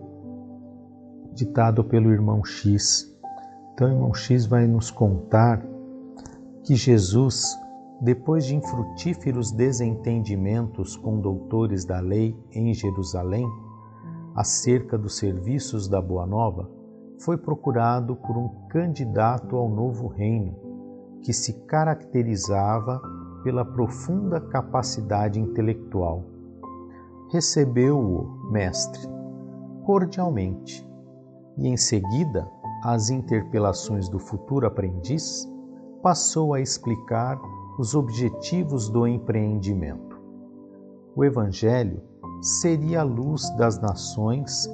Speaker 2: ditado pelo irmão X. Então, o irmão X vai nos contar que Jesus, depois de infrutíferos desentendimentos com doutores da lei em Jerusalém, acerca dos serviços da Boa Nova, foi procurado por um candidato ao novo reino, que se caracterizava pela profunda capacidade intelectual. Recebeu-o, mestre, cordialmente, e em seguida, às interpelações do futuro aprendiz, passou a explicar os objetivos do empreendimento. O Evangelho seria a luz das nações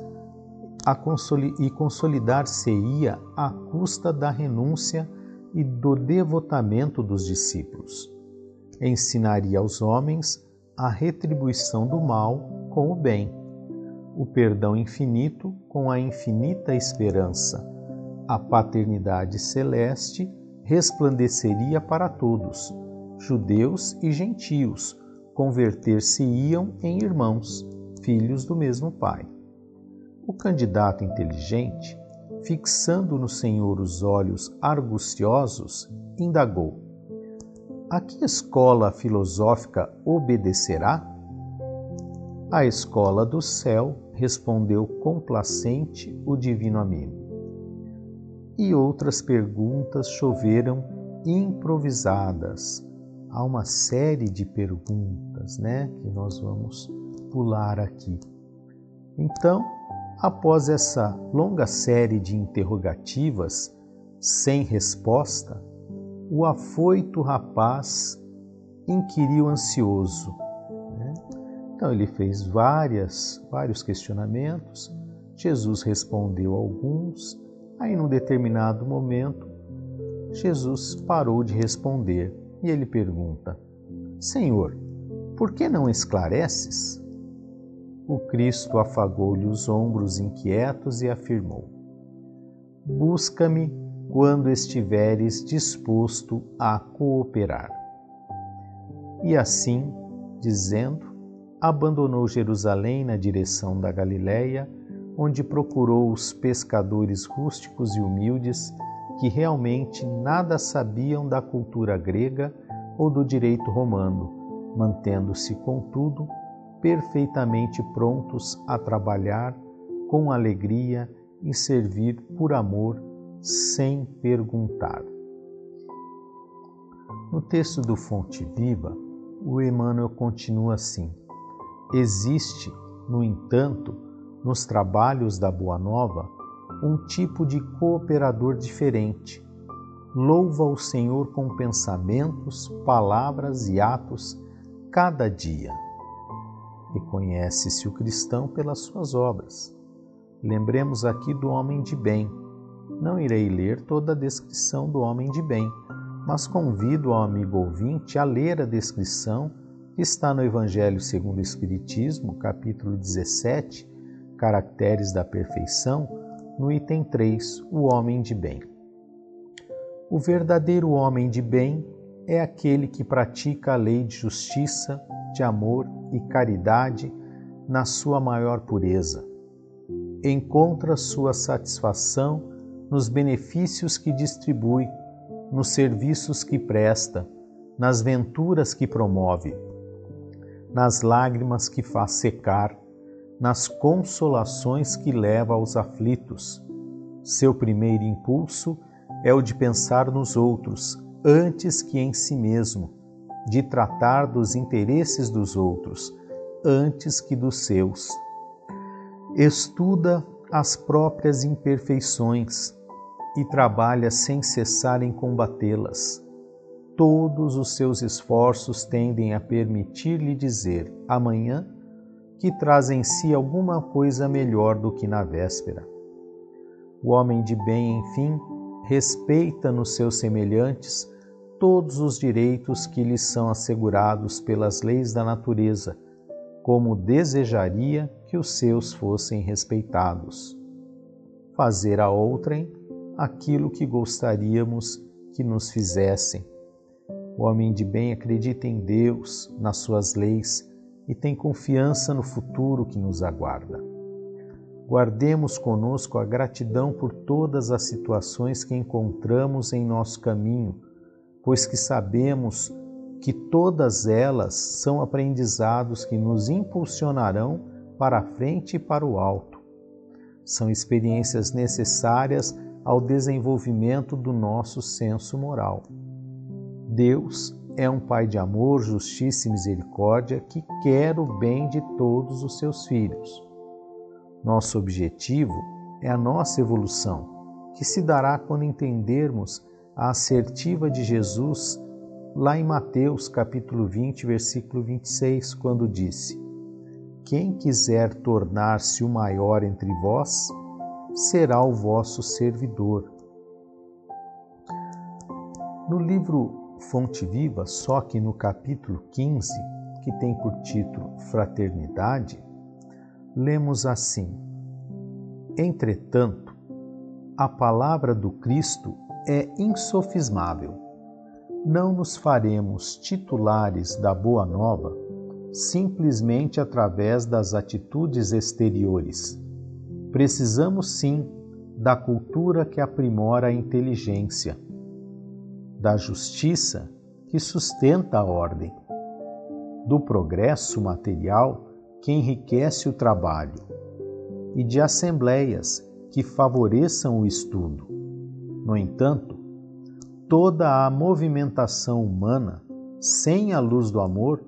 Speaker 2: e consolidar-se-ia à custa da renúncia e do devotamento dos discípulos. Ensinaria aos homens a retribuição do mal com o bem, o perdão infinito com a infinita esperança. A paternidade celeste resplandeceria para todos, judeus e gentios, converter-se-iam em irmãos, filhos do mesmo Pai. O candidato inteligente, fixando no Senhor os olhos arguciosos, indagou: A que escola filosófica obedecerá? A escola do céu, respondeu complacente o divino amigo. E outras perguntas choveram improvisadas. Há uma série de perguntas, né, que nós vamos pular aqui. Então, Após essa longa série de interrogativas sem resposta, o afoito rapaz inquiriu ansioso. Né? Então ele fez várias, vários questionamentos, Jesus respondeu alguns, aí num determinado momento Jesus parou de responder e ele pergunta: Senhor, por que não esclareces? o Cristo afagou-lhe os ombros inquietos e afirmou: Busca-me quando estiveres disposto a cooperar. E assim, dizendo, abandonou Jerusalém na direção da Galiléia, onde procurou os pescadores rústicos e humildes que realmente nada sabiam da cultura grega ou do direito romano, mantendo-se, contudo, perfeitamente prontos a trabalhar com alegria e servir por amor sem perguntar. No texto do Fonte Viva, o Emmanuel continua assim: Existe, no entanto, nos trabalhos da Boa Nova, um tipo de cooperador diferente. Louva o Senhor com pensamentos, palavras e atos cada dia Reconhece-se o cristão pelas suas obras. Lembremos aqui do homem de bem. Não irei ler toda a descrição do homem de bem, mas convido ao amigo ouvinte a ler a descrição que está no Evangelho segundo o Espiritismo, capítulo 17, Caracteres da Perfeição, no item 3, o homem de bem. O verdadeiro homem de bem é aquele que pratica a lei de justiça, de amor e caridade na sua maior pureza. Encontra sua satisfação nos benefícios que distribui, nos serviços que presta, nas venturas que promove, nas lágrimas que faz secar, nas consolações que leva aos aflitos. Seu primeiro impulso é o de pensar nos outros antes que em si mesmo, de tratar dos interesses dos outros antes que dos seus. Estuda as próprias imperfeições e trabalha sem cessar em combatê-las. Todos os seus esforços tendem a permitir-lhe dizer amanhã que traz em si alguma coisa melhor do que na véspera. O homem de bem, enfim, respeita nos seus semelhantes todos os direitos que lhes são assegurados pelas leis da natureza, como desejaria que os seus fossem respeitados. Fazer a outrem aquilo que gostaríamos que nos fizessem. O homem de bem acredita em Deus, nas suas leis e tem confiança no futuro que nos aguarda. Guardemos conosco a gratidão por todas as situações que encontramos em nosso caminho, pois que sabemos que todas elas são aprendizados que nos impulsionarão para a frente e para o alto. São experiências necessárias ao desenvolvimento do nosso senso moral. Deus é um Pai de amor, justiça e misericórdia que quer o bem de todos os seus filhos. Nosso objetivo é a nossa evolução, que se dará quando entendermos a assertiva de Jesus lá em Mateus capítulo 20, versículo 26, quando disse: Quem quiser tornar-se o maior entre vós, será o vosso servidor. No livro Fonte Viva, só que no capítulo 15, que tem por título Fraternidade, lemos assim: Entretanto, a palavra do Cristo é insofismável. Não nos faremos titulares da Boa Nova simplesmente através das atitudes exteriores. Precisamos sim da cultura que aprimora a inteligência da justiça que sustenta a ordem, do progresso material que enriquece o trabalho e de assembleias que favoreçam o estudo. No entanto, toda a movimentação humana sem a luz do amor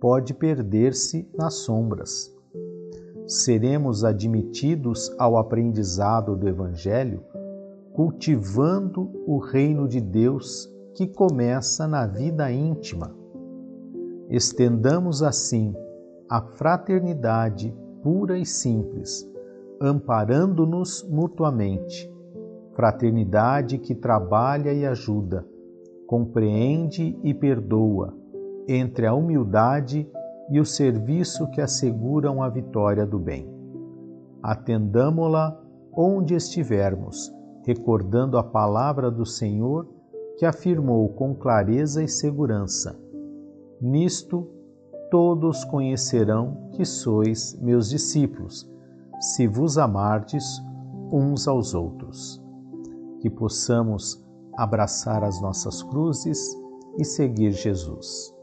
Speaker 2: pode perder-se nas sombras. Seremos admitidos ao aprendizado do Evangelho cultivando o reino de Deus que começa na vida íntima. Estendamos assim a fraternidade pura e simples, amparando-nos mutuamente. Fraternidade que trabalha e ajuda, compreende e perdoa, entre a humildade e o serviço que asseguram a vitória do bem. Atendamo-la onde estivermos, recordando a palavra do Senhor que afirmou com clareza e segurança: Nisto todos conhecerão que sois meus discípulos, se vos amardes uns aos outros. Que possamos abraçar as nossas cruzes e seguir Jesus.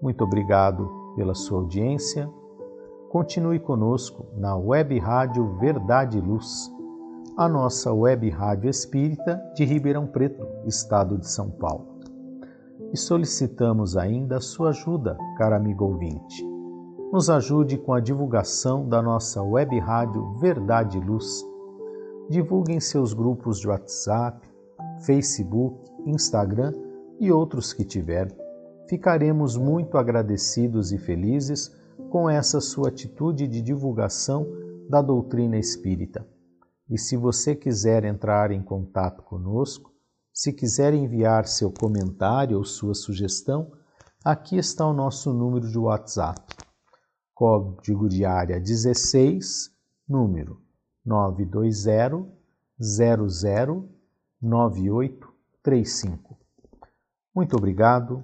Speaker 2: Muito obrigado pela sua audiência. Continue conosco na Web Rádio Verdade e Luz a nossa web rádio espírita de Ribeirão Preto, estado de São Paulo. E solicitamos ainda a sua ajuda, caro amigo ouvinte. Nos ajude com a divulgação da nossa web rádio Verdade e Luz. Divulgue em seus grupos de WhatsApp, Facebook, Instagram e outros que tiver. Ficaremos muito agradecidos e felizes com essa sua atitude de divulgação da doutrina espírita. E se você quiser entrar em contato conosco, se quiser enviar seu comentário ou sua sugestão, aqui está o nosso número de WhatsApp. Código de área 16, número 920 00 9835. Muito obrigado.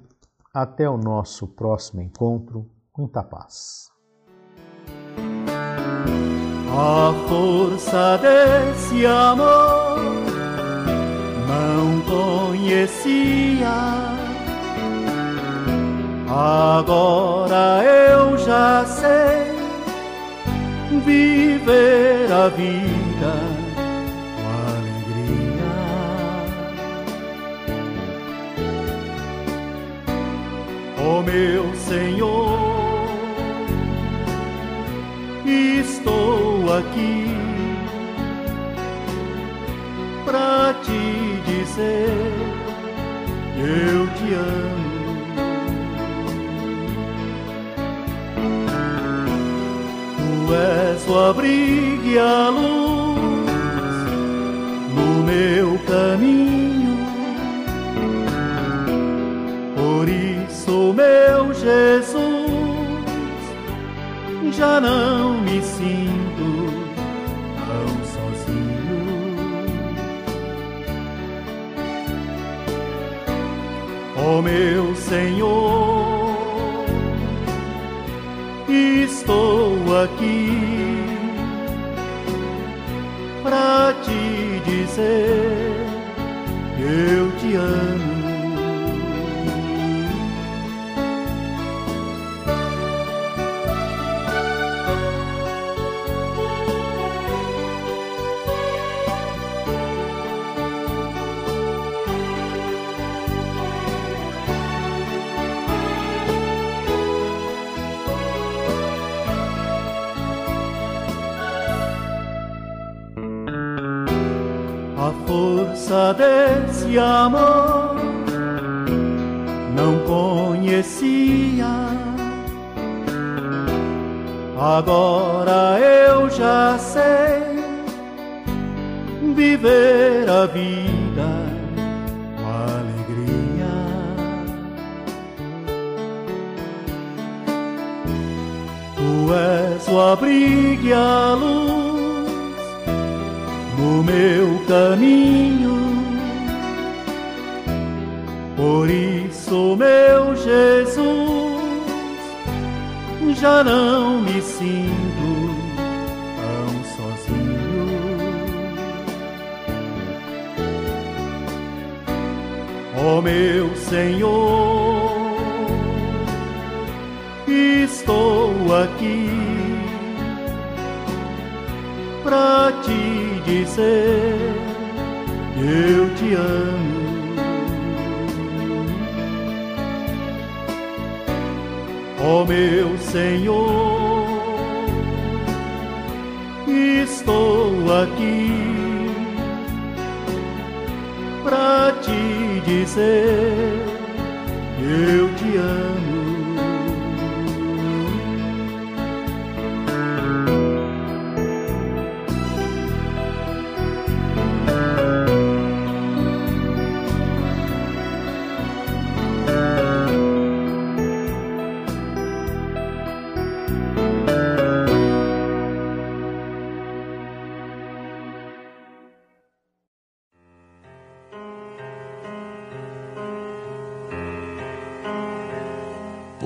Speaker 2: Até o nosso próximo encontro. Muita paz.
Speaker 3: A força desse amor não conhecia. Agora eu já sei viver a vida com alegria. O oh, meu Senhor, estou aqui para te dizer eu te amo. Tu és o abrigo e a luz no meu caminho. Por isso, meu Jesus, já não me sinto Oh, meu Senhor estou aqui para te dizer eu te amo. Força desse amor não conhecia. Agora eu já sei viver a vida com alegria. Tu és o abrigo e a luz no meu caminho. Por isso, meu Jesus, já não me sinto tão sozinho. Ó oh, meu Senhor, estou aqui pra te dizer eu te amo. Ó oh, meu Senhor, estou aqui pra te dizer eu te amo.